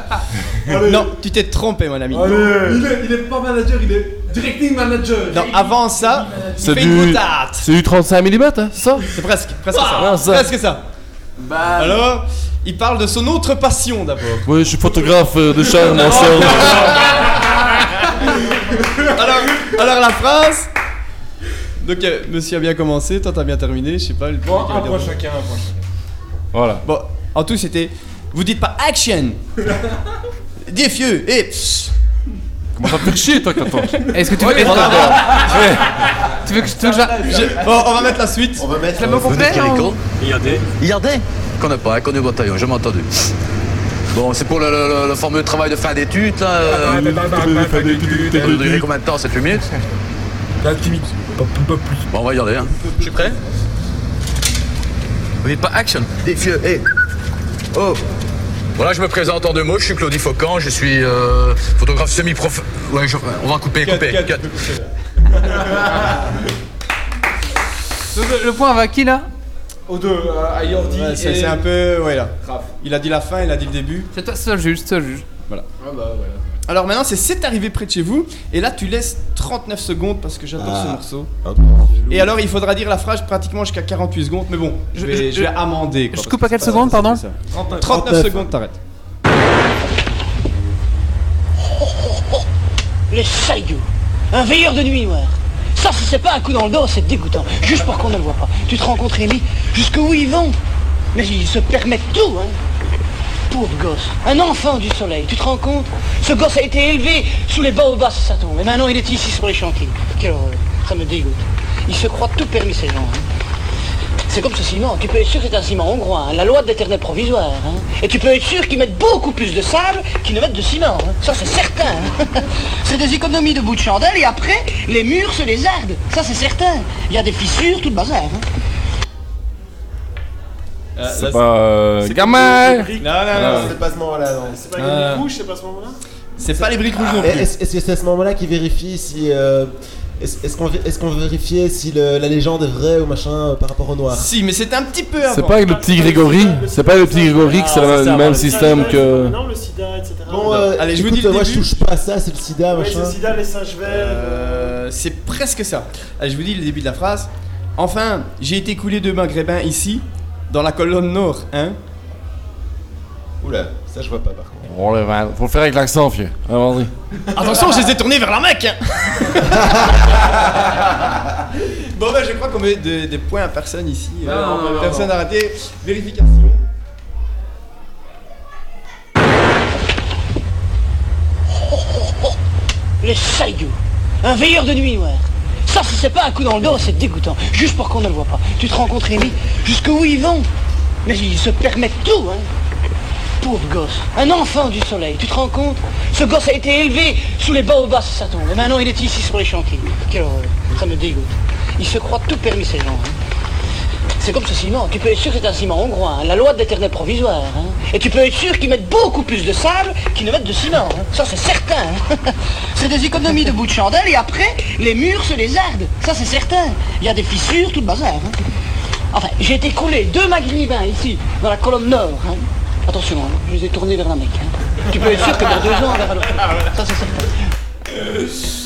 Speaker 2: Allez.
Speaker 6: Non, tu t'es trompé, mon ami.
Speaker 2: Allez. Il, est, il est pas manager, il est directing manager.
Speaker 6: Non, avant ça, il
Speaker 10: C'est
Speaker 6: fait une
Speaker 10: du...
Speaker 6: boutade.
Speaker 10: C'est du 35 mm, hein, ça?
Speaker 6: C'est presque, presque
Speaker 10: Ah,
Speaker 6: ça.
Speaker 10: ça.
Speaker 6: Presque ça. Alors, il parle de son autre passion d'abord.
Speaker 10: Oui, je suis photographe euh, de charme en
Speaker 6: alors, alors la phrase. Donc, euh, monsieur a bien commencé, toi t'as bien terminé, je sais pas. Le
Speaker 2: Bon, un point chacun, un point chacun.
Speaker 10: Voilà.
Speaker 6: Bon, en tout, c'était. Vous dites pas action Défieux et.
Speaker 10: Comment ça te faire chier, toi, torche
Speaker 1: Est-ce que tu
Speaker 6: Ouais,
Speaker 1: veux.
Speaker 6: voilà.
Speaker 1: Tu veux que, tu veux que
Speaker 6: Je- Bon, on va mettre la suite.
Speaker 7: On va mettre.
Speaker 1: Au
Speaker 37: Vous
Speaker 1: complet
Speaker 37: école IAD IAD Connais pas, hein, connu au bataillon, jamais entendu. Bon, c'est pour le, le- le fameux travail de fin d'études, là. euh, Ça doit durer combien de temps 7-8 minutes Bon, on va y aller, hein. Je suis prêt? Vous dites pas action Des vieux, hé Oh Voilà, je me présente en deux mots, je suis Claudie Faucan, je suis euh, photographe semi-prof... Ouais, je- on va couper, couper.
Speaker 1: le- le point va à qui là?
Speaker 2: Aux deux, euh, à Yordi
Speaker 6: Ouais, c'est
Speaker 2: et-
Speaker 6: c'est un peu. Ouais, là.
Speaker 2: Raph.
Speaker 6: Il a dit la fin, il a dit le début.
Speaker 1: C'est toi seul juge, seul juge.
Speaker 6: Voilà.
Speaker 2: Ah bah voilà.
Speaker 6: Alors maintenant, c'est c'est arrivé près de chez vous. Et là, tu laisses 39 secondes parce que j'adore
Speaker 7: Ah.
Speaker 6: ce morceau.
Speaker 7: Un
Speaker 6: Et alors, il faudra dire la phrase pratiquement jusqu'à 48 secondes. Mais bon, je vais, je vais amender. quoi,
Speaker 1: Je
Speaker 6: parce
Speaker 1: coupe
Speaker 6: que
Speaker 1: à quelle
Speaker 6: c'est pas-
Speaker 1: seconde,
Speaker 6: c'est pas
Speaker 1: pardon
Speaker 6: ça.
Speaker 2: 39.
Speaker 6: 39 secondes, t'arrêtes.
Speaker 38: Les saillots Un veilleur de nuit noire Ça, si c'est pas un coup dans le dos, c'est dégoûtant. Juste pour qu'on ne le voit pas. Tu te rends compte, Rémi Jusqu'où ils vont? Mais ils se permettent tout, hein Pauvre gosse. Un enfant du soleil, tu te rends compte? Ce gosse a été élevé sous les baobabs, ça tombe. Et maintenant, il est ici sur les chantiers. Quelle horreur. Ça me dégoûte. Il se croit tout permis, ces gens. hein. C'est comme ce ciment, tu peux être sûr que c'est un ciment hongrois, hein, la loi de l'éternel provisoire. hein. Et tu peux être sûr qu'ils mettent beaucoup plus de sable qu'ils ne mettent de ciment. Ça c'est certain. c'est des économies de bout de chandelle et après, les murs se les ardent. Ça c'est certain. Il y a des fissures, tout le bazar. Hein.
Speaker 6: C'est
Speaker 17: pas, euh,
Speaker 6: c'est
Speaker 17: gamin.
Speaker 6: Non, non, non.
Speaker 7: C'est pas ce moment-là, non.
Speaker 2: C'est pas les briques rouges, c'est pas ce moment-là
Speaker 6: C'est pas les briques rouges non
Speaker 7: Ah,
Speaker 6: plus.
Speaker 7: Est-ce que c'est à ce moment-là qu'il vérifie si. euh, Est-ce qu'on est-ce qu'on vérifiait si le- la légende est vraie ou machin euh, par rapport au noir?
Speaker 6: Si, mais c'est un petit peu avant.
Speaker 17: C'est pas avec le petit Grégory C'est pas le petit Grégory que c'est le même système que.
Speaker 2: Non, le sida, etc.
Speaker 7: Bon, euh,
Speaker 6: Allez, je vous dis le
Speaker 7: moi je touche pas à ça, c'est le sida,
Speaker 2: Ouais, c'est
Speaker 7: machin.
Speaker 2: le sida, les singes verts.
Speaker 6: Euh, c'est presque ça. Allez, je vous dis le début de la phrase. Enfin, j'ai été coulé de maghrébins ici, dans la colonne nord, hein?
Speaker 7: Oula, ça je vois pas par contre.
Speaker 17: Oh le van. Faut le faire avec l'accent, vieux. Ah.
Speaker 6: Attention, je les ai tournés vers la Mecque hein. Bon, ben, je crois qu'on met des, des points à personne ici. Euh,
Speaker 1: Non,
Speaker 6: personne n'a raté. Vérification.
Speaker 38: Les saillots Un veilleur de nuit noire Ça, si c'est pas un coup dans le dos, c'est dégoûtant. Juste pour qu'on ne le voit pas. Tu te rends compte, Rémi Jusqu'où ils vont? Mais ils se permettent tout, hein Pauvre gosse. Un enfant du soleil, tu te rends compte? Ce gosse a été élevé sous les baobabs, ça tombe. Et maintenant, il est ici sur les chantiers. Quelle horreur. Ça me dégoûte. Il se croit tout permis, ces gens. hein. C'est comme ce ciment, tu peux être sûr que c'est un ciment hongrois, hein, la loi de l'éternel provisoire. hein. Et tu peux être sûr qu'ils mettent beaucoup plus de sable qu'ils ne mettent de ciment. hein. Ça c'est certain. c'est des économies de bout de chandelle et après, les murs se les ardent. Ça c'est certain. Il y a des fissures, tout le bazar. Enfin, j'ai été coulé deux maghrébins ici, dans la colonne nord. Attention, je les ai tournés vers la Mecque. Tu peux être sûr que dans deux ans, on verra l'autre. Ça c'est certain.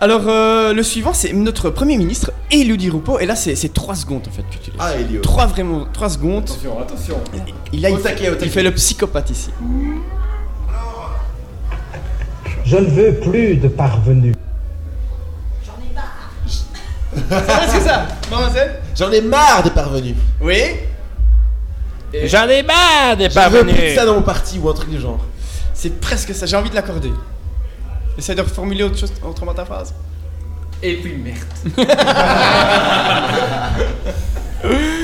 Speaker 6: Alors, euh, le suivant, c'est notre Premier ministre, Elio Di Rupo. Et là, c'est 3 secondes en fait que tu laisses.
Speaker 7: Ah, Elio.
Speaker 6: 3 vraiment, 3 secondes.
Speaker 2: Attention, attention.
Speaker 6: Il, là, il,
Speaker 7: taquet,
Speaker 6: il fait le psychopathe ici.
Speaker 39: Je ne veux plus de parvenus.
Speaker 6: C'est presque ça, mademoiselle
Speaker 7: J'en ai marre des parvenus.
Speaker 6: Oui
Speaker 17: J'en ai marre des
Speaker 7: Je veux plus de
Speaker 17: parvenus.
Speaker 7: ça dans mon parti ou un truc du genre.
Speaker 6: C'est presque ça, j'ai envie de l'accorder. Essaye de reformuler autre chose, autrement ta phrase.
Speaker 1: Et puis merde.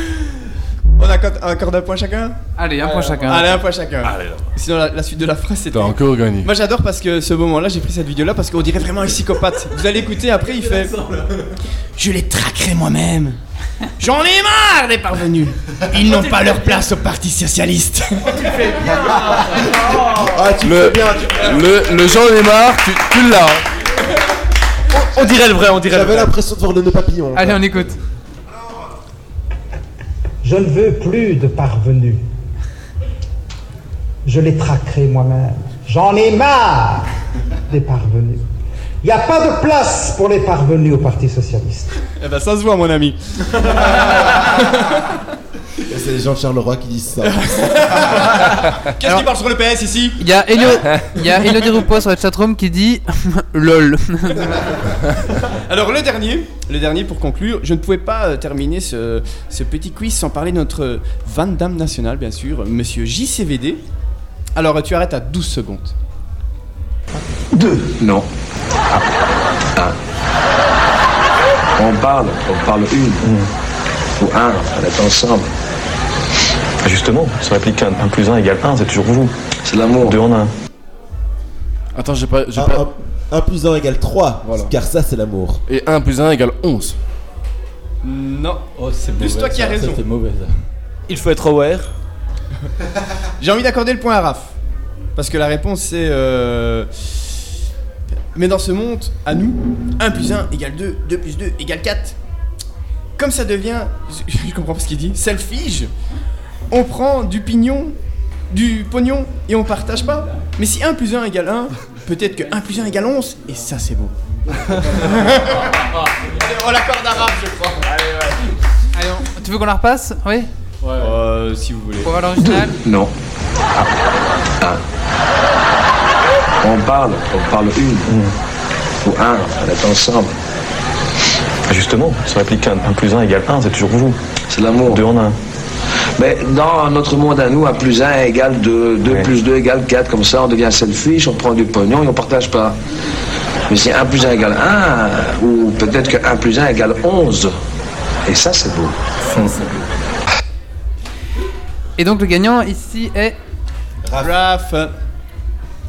Speaker 6: On accorde, accorde un point chacun
Speaker 1: Allez, un point chacun.
Speaker 6: Allez, un point chacun.
Speaker 17: Allez, là.
Speaker 6: Sinon, la, la suite de la phrase, c'était.
Speaker 17: T'as encore gagné.
Speaker 6: Moi, j'adore parce que ce moment-là, j'ai pris cette vidéo-là parce qu'on dirait vraiment un psychopathe. Vous allez écouter, après, il fait. Je les traquerai moi-même. J'en ai marre des parvenus. Ils n'ont pas leur place au Parti Socialiste.
Speaker 7: Ah, tu
Speaker 17: Le,
Speaker 7: fais bien. tu-
Speaker 17: le, le j'en ai marre, tu, tu l'as.
Speaker 34: On dirait le vrai, on dirait le
Speaker 7: J'avais
Speaker 34: vrai.
Speaker 7: l'impression de voir le nœud papillon.
Speaker 1: Allez, on écoute.
Speaker 39: Je ne veux plus de parvenus. Je les traquerai moi-même. J'en ai marre des parvenus. Il n'y a pas de place pour les parvenus au Parti Socialiste.
Speaker 6: Eh ben, ça se voit, mon ami.
Speaker 7: C'est les gens de Charleroi qui disent ça.
Speaker 6: Qu'est-ce qui parle sur le PS ici?
Speaker 1: Il y a Elio, il y a Elio Di Rupo sur la chatroom qui dit LOL.
Speaker 6: Alors le dernier, le dernier pour conclure, je ne pouvais pas euh, terminer ce, ce petit quiz sans parler de notre Van Damme national, bien sûr, monsieur JCVD. Alors tu arrêtes à 12 secondes.
Speaker 23: Non. Un. On parle, on parle une. Ou un, on est ensemble.
Speaker 40: Justement, ça réplique 1 plus 1 égale 1, c'est toujours vous.
Speaker 23: C'est l'amour.
Speaker 40: 2 en 1.
Speaker 17: Attends, j'ai pas. j'ai
Speaker 7: Un,
Speaker 17: pas...
Speaker 7: un- un plus 1 égale 3,
Speaker 17: Voilà.
Speaker 7: car ça c'est l'amour.
Speaker 17: Et 1 plus 1 égale 11.
Speaker 6: Non.
Speaker 5: Oh, c'est
Speaker 6: toi qui as raison.
Speaker 5: ça, mauvais ça.
Speaker 32: Il faut être aware.
Speaker 24: J'ai envie d'accorder le point à Raph. Parce que la réponse c'est. euh, Mais dans ce monde, à nous, 1 plus 1 égale 2, 2 plus 2 égale 4. Comme ça devient. Je comprends pas ce qu'il dit. Selfish. On prend du pignon, du pognon et on partage pas. Mais si 1 plus 1 égale 1, peut-être que 1 plus 1 égale 11. Et ça c'est beau. Allez, on l'accorde à Raph, je crois. Allez, ouais.
Speaker 1: Allez, on- tu veux qu'on la repasse? Oui?
Speaker 24: Euh, si vous voulez.
Speaker 1: Pour voir l'original?
Speaker 23: Non. Un. On parle, on parle une. Ou un, on est ensemble.
Speaker 40: Justement, ça réplique 1, 1 plus 1 égale 1, c'est toujours vous.
Speaker 23: C'est l'amour.
Speaker 40: 2 en 1.
Speaker 23: Mais dans notre monde à nous, 1 plus 1 égale 2, 2 plus 2 égale 4, comme ça on devient selfish, on prend du pognon et on partage pas. Mais si 1 plus 1 égale 1, ou peut-être que 1 plus 1 égale 11, et ça c'est beau.
Speaker 1: Et donc le gagnant ici est.
Speaker 24: Raph.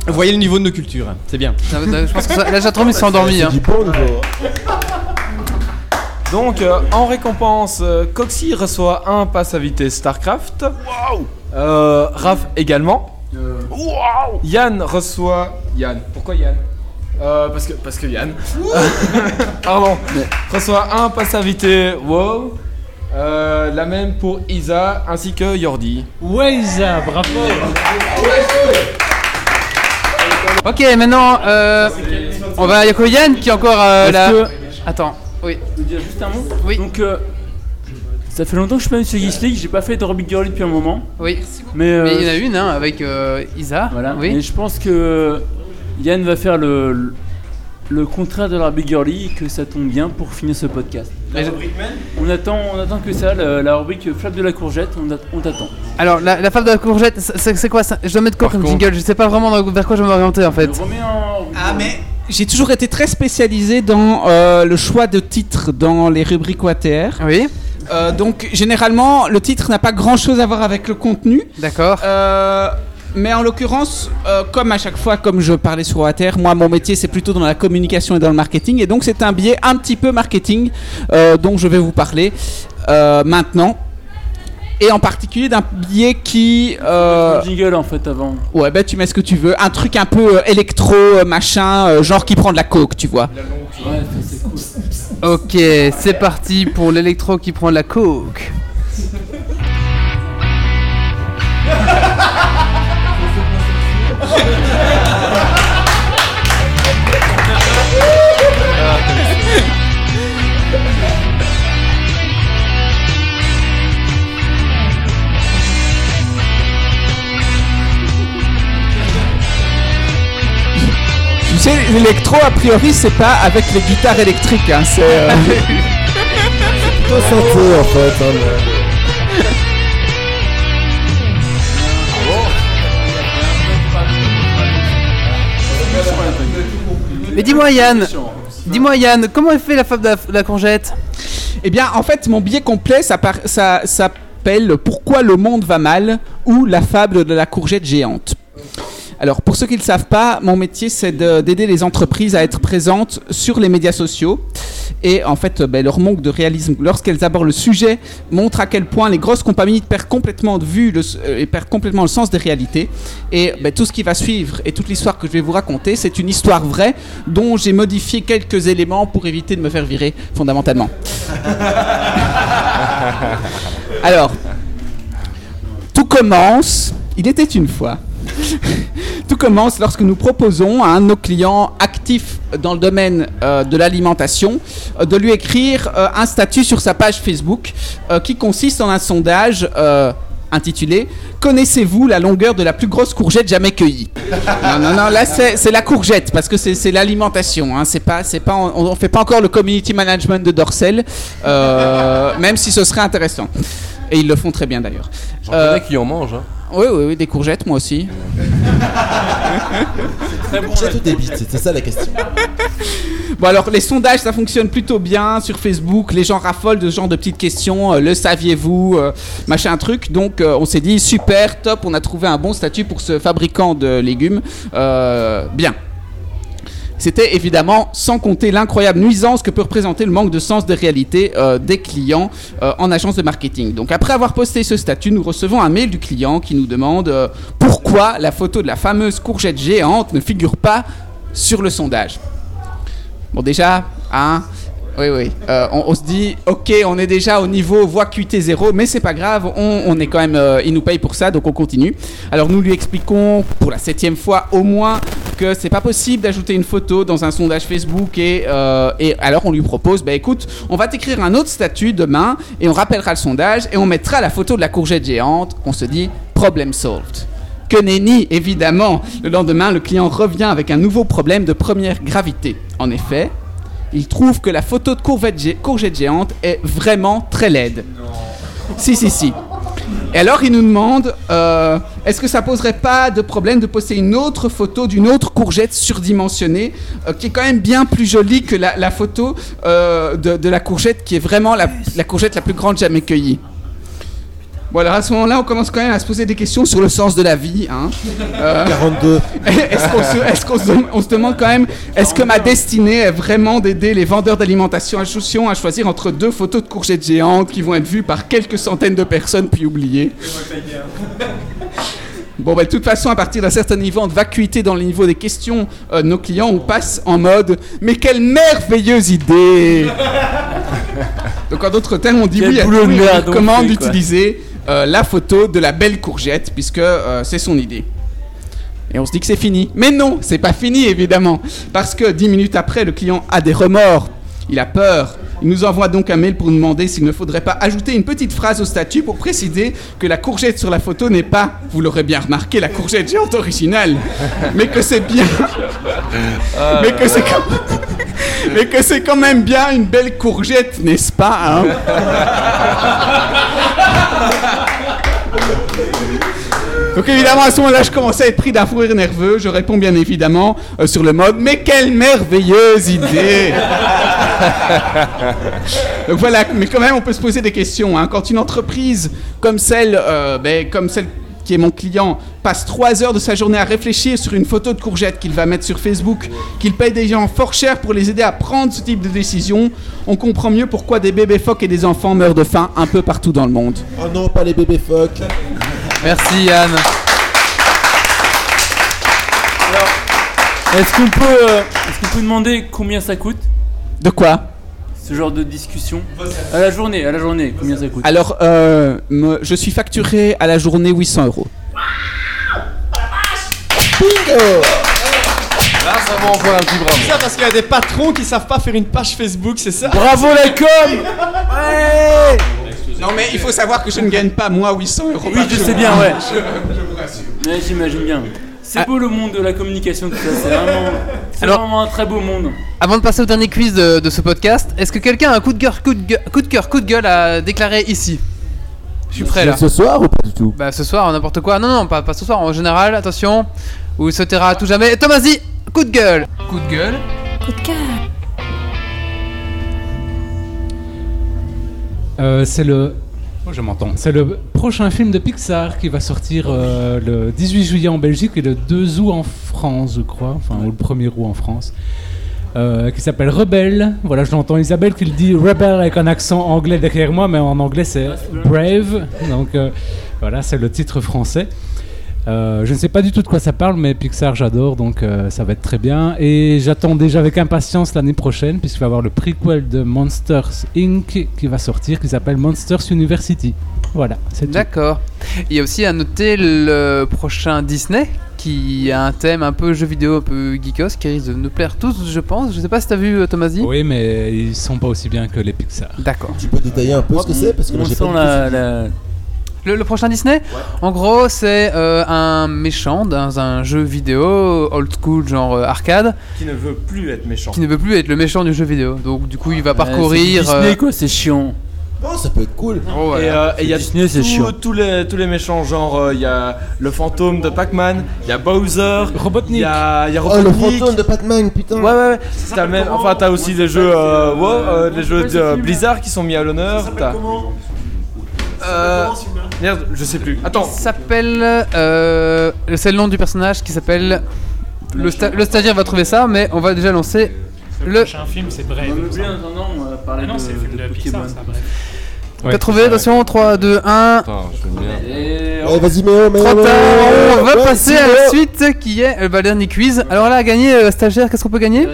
Speaker 24: Vous voyez le niveau de nos cultures, hein. c'est bien.
Speaker 1: Ça va- Je pense que ça- la chatroom ils sont endormis. hein.
Speaker 14: Donc, euh, en récompense, euh, Coxy reçoit un pass à vitesse StarCraft. Euh, Raph également. Yann reçoit. Yann. Pourquoi Yann? Euh, parce que parce que Yann. Pardon. Reçoit un pass invité. Wow. Euh, la même pour Isa ainsi que Yordi.
Speaker 5: Ouais Isa, bravo.
Speaker 1: Ok, maintenant, euh, on va. Il y a que Yann qui est encore euh, là.
Speaker 8: que-
Speaker 1: Attends, oui.
Speaker 8: Je veux dire juste un mot Oui. Donc, euh, ça fait longtemps que je suis pas venu sur Geeks League, j'ai pas fait de Rubik Girlie depuis un moment.
Speaker 1: Oui.
Speaker 8: Mais, euh,
Speaker 1: Mais il y en a une hein, avec euh, Isa.
Speaker 8: Voilà.
Speaker 1: Oui.
Speaker 8: Et je pense que Yann va faire le, le, le contraire de la Rubik Girlie et que ça tombe bien pour finir ce podcast.
Speaker 1: La
Speaker 8: on attend, on attend que ça, la, la rubrique Flamme de la courgette, on, a- on t'attend.
Speaker 1: Alors, la, la fable de la courgette, c'est c'est quoi ça? Je dois mettre quoi comme jingle? Je sais pas vraiment dans- vers quoi je vais m'orienter en fait.
Speaker 13: Ah mais j'ai toujours été très spécialisé dans euh, le choix de titres dans les rubriques OATR.
Speaker 1: Oui.
Speaker 13: donc généralement le titre n'a pas grand chose à voir avec le contenu.
Speaker 1: D'accord.
Speaker 13: mais en l'occurrence, euh, comme à chaque fois, comme je parlais sur OATR, moi mon métier c'est plutôt dans la communication et dans le marketing, et donc c'est un biais un petit peu marketing euh, dont je vais vous parler euh, maintenant. Et en particulier d'un biais qui. Euh...
Speaker 8: jingle en fait avant.
Speaker 13: Ouais, bah tu mets ce que tu veux. Un truc un peu euh, électro, euh, machin, euh, genre qui prend de la coke, tu vois.
Speaker 8: Ouais, c'est cool.
Speaker 1: Ok, c'est parti pour l'électro qui prend de la coke.
Speaker 13: sais, l'électro, a priori, c'est pas avec les guitares électriques, hein, c'est. euh,
Speaker 7: plutôt synthé en fait. hein, mais-
Speaker 1: Mais dis-moi Yann, dis-moi Yann, comment est fait la fable de la, la courgette?
Speaker 13: Eh bien, en fait, mon billet complet, ça, par- ça s'appelle Pourquoi le monde va mal ou la fable de la courgette géante. Alors, pour ceux qui ne le savent pas, mon métier, c'est de- d'aider les entreprises à être présentes sur les médias sociaux. Et en fait, ben, leur manque de réalisme lorsqu'elles abordent le sujet montre à quel point les grosses compagnies perdent complètement de vue euh, et perdent complètement le sens des réalités. Et ben, tout ce qui va suivre et toute l'histoire que je vais vous raconter, c'est une histoire vraie dont j'ai modifié quelques éléments pour éviter de me faire virer fondamentalement. Alors, tout commence. Il était une fois. Tout commence lorsque nous proposons à un de nos clients actifs dans le domaine euh, de l'alimentation euh, de lui écrire euh, un statut sur sa page Facebook euh, qui consiste en un sondage euh, intitulé Connaissez-vous la longueur de la plus grosse courgette jamais cueillie? Non, non, non, là c'est la courgette parce que c'est l'alimentation. Hein, c'est pas, c'est pas, on, on fait pas encore le community management de Dorsel, euh, même si ce serait intéressant. Et ils le font très bien d'ailleurs.
Speaker 17: J'en connais qui en mangent. Hein.
Speaker 13: Oui, oui, oui, des courgettes, moi aussi.
Speaker 7: Courgette ou des bites, c'était ça la question.
Speaker 13: Bon alors les sondages ça fonctionne plutôt bien sur Facebook, les gens raffolent de ce genre de petites questions, euh, le saviez-vous, euh, machin truc, donc euh, on s'est dit super, top, on a trouvé un bon statut pour ce fabricant de légumes, Euh, bien. C'était évidemment sans compter l'incroyable nuisance que peut représenter le manque de sens de réalité euh, des clients euh, en agence de marketing. Donc après avoir posté ce statut, nous recevons un mail du client qui nous demande euh, pourquoi la photo de la fameuse courgette géante ne figure pas sur le sondage? Bon déjà, hein oui, oui. Euh, on, se dit, ok, on est déjà au niveau voie QT0, mais c'est pas grave, on, est quand même, euh, il nous paye pour ça, donc on continue. Alors nous lui expliquons pour la septième fois au moins que c'est pas possible d'ajouter une photo dans un sondage Facebook et, euh, et alors on lui propose, bah écoute, on va t'écrire un autre statut demain et on rappellera le sondage et on mettra la photo de la courgette géante. On se dit, problem solved. Que nenni, évidemment. Le lendemain, le client revient avec un nouveau problème de première gravité. En effet, il trouve que la photo de courgette, gé- courgette géante est vraiment très laide. Si, si, si. Et alors, il nous demande euh, est-ce que ça poserait pas de problème de poster une autre photo d'une autre courgette surdimensionnée, euh, qui est quand même bien plus jolie que la, photo euh, de, la courgette qui est vraiment la courgette la plus grande jamais cueillie? Bon, alors à ce moment-là, on commence quand même à se poser des questions sur le sens de la vie. Hein. Euh,
Speaker 7: 42.
Speaker 13: Est-ce qu'on se, demande quand même, est-ce que ma destinée est vraiment d'aider les vendeurs d'alimentation à Chouchon à choisir entre deux photos de courgettes géantes qui vont être vues par quelques centaines de personnes puis oubliées? Bon, bah, de toute façon, à partir d'un certain niveau de vacuité dans le niveau des questions euh, nos clients, on passe en mode Mais quelle merveilleuse idée Donc, en d'autres termes, on dit
Speaker 8: Quel
Speaker 13: oui à
Speaker 8: boulot
Speaker 13: tout
Speaker 8: de
Speaker 13: et euh, la photo de la belle courgette, puisque euh, c'est son idée. Et on se dit que c'est fini. Mais non, c'est pas fini évidemment. Parce que dix minutes après, le client a des remords. Il a peur. Il nous envoie donc un mail pour nous demander s'il ne faudrait pas ajouter une petite phrase au statut pour préciser que la courgette sur la photo n'est pas, vous l'aurez bien remarqué, la courgette géante originale. Mais que c'est bien. mais que c'est quand... mais que c'est quand même bien une belle courgette, n'est-ce pas hein? Donc évidemment à ce moment-là je commençais à être pris d'un fou rire nerveux, je réponds bien évidemment euh, sur le mode mais quelle merveilleuse idée Donc voilà, mais quand même on peut se poser des questions. hein. Quand une entreprise comme celle, euh, ben, comme celle qui est mon client passe trois heures de sa journée à réfléchir sur une photo de courgette qu'il va mettre sur Facebook, qu'il paye des gens fort cher pour les aider à prendre ce type de décision, on comprend mieux pourquoi des bébés phoques et des enfants meurent de faim un peu partout dans le monde.
Speaker 7: Oh non, pas les bébés phoques.
Speaker 1: Merci Yann.
Speaker 8: Est-ce qu'on peut, euh, est-ce qu'on peut demander combien ça coûte
Speaker 13: De quoi
Speaker 8: Ce genre de discussion À la journée, à la journée, combien ça coûte
Speaker 13: Alors, euh, me- je suis facturé à la journée 800 euros.
Speaker 17: Là, ça m'envoie un petit bravo.
Speaker 6: C'est ça parce qu'il y a des patrons qui savent pas faire une page Facebook, c'est ça
Speaker 8: Bravo la com
Speaker 13: Non mais il faut savoir que je ne gagne pas moi 800 euros.
Speaker 8: Oui, je sais bien, ouais.
Speaker 13: Je, je vous rassure.
Speaker 8: Ouais, j'imagine bien. C'est
Speaker 13: Ah.
Speaker 8: beau le monde de la communication, tout ça. C'est vraiment, c'est
Speaker 1: Alors-
Speaker 8: vraiment un très beau monde.
Speaker 1: Avant de passer au dernier quiz de, de ce podcast, est-ce que quelqu'un a un coup de cœur, coup de gueule, coup de cœur, coup de gueule à déclarer ici? Je suis prêt là.
Speaker 7: Ce soir ou pas du tout?
Speaker 1: Bah ce soir, n'importe quoi. Non, non, pas, pas ce soir, en général, attention. Ou il se taira à tout jamais. Tomasi, coup de gueule. Coup de gueule.
Speaker 41: Coup de cœur.
Speaker 5: Euh, c'est le. Oh, je m'entends. C'est le prochain film de Pixar qui va sortir euh, le 18 juillet en Belgique et le 2 août en France, je crois. Enfin, ou le 1er août en France. Euh, qui s'appelle Rebelle. Voilà, je l'entends Isabelle qui le dit Rebelle avec un accent anglais derrière moi, mais en anglais c'est Brave. Donc voilà, c'est le titre français. Euh, je ne sais pas du tout de quoi ça parle, mais Pixar j'adore, donc euh, ça va être très bien. Et j'attends déjà avec impatience l'année prochaine, puisqu'il va y avoir le prequel de Monsters Inc. qui va sortir, qui s'appelle Monsters University. Voilà, c'est tout.
Speaker 1: D'accord. Il y a aussi à noter le prochain Disney qui a un thème un peu jeu vidéo, un peu geekos, qui risque de nous plaire tous, je pense. Je sais pas si t'as vu euh, Tomasi.
Speaker 5: Oui, mais ils sont pas aussi bien que les Pixar.
Speaker 1: D'accord.
Speaker 7: Tu peux détailler un peu ce que c'est Parce que moi
Speaker 8: On
Speaker 7: j'ai
Speaker 8: sent la, la-
Speaker 1: Le, le prochain Disney En gros, c'est euh, un méchant dans un jeu vidéo old school, genre euh, arcade,
Speaker 32: Qui ne veut plus être méchant.
Speaker 1: qui ne veut plus être le méchant du jeu vidéo. Donc, du coup, il va parcourir.
Speaker 8: c'est Disney
Speaker 1: euh,
Speaker 8: quoi, c'est chiant.
Speaker 7: Oh, ça peut être cool.
Speaker 1: oh, voilà.
Speaker 32: Et euh, il y a
Speaker 8: Disney, c'est
Speaker 32: tout-
Speaker 8: chiant.
Speaker 32: tous les tous les méchants genre euh, il y a le fantôme de Pac-Man, il y a Bowser,
Speaker 5: Robotnik.
Speaker 32: il y a, il y a
Speaker 7: Oh, le
Speaker 32: Robotnik.
Speaker 7: fantôme de Pac-Man, putain.
Speaker 32: Ouais ouais ouais. T'as le même- enfin t'as aussi les jeux euh, les jeux de Blizzard qui sont mis à l'honneur. Euh, merde je sais plus. Attends.
Speaker 1: Il s'appelle. euh, c'est le nom du personnage qui s'appelle. le, sta- le stagiaire va trouver ça, mais on va déjà lancer le.
Speaker 18: prochain film, c'est Brave.
Speaker 8: On bien, non, non, on va parler
Speaker 18: Ah non,
Speaker 8: de-
Speaker 18: c'est le film
Speaker 8: de
Speaker 18: de Pixar,
Speaker 8: Pokémon.
Speaker 18: ça, bref.
Speaker 1: T'as trouvé, attention, 3, 2, 1.
Speaker 10: Attends, je vais bien.
Speaker 7: Ouais, vas-y, Méo,
Speaker 1: tard, on va
Speaker 7: Ouais,
Speaker 1: passer à la suite qui est euh, bah, le dernier quiz. Alors là, à gagner, euh, stagiaire, qu'est-ce qu'on peut gagner?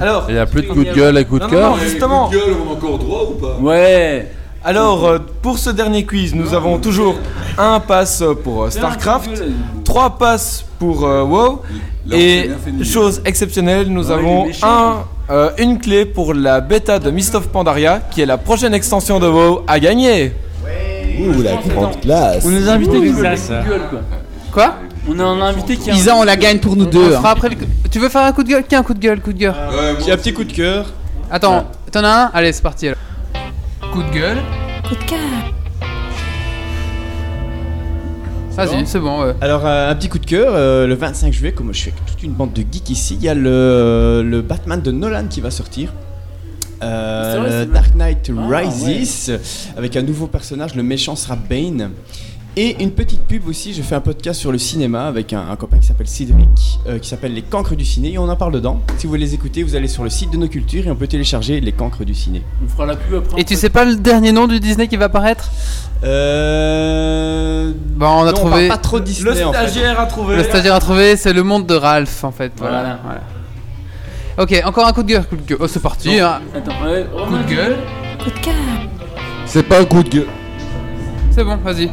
Speaker 14: Alors,
Speaker 10: Il n'y a plus de coup de gueule et coup de
Speaker 14: Non,
Speaker 10: cœur.
Speaker 14: non, justement.
Speaker 11: Gueule, on a encore droit ou pas?
Speaker 8: Ouais.
Speaker 14: Alors, euh, pour ce dernier quiz, nous avons toujours un pass pour euh, StarCraft, trois passes pour euh, WoW, et chose exceptionnelle, nous avons un, euh, une clé pour la bêta de Mist of Pandaria, qui est la prochaine extension de WoW à gagner.
Speaker 7: Ouh, la grande classe.
Speaker 8: On nous a invités qui
Speaker 5: ça,
Speaker 8: quoi.
Speaker 1: Quoi
Speaker 8: On a un invité qui a.
Speaker 13: Isa, on la gagne pour nous
Speaker 1: On
Speaker 13: deux.
Speaker 1: fera
Speaker 13: hein.
Speaker 1: après le... Tu veux faire un coup de gueule Qui a un coup de gueule Coup de gueule
Speaker 6: J'ai un petit coup de cœur.
Speaker 1: Attends, t'en as un Allez, c'est parti alors. Coup de gueule.
Speaker 29: Coup de cœur.
Speaker 1: Vas-y, c'est bon, ouais.
Speaker 6: Alors, euh, un petit coup de cœur, euh, le 25 juillet, comme je suis avec toute une bande de geeks ici, il y a le, le Batman de Nolan qui va sortir. Euh,
Speaker 8: vrai,
Speaker 6: Dark Knight
Speaker 8: Ah,
Speaker 6: Rises, avec un nouveau personnage, le méchant sera Bane. Et une petite pub aussi, je fais un podcast sur le cinéma avec un, un copain qui s'appelle Cédric, euh, qui s'appelle Les Cancres du Ciné, et on en parle dedans. Si vous voulez les écouter, vous allez sur le site de nos cultures et on peut télécharger Les Cancres du Ciné.
Speaker 8: On fera la pub après.
Speaker 1: Et tu sais pas le dernier nom du Disney qui va apparaître?
Speaker 6: Euh.
Speaker 1: Bah, on a
Speaker 6: non,
Speaker 1: trouvé.
Speaker 6: parle pas trop de Disney
Speaker 14: Le
Speaker 6: en fait.
Speaker 14: stagiaire a trouvé.
Speaker 1: Le stagiaire a trouvé, c'est le monde de Ralph en fait. Voilà.
Speaker 8: Voilà.
Speaker 1: voilà. Ok, encore un coup de gueule, coup de gueule. Oh, c'est parti. hein.
Speaker 8: Attends, ouais,
Speaker 1: Coup de gueule.
Speaker 29: Coup de cœur.
Speaker 11: C'est pas un coup de gueule.
Speaker 1: C'est bon, vas-y.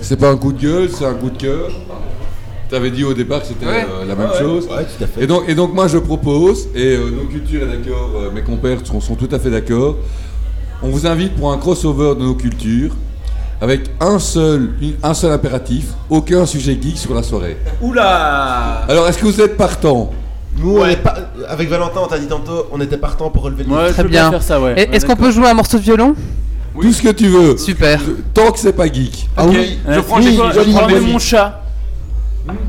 Speaker 11: C'est pas un coup de gueule, c'est un coup de cœur. T'avais dit au départ que c'était
Speaker 1: Ouais.
Speaker 11: euh, la même
Speaker 6: ouais.
Speaker 11: chose.
Speaker 7: Ouais, tout à fait.
Speaker 11: Et donc, et donc moi je propose, et euh, nos cultures est d'accord, euh, mes compères sont, sont tout à fait d'accord, on vous invite pour un crossover de nos cultures, avec un seul, un seul impératif, aucun sujet geek sur la soirée.
Speaker 14: Oula
Speaker 11: Alors est-ce que vous êtes partant
Speaker 7: Nous, on est pas... avec Valentin, on t'a dit tantôt, on était partant pour relever le
Speaker 8: Ouais,
Speaker 1: Très bien.
Speaker 8: faire ça, ouais.
Speaker 1: Et- Est-ce
Speaker 8: Ouais,
Speaker 1: qu'on peut jouer un morceau de violon?
Speaker 11: Tout ce que tu veux.
Speaker 1: Super.
Speaker 11: Tant que c'est pas geek.
Speaker 7: Ah oui,
Speaker 14: Je prends
Speaker 8: oui, je peux prendre mon chat.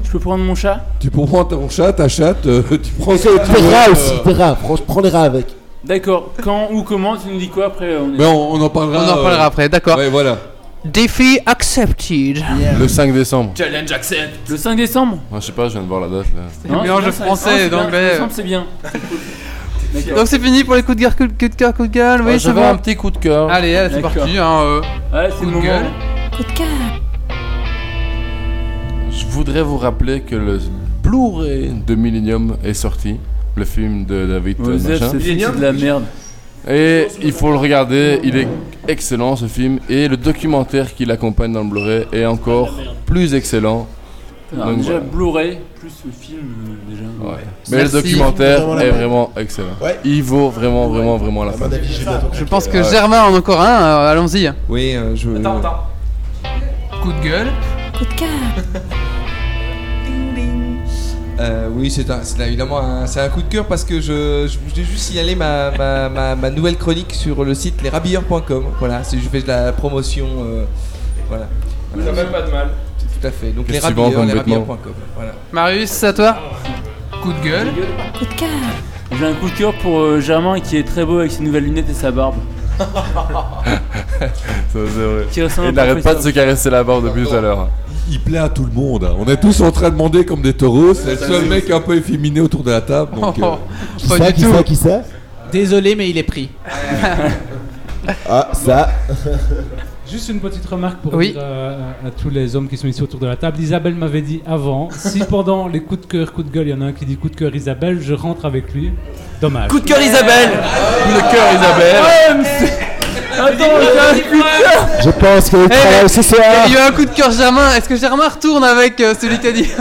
Speaker 8: Je peux prendre mon chat?
Speaker 11: Tu prends ton chat, ta chatte, euh, tu prends tu veux,
Speaker 7: rats aussi, des rats. Prends les rats avec.
Speaker 8: D'accord. Quand ou comment Tu nous dis quoi après on est...
Speaker 11: Mais on, on en parlera.
Speaker 1: On en parlera
Speaker 11: euh,
Speaker 1: après, d'accord.
Speaker 11: Ouais, voilà.
Speaker 1: Défi accepted.
Speaker 10: Le 5 décembre.
Speaker 8: Challenge accept. Le 5 décembre?
Speaker 10: Ah, je sais pas, je viens de voir la date là.
Speaker 1: C'est un mélange
Speaker 8: c'est bien,
Speaker 1: français et d'anglais.
Speaker 8: le 5 décembre, C'est bien.
Speaker 1: Donc c'est fini pour les coups de gueule, coup de coup de cœur, coup de gueule. Oui,
Speaker 10: Ouais,
Speaker 1: c'est
Speaker 10: J'avais
Speaker 1: bon.
Speaker 10: un petit coup de cœur.
Speaker 1: Allez, allez, c'est parti. Hein, euh.
Speaker 8: Ouais, c'est
Speaker 1: Coup de
Speaker 8: moment.
Speaker 1: gueule.
Speaker 29: Coup de cœur.
Speaker 10: Je voudrais vous rappeler que le Blu-ray de Millennium est sorti. Le film de David
Speaker 8: film, c'est de la merde.
Speaker 10: Et il faut le regarder, il est excellent ce film. Et le documentaire qui l'accompagne dans le Blu-ray est encore plus excellent.
Speaker 8: Alors,
Speaker 10: Donc,
Speaker 8: déjà,
Speaker 10: voilà.
Speaker 8: Blu-ray, plus le film, euh, déjà.
Speaker 10: Ouais. Mais le documentaire
Speaker 7: Vraiment
Speaker 10: est vraiment excellent.
Speaker 7: Ouais.
Speaker 10: Il vaut vraiment, vraiment, vraiment la peine.
Speaker 7: bientôt
Speaker 1: Je pense que
Speaker 10: Ouais.
Speaker 1: Germain en a encore un. euh, Allons-y.
Speaker 6: Oui, euh, je.
Speaker 14: Attends, attends.
Speaker 1: Coup de gueule.
Speaker 29: Coup de cœur.
Speaker 19: Euh, oui, c'est un- c'est évidemment un, c'est un coup de cœur parce que je, je voulais juste signaler ma, ma, ma, ma nouvelle chronique sur le site lesrabilleurs.com. Voilà, c'est- je fais de la promotion. euh, voilà.
Speaker 14: Ça fait pas de mal.
Speaker 19: Tout à fait. Donc les rabilleurs. Voilà.
Speaker 1: Marius, c'est à toi. Coup de gueule.
Speaker 29: Coup de cœur.
Speaker 8: J'ai un coup de cœur pour euh, Germain qui est très beau avec ses nouvelles lunettes et sa barbe.
Speaker 10: Ça, c'est vrai.
Speaker 8: Qui
Speaker 10: Il
Speaker 8: à
Speaker 10: n'arrête pas de se caresser la barbe depuis tout à l'heure.
Speaker 11: Il plaît à tout le monde. hein. On est tous en train de demander comme des taureaux. C'est le seul mec un peu efféminé autour de la table. Donc, euh,
Speaker 7: Qui
Speaker 1: Pas
Speaker 7: ça,
Speaker 1: du
Speaker 7: qui
Speaker 1: tout.
Speaker 7: ça, qui ça
Speaker 13: Désolé, mais il est pris.
Speaker 7: Ah, ça.
Speaker 5: Juste une petite remarque pour
Speaker 1: Oui.
Speaker 5: dire à, à tous les hommes qui sont ici autour de la table. Isabelle m'avait dit avant, si pendant les coups de cœur, coups de gueule, il y en a un qui dit coup de cœur Isabelle, je rentre avec lui. Dommage.
Speaker 8: Coup de cœur Isabelle
Speaker 10: Coup de cœur Isabelle
Speaker 8: c'est- Attends, j'ai un coup de cœur
Speaker 7: Je pense qu'il
Speaker 1: Eh,
Speaker 7: travaille ce soir.
Speaker 1: Il y a eu un coup de cœur Germain. Est-ce que Germain retourne avec euh, celui qui a dit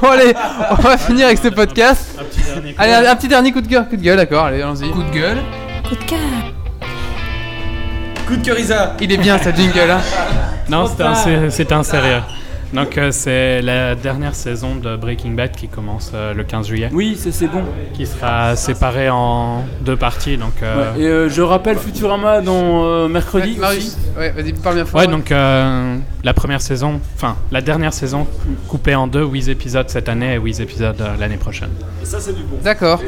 Speaker 1: Bon allez, on va finir avec ce podcast.
Speaker 18: Un petit dernier coup.
Speaker 1: Allez, un, un petit dernier coup de cœur, coup de gueule, d'accord. Allez, allons-y. Coup de gueule.
Speaker 29: Coup de cœur.
Speaker 14: Coup de cœur Isa.
Speaker 1: Il est bien ce jingle. Hein.
Speaker 18: Non, c'était un, sérieux. Donc euh, c'est la dernière saison de Breaking Bad qui commence euh, le 15 juillet.
Speaker 8: Oui, ça c'est bon.
Speaker 18: Qui sera séparée en deux parties. Donc, euh,
Speaker 8: Ouais, et euh, je rappelle Futurama dans euh, mercredi.
Speaker 1: Ouais, Marius,
Speaker 8: aussi.
Speaker 1: ouais, vas-y, parle bien fort.
Speaker 18: Ouais, donc euh, la première saison, enfin la dernière saison coupée en deux, 8 épisodes cette année et 8 épisodes euh, l'année prochaine.
Speaker 14: Et ça, c'est du bon.
Speaker 1: D'accord.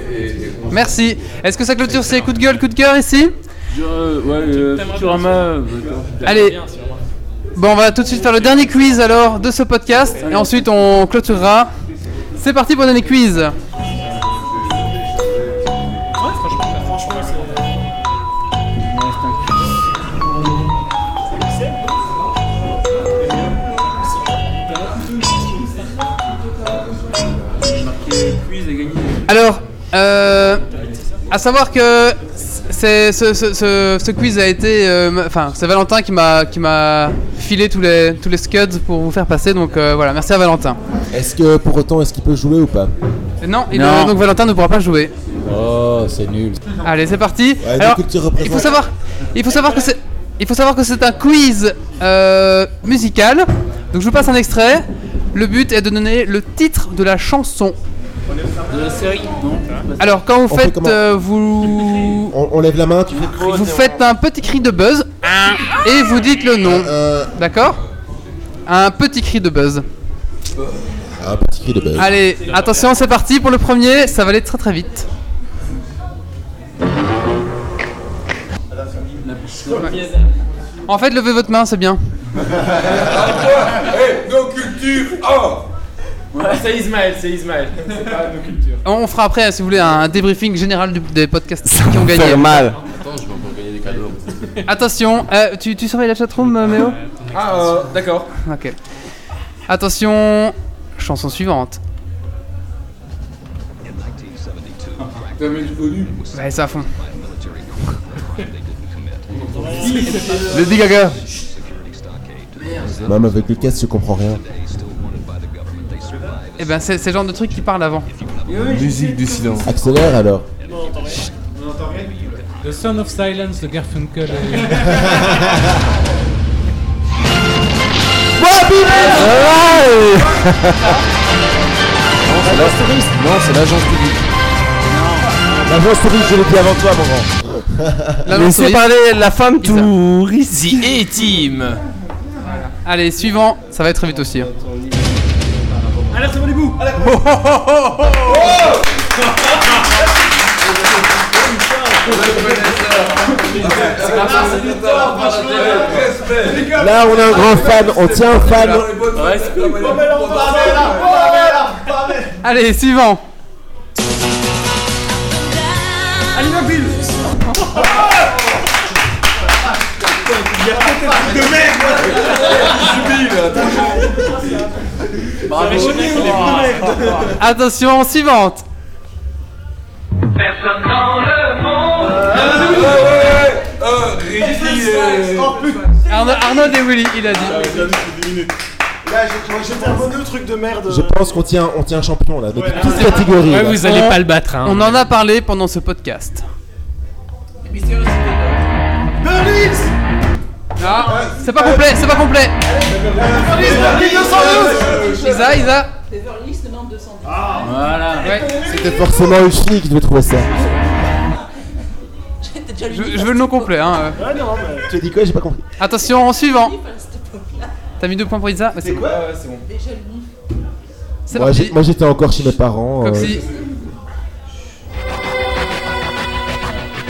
Speaker 1: Merci. Est-ce que ça clôture ces coups de gueule, coup de cœur ici
Speaker 8: euh, ouais, euh, Futurama. euh,
Speaker 1: Allez. Bon, on va tout de suite faire le dernier quiz alors de ce podcast et ensuite on clôturera. C'est parti pour donner quiz. Alors, euh, à savoir que ce, ce- ce- ce quiz a été, euh, enfin, c'est Valentin qui m'a qui m'a filé tous les tous les scuds pour vous faire passer. Donc euh, voilà, merci à Valentin.
Speaker 7: Est-ce que pour autant, est-ce qu'il peut jouer ou pas?
Speaker 1: Non, il-
Speaker 7: Non.
Speaker 1: donc Valentin ne pourra pas jouer.
Speaker 7: Oh, c'est nul.
Speaker 1: Allez, c'est parti.
Speaker 7: Ouais,
Speaker 1: Alors, il faut savoir, il faut savoir que c'est, il faut savoir que c'est un quiz euh, musical. Donc je vous passe un extrait. Le but est de donner le titre de la chanson.
Speaker 8: De la série Non.
Speaker 1: Alors quand vous
Speaker 7: On fait
Speaker 1: faites,
Speaker 7: comment
Speaker 1: euh, vous,
Speaker 7: On, on lève la main, tu fais
Speaker 1: vous faites un petit cri de buzz et vous dites le nom.
Speaker 7: Euh,
Speaker 1: D'accord Un petit cri de buzz.
Speaker 7: Un petit cri de buzz.
Speaker 1: Allez, attention, c'est parti pour le premier. Ça va aller très très vite. En fait, levez votre main, c'est bien.
Speaker 11: Nos cultures Oh
Speaker 42: Ouais, c'est Ismaël, c'est Ismaël. C'est pas nos cultures.
Speaker 1: On fera après, si vous voulez, un débriefing général du- des podcasts qui ont gagné.
Speaker 17: Attends, je vais encore gagner des cadeaux.
Speaker 1: Attention, euh, tu, tu surveilles la chatroom, euh, Méo
Speaker 42: Ah, euh, d'accord.
Speaker 1: Ok. Attention, chanson suivante.
Speaker 11: T'as mis le volume
Speaker 1: Ouais, c'est à fond.
Speaker 7: Lady Gaga. Même avec le casque, je comprends rien.
Speaker 1: Et ben, c'est le genre de truc qui parle avant.
Speaker 11: Musique du silence.
Speaker 7: Accélère alors.
Speaker 5: The Son of Silence de Garfunkel.
Speaker 17: Non, c'est l'agence publique.
Speaker 7: L'agence touriste, je l'ai dit avant toi, mon grand.
Speaker 34: Laissez parler la femme touriste. The A-Team.
Speaker 1: Allez, suivant, ça va être très vite aussi. Hein.
Speaker 2: Alerte à Malibu Alerte
Speaker 7: Là, on a un grand fan, on tient un fan.
Speaker 1: Allez, suivant.
Speaker 2: Allez, Bill de
Speaker 1: Attention, suivante.
Speaker 2: Personne dans le monde
Speaker 1: Arnaud, Arnaud et Willy, il a dit.
Speaker 39: Là, j'étais un bon truc de merde.
Speaker 7: Je pense qu'on tient, on tient un champion là, depuis toute catégorie. là.
Speaker 1: On- On en a parlé pendant ce podcast. Ah, c'est pas complet, c'est pas complet. Isa, Isa.
Speaker 43: 9210.
Speaker 1: Voilà. Ouais.
Speaker 7: C'était forcément une fille qui devait trouver ça.
Speaker 1: Je, je veux le nom complet. Hein. euh.
Speaker 39: Ouais, non, mais.
Speaker 7: Tu as dit quoi? J'ai pas compris.
Speaker 1: Attention, suivant. T'as mis deux points pour Isa? Mais
Speaker 39: C'est quoi?
Speaker 42: Ouais, c'est bon.
Speaker 1: C'est
Speaker 7: Moi,
Speaker 1: parti.
Speaker 7: moi, j'étais encore chez mes parents. euh.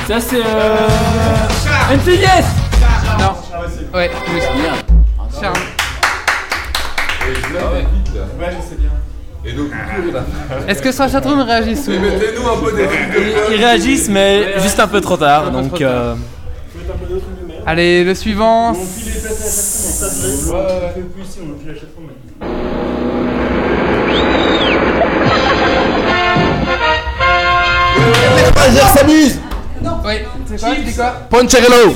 Speaker 8: Ça, c'est. Euh... NTS
Speaker 1: Ouais, oui. Charme.
Speaker 42: Ouais, je sais bien.
Speaker 11: Et là.
Speaker 1: Est-ce que sur la chatroom réagissent ou-
Speaker 11: Et mettez-nous un peu des trucs de
Speaker 14: Ils, ils réagissent, mais juste un peu trop tard. Donc, euh,
Speaker 1: Allez, le suivant.
Speaker 39: On file les places à la chatroom, on
Speaker 42: Ouais,
Speaker 39: s'adresse.
Speaker 42: ouais.
Speaker 39: On fait plus ici, on file à la chatroom.
Speaker 7: Les croisières s'amusent
Speaker 1: Oui, c'est quoi Tu dis quoi
Speaker 11: Poncherello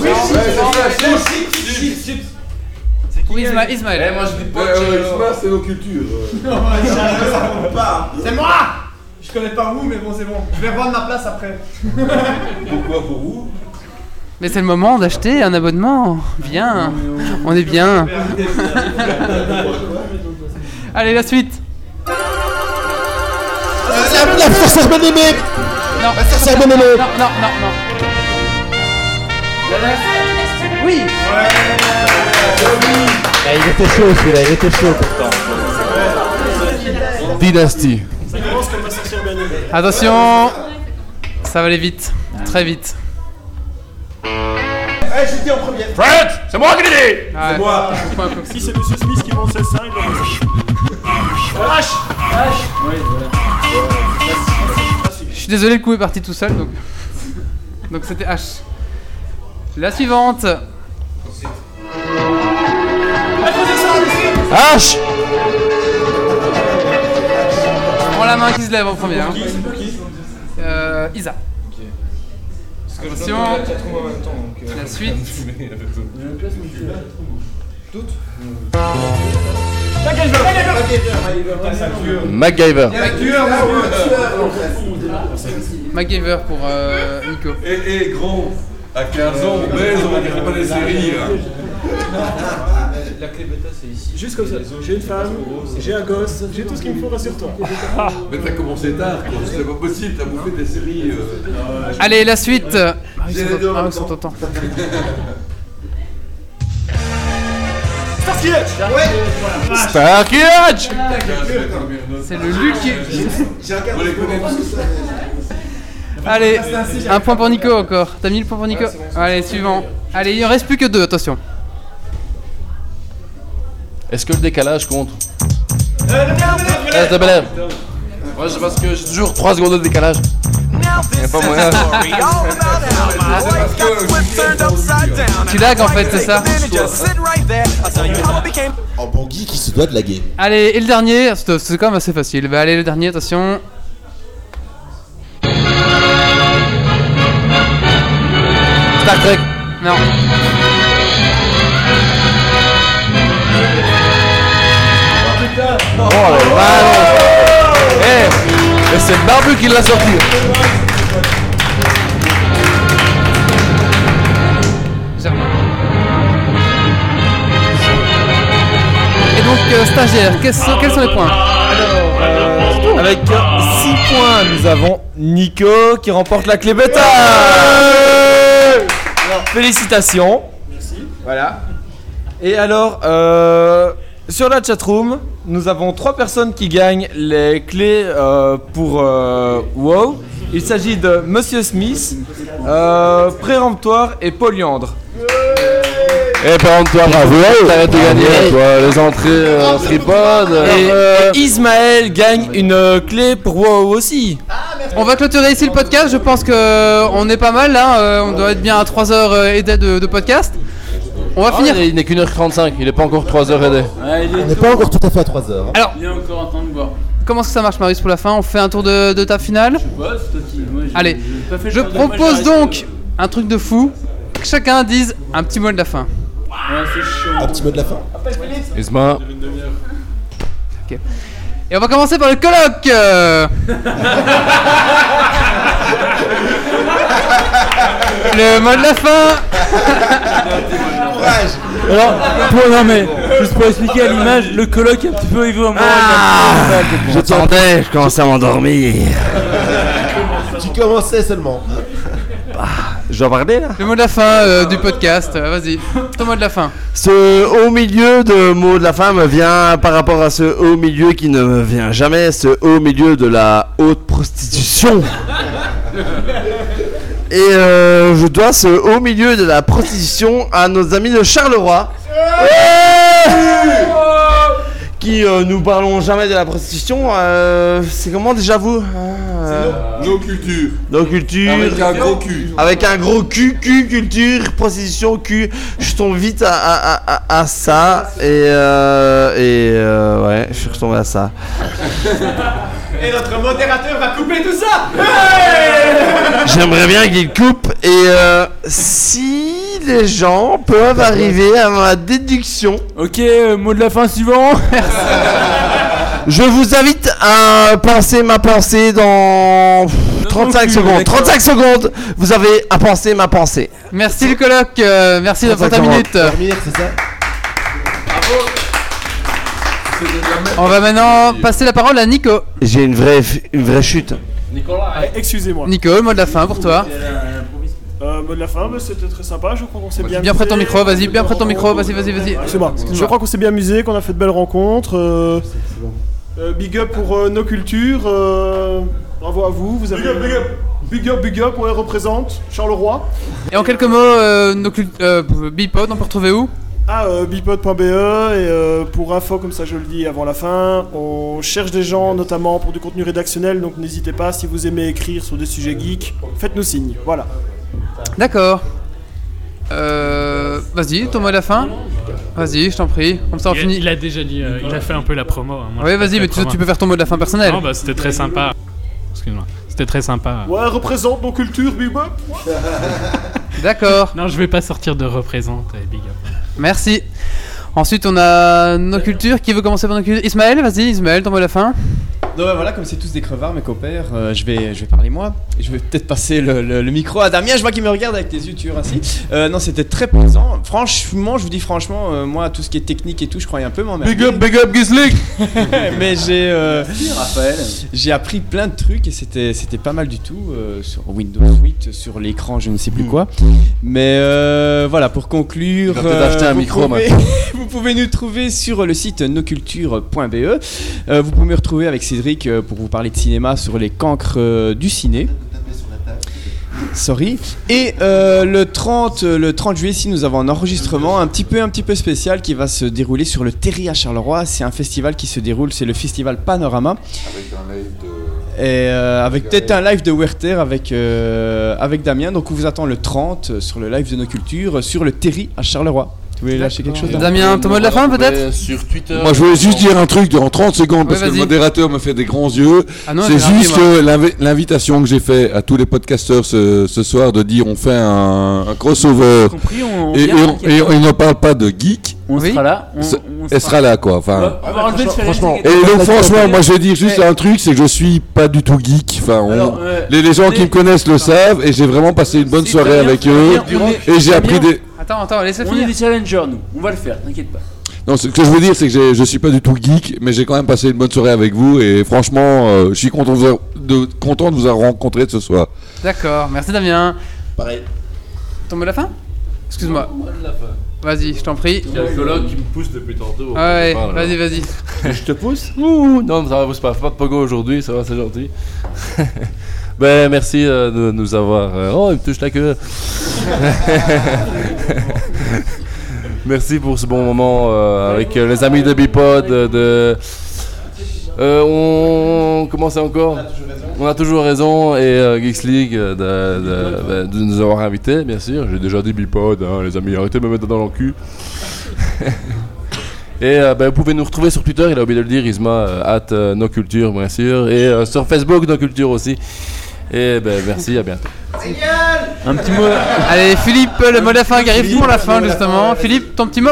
Speaker 1: Oui, Isma- Ismaël.
Speaker 11: Eh, moi je dis pas Isma, c'est nos cultures.
Speaker 2: C'est moi Je connais pas vous, mais bon, c'est bon. Je vais revendre ma place après.
Speaker 11: Pourquoi pour vous
Speaker 1: Mais c'est le moment d'acheter un abonnement. Viens, on est bien. Allez, la suite.
Speaker 7: La, la
Speaker 1: Non,
Speaker 7: sorcière bien aimée
Speaker 1: non, non, non, non. Oui.
Speaker 7: Eh, Il était chaud celui-là, il était chaud pourtant.
Speaker 11: Dynasty.
Speaker 39: Ça commence comme.
Speaker 1: Attention, ça va aller vite, très vite.
Speaker 39: Eh, j'ai dit en premier.
Speaker 2: Fred C'est moi qui l'ai dit
Speaker 1: Ouais.
Speaker 39: C'est moi. Si c'est Monsieur Smith qui monte ses seins, il doit
Speaker 9: H
Speaker 1: Je suis désolé, le coup est parti tout seul, donc. Donc c'était H. La suivante.
Speaker 24: H
Speaker 1: Je prends la main qui se lève en premier. hein. Euh, Isa. Attention. La suite.
Speaker 24: MacGyver.
Speaker 1: MacGyver pour euh, Nico.
Speaker 11: Et, et gros, à 15 ans, on baise, on regarde pas les séries. hein.
Speaker 9: La clé bêta, c'est ici. Juste comme ça. J'ai une femme, j'ai un gosse, j'ai tout ce qu'il me faut, rassure-toi.
Speaker 11: Mais t'as commencé tard, quoi. C'est pas possible, t'as bouffé des séries. euh.
Speaker 1: Allez, la suite. Ah, ils
Speaker 11: J'ai
Speaker 1: sont-
Speaker 11: les deux en
Speaker 1: ah, ils sont
Speaker 11: temps.
Speaker 9: Starsky Hutch Ouais
Speaker 24: Hutch
Speaker 1: C'est le Luc
Speaker 11: tous.
Speaker 1: Allez, un point pour Nico encore. T'as mis le point pour Nico Allez, suivant. Allez, il en reste plus que deux, attention.
Speaker 24: Est-ce que le décalage compte? Reste de Bel Air. Moi, c'est parce que j'ai toujours 3 secondes de décalage. Y'a pas moyen.
Speaker 1: Tu lags en fait, c'est ça
Speaker 7: En bon geek, il se doit de laguer.
Speaker 1: Allez, et le dernier, c'est quand même assez facile. Bah, allez, le dernier, attention.
Speaker 24: Star Trek.
Speaker 1: Non.
Speaker 24: Oh la vache. Eh, et c'est le barbu qui l'a sorti.
Speaker 1: Et donc, euh, stagiaire, quels sont, quels sont les points
Speaker 14: Avec 6 points, nous avons Nico qui remporte la clé bêta. Félicitations. Voilà. Et alors, euh, sur la chatroom, nous avons trois personnes qui gagnent les clés euh, pour euh, WoW. Il s'agit de Monsieur Smith, euh, Préemptoire et Polyandre.
Speaker 24: Eh, par contre, toi, bravo, t'arrêtes de gagner, toi, les entrées euh.
Speaker 14: Et,
Speaker 24: euh,
Speaker 14: et Ismaël gagne une euh, clé pour WoW aussi.
Speaker 1: On va clôturer ici le podcast. Je pense que on est pas mal là. on doit être bien à 3 heures et des de, de podcast. On va
Speaker 24: ah,
Speaker 1: finir.
Speaker 24: Il n'est qu'une heure 35, il est pas encore 3 heures aidé.
Speaker 7: On n'est pas encore tout à fait à 3 heures. hein.
Speaker 1: Alors,
Speaker 8: Il y a encore un temps de boire.
Speaker 1: comment ça marche, Marius, pour la fin? On fait un tour de, de ta finale?
Speaker 8: Ouais, c'est toi qui. moi,
Speaker 1: Allez,
Speaker 8: pas fait
Speaker 1: je propose donc un truc de fou. Que chacun dise un petit mot de la fin.
Speaker 8: Ouais, c'est chiant.
Speaker 7: Un petit mot de la fin.
Speaker 24: Isma.
Speaker 1: Ok. Et on va commencer par le colloque. euh. le mot de la fin.
Speaker 8: Alors, pour, non mais, juste pour expliquer à l'image, le colloque est un petit peu évo à moi.
Speaker 24: J'attendais, je commençais à m'endormir.
Speaker 7: Tu commençais seulement.
Speaker 24: Je dois parler là
Speaker 1: Le mot de la fin euh, du podcast. euh, Vas-y, ton mot de la fin.
Speaker 24: Ce haut milieu de mot de la fin me vient par rapport à ce haut milieu qui ne me vient jamais, ce haut milieu de la haute prostitution. Et euh, je dois ce haut milieu de la prostitution à nos amis de Charleroi. Qui euh, nous parlons jamais de la prostitution. euh, c'est comment déjà vous Euh,
Speaker 11: Nos cultures.
Speaker 24: Nos cultures.
Speaker 11: Avec un gros cul.
Speaker 24: Avec un gros cul, cul, culture, prostitution, cul. Je tombe vite à, à, à, à ça. Et, euh, et euh, ouais, je suis retombé à ça.
Speaker 9: Et notre modérateur va couper tout ça
Speaker 24: J'aimerais bien qu'il coupe. Et euh, si les gens peuvent arriver à ma déduction.
Speaker 8: Ok, euh, mot de la fin suivant.
Speaker 24: Je vous invite à penser ma pensée dans 35
Speaker 8: plus,
Speaker 24: secondes.
Speaker 8: d'accord.
Speaker 24: 35 secondes, vous avez à penser ma pensée.
Speaker 1: Merci le colloque. euh, merci de
Speaker 24: 35
Speaker 1: ta
Speaker 24: secondes.
Speaker 1: minute.
Speaker 7: Dormir, c'est ça?
Speaker 1: On va maintenant passer la parole à Nico.
Speaker 24: J'ai une vraie, une vraie chute.
Speaker 9: Nicolas. Excusez-moi.
Speaker 1: Nico, le mot de la fin pour toi.
Speaker 9: Euh, mot de la fin, c'était très sympa. Je crois qu'on s'est bien.
Speaker 1: Bien près ton
Speaker 9: amusé.
Speaker 1: micro, vas-y, bien près ton micro, vas-y, vas-y, vas-y.
Speaker 9: C'est bon. Je crois qu'on s'est bien amusé, qu'on a fait de belles rencontres. euh, euh, big up pour euh, nos cultures. euh, bravo à vous. Vous avez. Big up, big up. Big up, big up, ouais, représente Charleroi.
Speaker 1: Et en quelques mots, euh, nos cult- euh, Bipod, on peut retrouver où?
Speaker 9: À euh, bipod.be et euh, pour info, comme ça je le dis avant la fin, on cherche des gens notamment pour du contenu rédactionnel, donc n'hésitez pas, si vous aimez écrire sur des sujets geeks, faites-nous signe. Voilà.
Speaker 1: D'accord. Euh, Vas-y, ton mot à la fin Vas-y, je t'en prie. Comme ça, on
Speaker 18: il,
Speaker 1: finit.
Speaker 18: il a déjà dit, euh, il a fait un peu la promo. hein. Moi,
Speaker 1: Oui,
Speaker 18: je
Speaker 1: vas-y, mais tu, peux faire ton mot de la fin personnel.
Speaker 18: Non, bah c'était très sympa. Excuse-moi. C'était très sympa.
Speaker 9: Ouais, représente nos cultures, Bibop.
Speaker 1: D'accord.
Speaker 18: Non, je vais pas sortir de représente, eh, big up.
Speaker 1: Merci. Ensuite, on a nos cultures. Qui veut commencer par nos cultures? Ismaël, vas-y, Ismaël, à la fin.
Speaker 6: Donc ouais, voilà, comme c'est tous des crevards, mes compères, euh, je, vais, je vais parler moi. Je vais peut-être passer le, le- le micro à Damien, je vois qu'il me regarde avec tes yeux tuyaux ainsi. Euh, non, c'était très plaisant. Franchement, je vous dis franchement, euh, moi, tout ce qui est technique et tout, je croyais un peu m'emmerder.
Speaker 11: Big up, big up, Gislick
Speaker 6: Mais j'ai euh,
Speaker 44: Raphaël.
Speaker 6: j'ai appris plein de trucs et c'était c'était pas mal du tout euh, sur Windows 8, sur l'écran, je ne sais plus quoi. Mais euh, voilà, pour conclure,
Speaker 10: acheter un
Speaker 6: vous
Speaker 10: micro,
Speaker 6: pouvez-
Speaker 10: maintenant.
Speaker 6: vous pouvez nous trouver sur le site noculture.be. Euh, vous pouvez me retrouver avec Cédric euh, pour vous parler de cinéma sur les cancres euh, du ciné. Sorry. Et euh, le 30 le 30 juillet ici nous avons un enregistrement un petit peu un petit peu spécial qui va se dérouler sur le Terry à Charleroi. C'est un festival qui se déroule, c'est le festival Panorama.
Speaker 11: Avec un live de.
Speaker 6: Et euh, avec peut-être un live de Werther avec, euh, avec Damien. Donc on vous attend le 30 euh, sur le live de nos cultures euh, sur le Terry à Charleroi. Tu voulais lâcher quelque chose
Speaker 1: Damien, ton mot de la fin peut-être
Speaker 10: Sur Twitter.
Speaker 11: Moi, je voulais juste dire un truc en 30 secondes parce
Speaker 1: Ouais,
Speaker 11: que le modérateur me fait des grands yeux.
Speaker 1: Ah
Speaker 11: C'est juste l'invitation que j'ai fait à tous les podcasteurs ce, ce soir de dire on fait un, un crossover
Speaker 8: compris, on- on
Speaker 11: et, on, ne parle pas de geek.
Speaker 8: On sera là.
Speaker 11: Elle sera là quoi. Enfin.
Speaker 7: Franchement,
Speaker 11: Et donc franchement, moi je vais dire juste un truc, c'est que je suis pas du tout geek. Enfin, on-
Speaker 8: Alors, euh,
Speaker 11: les, les gens qui me connaissent le savent et j'ai vraiment passé une bonne soirée avec eux et j'ai appris des.
Speaker 1: Attends, attends, laissez
Speaker 8: On est
Speaker 1: finir.
Speaker 8: des challengers, nous. On va le faire, t'inquiète pas.
Speaker 11: Non, ce que je veux dire, c'est que je suis pas du tout geek, mais j'ai quand même passé une bonne soirée avec vous et franchement, euh, je suis content de, vous avoir- de, content de vous avoir rencontré ce soir.
Speaker 1: D'accord, merci Damien.
Speaker 7: Pareil.
Speaker 1: Ton mot de la fin? Excuse-moi. Vas-y, je t'en prie.
Speaker 10: Il y a le coloc qui me pousse depuis tantôt.
Speaker 1: Ah ouais, vas-y, vas-y.
Speaker 10: Je te pousse? Ouh, Non, ça va, pousse pas. Pas de pogo aujourd'hui, ça va, c'est gentil. ben, merci euh, de nous avoir. euh, Oh, il me touche la queue. merci pour ce bon moment euh, avec les amis de Bipod. on commence encore? On a toujours raison et euh, Geeks League euh, de, nous avoir invités, bien sûr. J'ai déjà dit Bipod, hein, les amis, arrêtez de me mettre dans le cul. Et ben, vous pouvez nous retrouver sur Twitter, il a oublié de le dire, Isma, nos cultures, bien sûr. Et sur Facebook, nos cultures aussi. Et ben, merci, à bientôt.
Speaker 1: Un petit mot. Allez, Philippe, le mot de la fin qui arrive pour la fin, justement. Philippe, ton petit mot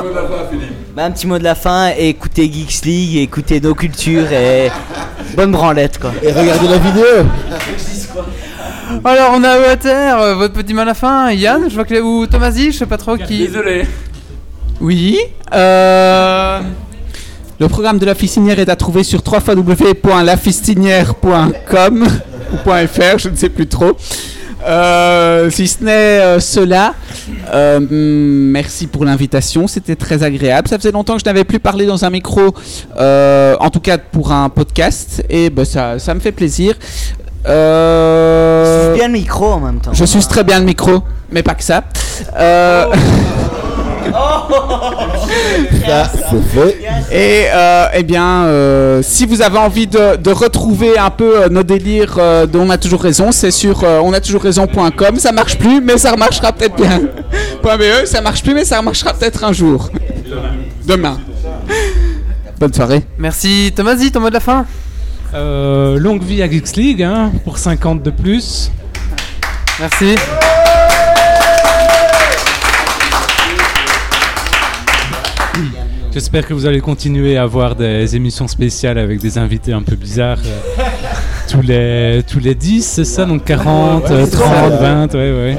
Speaker 4: Bah, un petit mot de la fin, écoutez Geeks League, écoutez nos cultures et bonne branlette quoi.
Speaker 7: Et regardez la vidéo
Speaker 1: Alors, on a Water, euh, votre petit mot à la fin. Yann, je vois que. Ou Tomasi, je sais pas trop qui.
Speaker 8: Désolé.
Speaker 13: Oui. euh, Le programme de la fistinière est à trouver sur www.lafistinière.com ou .fr, je ne sais plus trop. Euh, si ce n'est euh, cela, euh, mm, merci pour l'invitation, c'était très agréable. Ça faisait longtemps que je n'avais plus parlé dans un micro, en tout cas pour un podcast, et ben, ça, ça me fait plaisir. Euh,
Speaker 4: bien le micro en même temps.
Speaker 13: Je suis très bien le micro, mais pas que ça. Euh,
Speaker 7: Ça, c'est fait.
Speaker 13: Et euh, eh bien, euh, si vous avez envie de, de retrouver un peu euh, nos délires euh, dont on a toujours raison, c'est sur euh, onatoujourraison.com. Ça marche plus, mais ça remarchera peut-être bien. .be, ça marche plus, mais ça remarchera peut-être un jour. Demain. Bonne soirée.
Speaker 1: Merci. Tomasi, ton mot de la fin
Speaker 5: Euh, longue vie à Geeks League, hein, pour 50 de plus.
Speaker 1: Merci.
Speaker 5: J'espère que vous allez continuer à avoir des émissions spéciales avec des invités un peu bizarres. euh, tous les tous les 10, c'est ça Donc 40,
Speaker 1: Ouais, ouais,
Speaker 5: euh,
Speaker 1: c'est
Speaker 5: 30,
Speaker 1: ça.
Speaker 5: 20, ouais, ouais.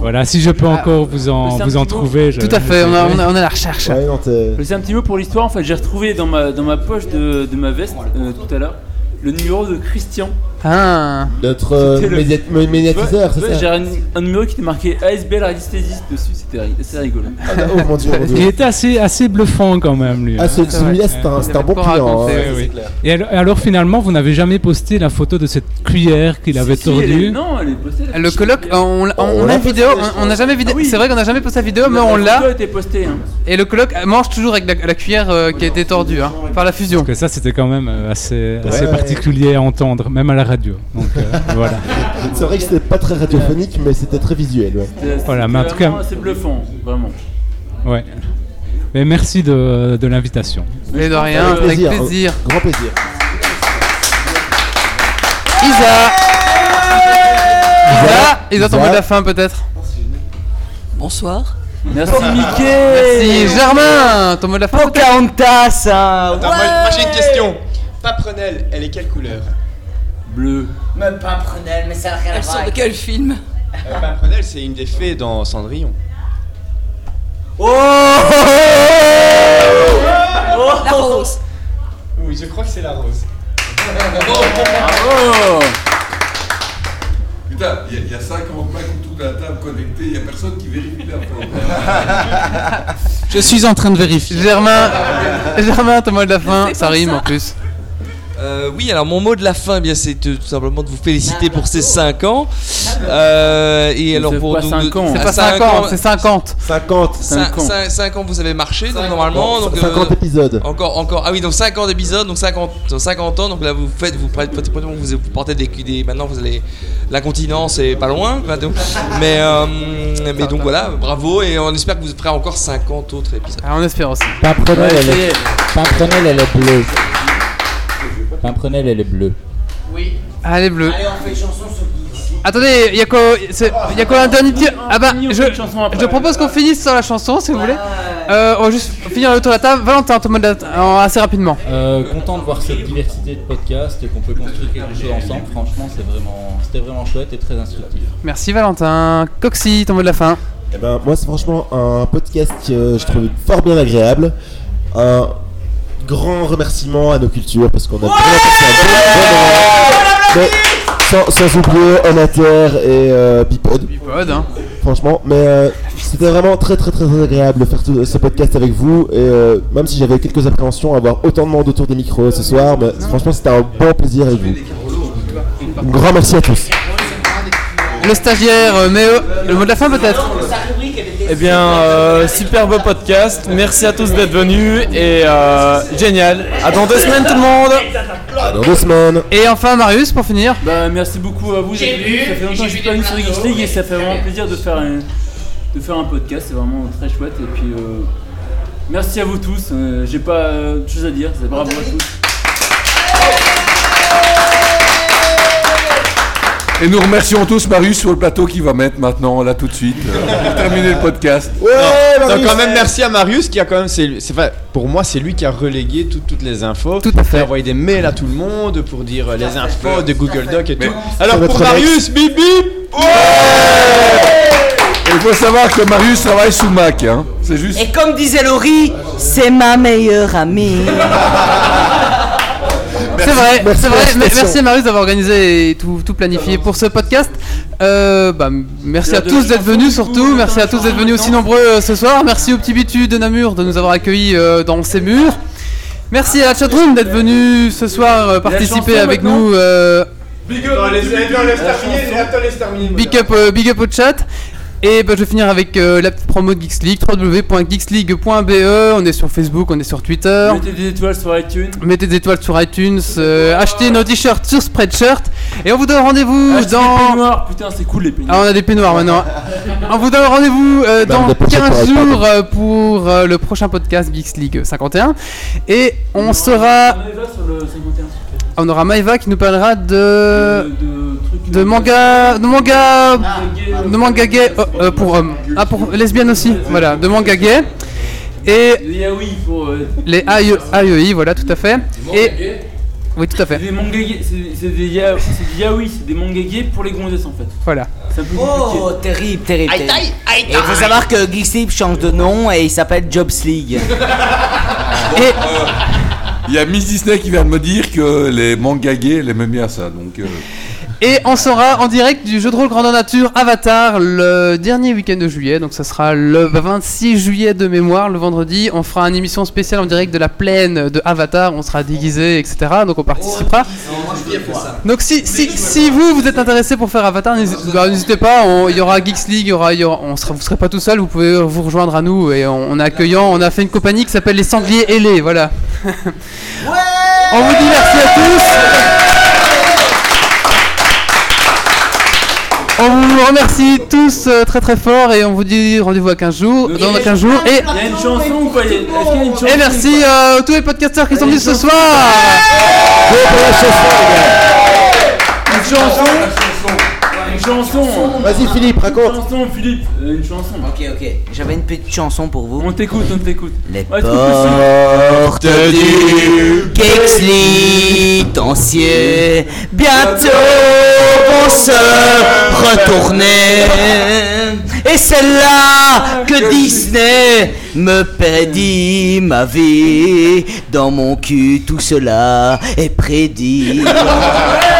Speaker 5: Voilà, si je peux encore vous en, vous en trouver. je-
Speaker 1: Tout à fait, on a, on a- on a la recherche.
Speaker 8: Vais un petit mot pour l'histoire. En fait, j'ai retrouvé dans ma, dans ma poche de, de ma veste euh, tout à l'heure le numéro de Christian
Speaker 1: Ah.
Speaker 7: Notre euh,
Speaker 8: le-
Speaker 7: médiatiseur, c'est ça
Speaker 8: J'ai un, un numéro qui était marqué ASBL radiesthésiste dessus, c'était rigolo.
Speaker 7: oh mon dieu, mon dieu.
Speaker 5: Il était assez, assez bluffant quand même, lui.
Speaker 7: Ah, ce- celui-là, c'est un- bon client. hein.
Speaker 5: Oui, oui. Et alors, finalement, vous n'avez jamais posté la photo de cette cuillère qu'il avait
Speaker 8: Si, elle
Speaker 5: tordue
Speaker 8: est- non, elle est postée. la
Speaker 1: Le colloque, on, on,
Speaker 8: On
Speaker 1: on a
Speaker 8: l'a
Speaker 1: une vidéo, on- n'a jamais vidé- C'est vrai qu'on n'a jamais posté la vidéo, mais on l'a.
Speaker 8: a été postée. hein.
Speaker 1: Et le colloque mange toujours avec la, cuillère euh, qui a été tordue hein, par la fusion.
Speaker 5: Parce que ça, c'était quand même euh, assez, assez particulier à entendre, même à la radio. Donc euh, voilà.
Speaker 7: C'est vrai que c'était pas très radiophonique, mais c'était très visuel. Ouais.
Speaker 8: C'était-
Speaker 5: Voilà, mais en tout cas-
Speaker 8: assez bluffant, vraiment.
Speaker 5: Ouais. Mais merci de, de l'invitation.
Speaker 1: Mais de rien, avec
Speaker 7: plaisir,
Speaker 1: plaisir.
Speaker 7: Grand plaisir.
Speaker 1: Isa Isa Isa, ton mot de la fin peut-être
Speaker 4: Bonsoir.
Speaker 8: Merci Mickey
Speaker 1: Merci Germain Ton mot de la fin
Speaker 4: Pocahontas hein.
Speaker 6: Attends, moi, moi, j'ai une question. Paprenelle, elle est quelle couleur?
Speaker 8: Bleu.
Speaker 4: Mais pas Prunelle, mais ça n'a rien à Elle voir. sort de quel film?
Speaker 6: Euh, c'est une des fées dans Cendrillon.
Speaker 4: Oh La rose.
Speaker 6: Oui, je crois que c'est la rose.
Speaker 8: Bravo
Speaker 11: Putain, il y, a- il y a 50 mecs autour de la table connectés, il n'y a personne qui vérifie l'info.
Speaker 13: Je suis en train de vérifier.
Speaker 1: Germain, Germain, mot de la fin, ça rime en plus.
Speaker 19: Euh, oui, alors mon mot de la fin, eh bien, c'est tout simplement de vous féliciter pour ces 5 ans. Euh, et alors
Speaker 8: C'est
Speaker 19: pour
Speaker 8: pas
Speaker 19: donc,
Speaker 8: cinq
Speaker 19: de-
Speaker 8: ans.
Speaker 1: C'est pas
Speaker 19: cinq
Speaker 1: 50,
Speaker 19: ans-
Speaker 1: c'est 50.
Speaker 7: 50.
Speaker 19: 5,
Speaker 8: Cinq ans.
Speaker 19: ans vous avez marché donc normalement donc,
Speaker 7: 50
Speaker 19: euh,
Speaker 7: épisodes.
Speaker 19: encore encore ah oui donc 50 épisodes donc 50 50 ans donc là vous faites vous vous, vous portez des, des maintenant vous allez l'incontinence est pas loin donc. mais euh, mais donc voilà bravo et on espère que vous ferez encore 50 autres épisodes.
Speaker 1: Ah, on espère aussi.
Speaker 15: Pimprenelle,
Speaker 8: Ouais,
Speaker 15: elle
Speaker 8: ça y
Speaker 15: est...
Speaker 8: est.
Speaker 15: Pimprenelle, elle est bleue. Pimprenelle, elle est bleue.
Speaker 4: Oui.
Speaker 1: Allez,
Speaker 4: on fait chanson sur.
Speaker 1: Attendez, il y a quoi, c'est- y a quoi un dernier petit... Ah bah, je,
Speaker 8: une
Speaker 1: propose qu'on finisse sur la chanson, si vous voulez. Euh, on va juste finir le tour de la table. Valentin, ton mot de la en- assez rapidement.
Speaker 15: Euh, content de voir cette diversité de podcasts et qu'on peut construire quelque chose ensemble. Franchement, c'est vraiment, c'était vraiment chouette et très instructif.
Speaker 1: Merci Valentin. Coxy, ton mot de la fin.
Speaker 7: Eh ben, moi, c'est franchement un podcast que je trouve fort bien agréable. Un grand remerciement à nos cultures parce qu'on a vraiment passé un bon, moment. Mais sans, sans oublier Anater et euh, Bipod.
Speaker 1: Bipod, hein.
Speaker 7: Franchement, mais euh, c'était vraiment très très très très agréable de faire tout ce podcast avec vous. Et euh, même si j'avais quelques appréhensions à avoir autant de monde autour des micros ce soir, mais franchement, c'était un bon plaisir avec vous. Un grand merci à tous.
Speaker 1: Le stagiaire, mais euh, le mot de la fin peut-être?
Speaker 14: Eh bien, euh, superbe podcast. Merci à tous d'être venus et euh, génial. À dans deux semaines tout le monde.
Speaker 7: Dans deux semaines.
Speaker 1: Et enfin Marius pour finir.
Speaker 8: Bah, merci beaucoup à vous d'être venus. Ça fait longtemps que je suis pas venu sur Geeks League et ça fait vraiment plaisir de faire un, de faire un podcast. C'est vraiment très chouette. Et puis, euh, merci à vous tous. Euh, J'ai pas euh, de choses à dire. C'est bravo à tous.
Speaker 11: Et nous remercions tous Marius sur le plateau qui va mettre maintenant, là tout de suite, euh, pour terminer le podcast.
Speaker 6: Non, donc quand même merci à Marius qui a quand même c'est c'est pas- pour moi c'est lui qui a relégué tout- toutes les infos.
Speaker 1: Tout à fait.
Speaker 6: Il a envoyé des mails à tout le monde pour dire euh, les infos de Google Doc et tout. Alors pour Marius, bip bip.
Speaker 11: Et il faut savoir que Marius travaille sous Mac, hein. C'est juste.
Speaker 4: Et comme disait Laurie, c'est ma meilleure amie.
Speaker 1: C'est vrai,
Speaker 4: Merci
Speaker 1: c'est vrai. Merci Marius d'avoir organisé et tout, tout planifié pour ce podcast. Euh, bah, merci à tous d'être venus surtout. Merci à tous d'être venus aussi nombreux euh, ce soir. Merci au petit Bitu de Namur de nous avoir accueillis euh, dans ses murs. Merci à la chatroom d'être venu ce soir participer avec nous. euh,
Speaker 6: Big up,
Speaker 1: big up au chat. Et bah, je vais finir avec euh, la petite promo de Geeks League, www.geeksleague.be. On est sur Facebook, on est sur Twitter.
Speaker 8: Mettez des étoiles sur iTunes.
Speaker 1: Mettez des étoiles sur iTunes, euh, achetez nos t-shirts sur Spreadshirt. Et on vous donne rendez-vous
Speaker 8: Achetez
Speaker 1: dans.
Speaker 8: des peignoirs. Putain, c'est cool les peignoirs.
Speaker 1: Ah, on a des peignoirs maintenant. on vous donne rendez-vous euh,
Speaker 8: Bah,
Speaker 1: dans
Speaker 8: des pochettes
Speaker 1: 15
Speaker 8: pour
Speaker 1: jours euh, pour euh, le prochain podcast Geeks League 51. Et on sera.
Speaker 8: On est là sur le 51.
Speaker 1: On aura Maïva qui nous parlera de. De manga. De manga. De manga gay euh, euh, pour hommes. Ah, pour lesbiennes aussi. Voilà, de manga gay. Et.
Speaker 8: Les pour. euh,
Speaker 1: Les AEI, voilà, tout à fait. Et. Oui, tout à fait.
Speaker 8: C'est des yaoi, c'est des mangas gays pour les gonzesses en fait.
Speaker 1: Voilà.
Speaker 4: Oh, terrible, terrible. Et il faut savoir que League change de nom et il s'appelle Jobs League.
Speaker 1: Et,
Speaker 11: Il y a Miss Disney qui vient de me dire que les mangas gays, elle aimait bien ça. Donc, euh,
Speaker 1: Et on sera en direct du jeu de rôle grandeur nature Avatar le dernier week-end de juillet. Donc ça sera le 26 juillet de mémoire, le vendredi. On fera une émission spéciale en direct de la plaine de Avatar. On sera déguisé, etc. Donc on participera. Donc si, si, si vous vous êtes intéressé pour faire Avatar, n'hésitez bah, n'hésitez pas. on- Il y aura Geeks League, il y aura, il y aura- on sera, vous serez pas tout seul. Vous pouvez vous rejoindre à nous et on, on est accueillant. On a fait une compagnie qui s'appelle les Sangliers ailés. Voilà. on vous dit merci à tous. On vous remercie tous euh, très très fort et on vous dit rendez-vous à 15 jours, dans 15 jours. Et
Speaker 8: Il y a une chanson ou pas Il y a- Est-ce qu'il y a une chanson
Speaker 1: et merci euh, à tous les podcasteurs qui sont venus ce soir.
Speaker 8: Une chanson Une chanson
Speaker 7: Vas-y Philippe, raconte
Speaker 8: Une chanson Philippe Euh, Une chanson
Speaker 4: Ok, ok. J'avais une petite chanson pour vous.
Speaker 8: On t'écoute, on t'écoute.
Speaker 4: Les
Speaker 8: Ouais,
Speaker 4: portes du Kexlitancier bientôt vont se retourner. Et c'est là que Disney me pédit ma vie. Dans mon cul, tout cela est prédit.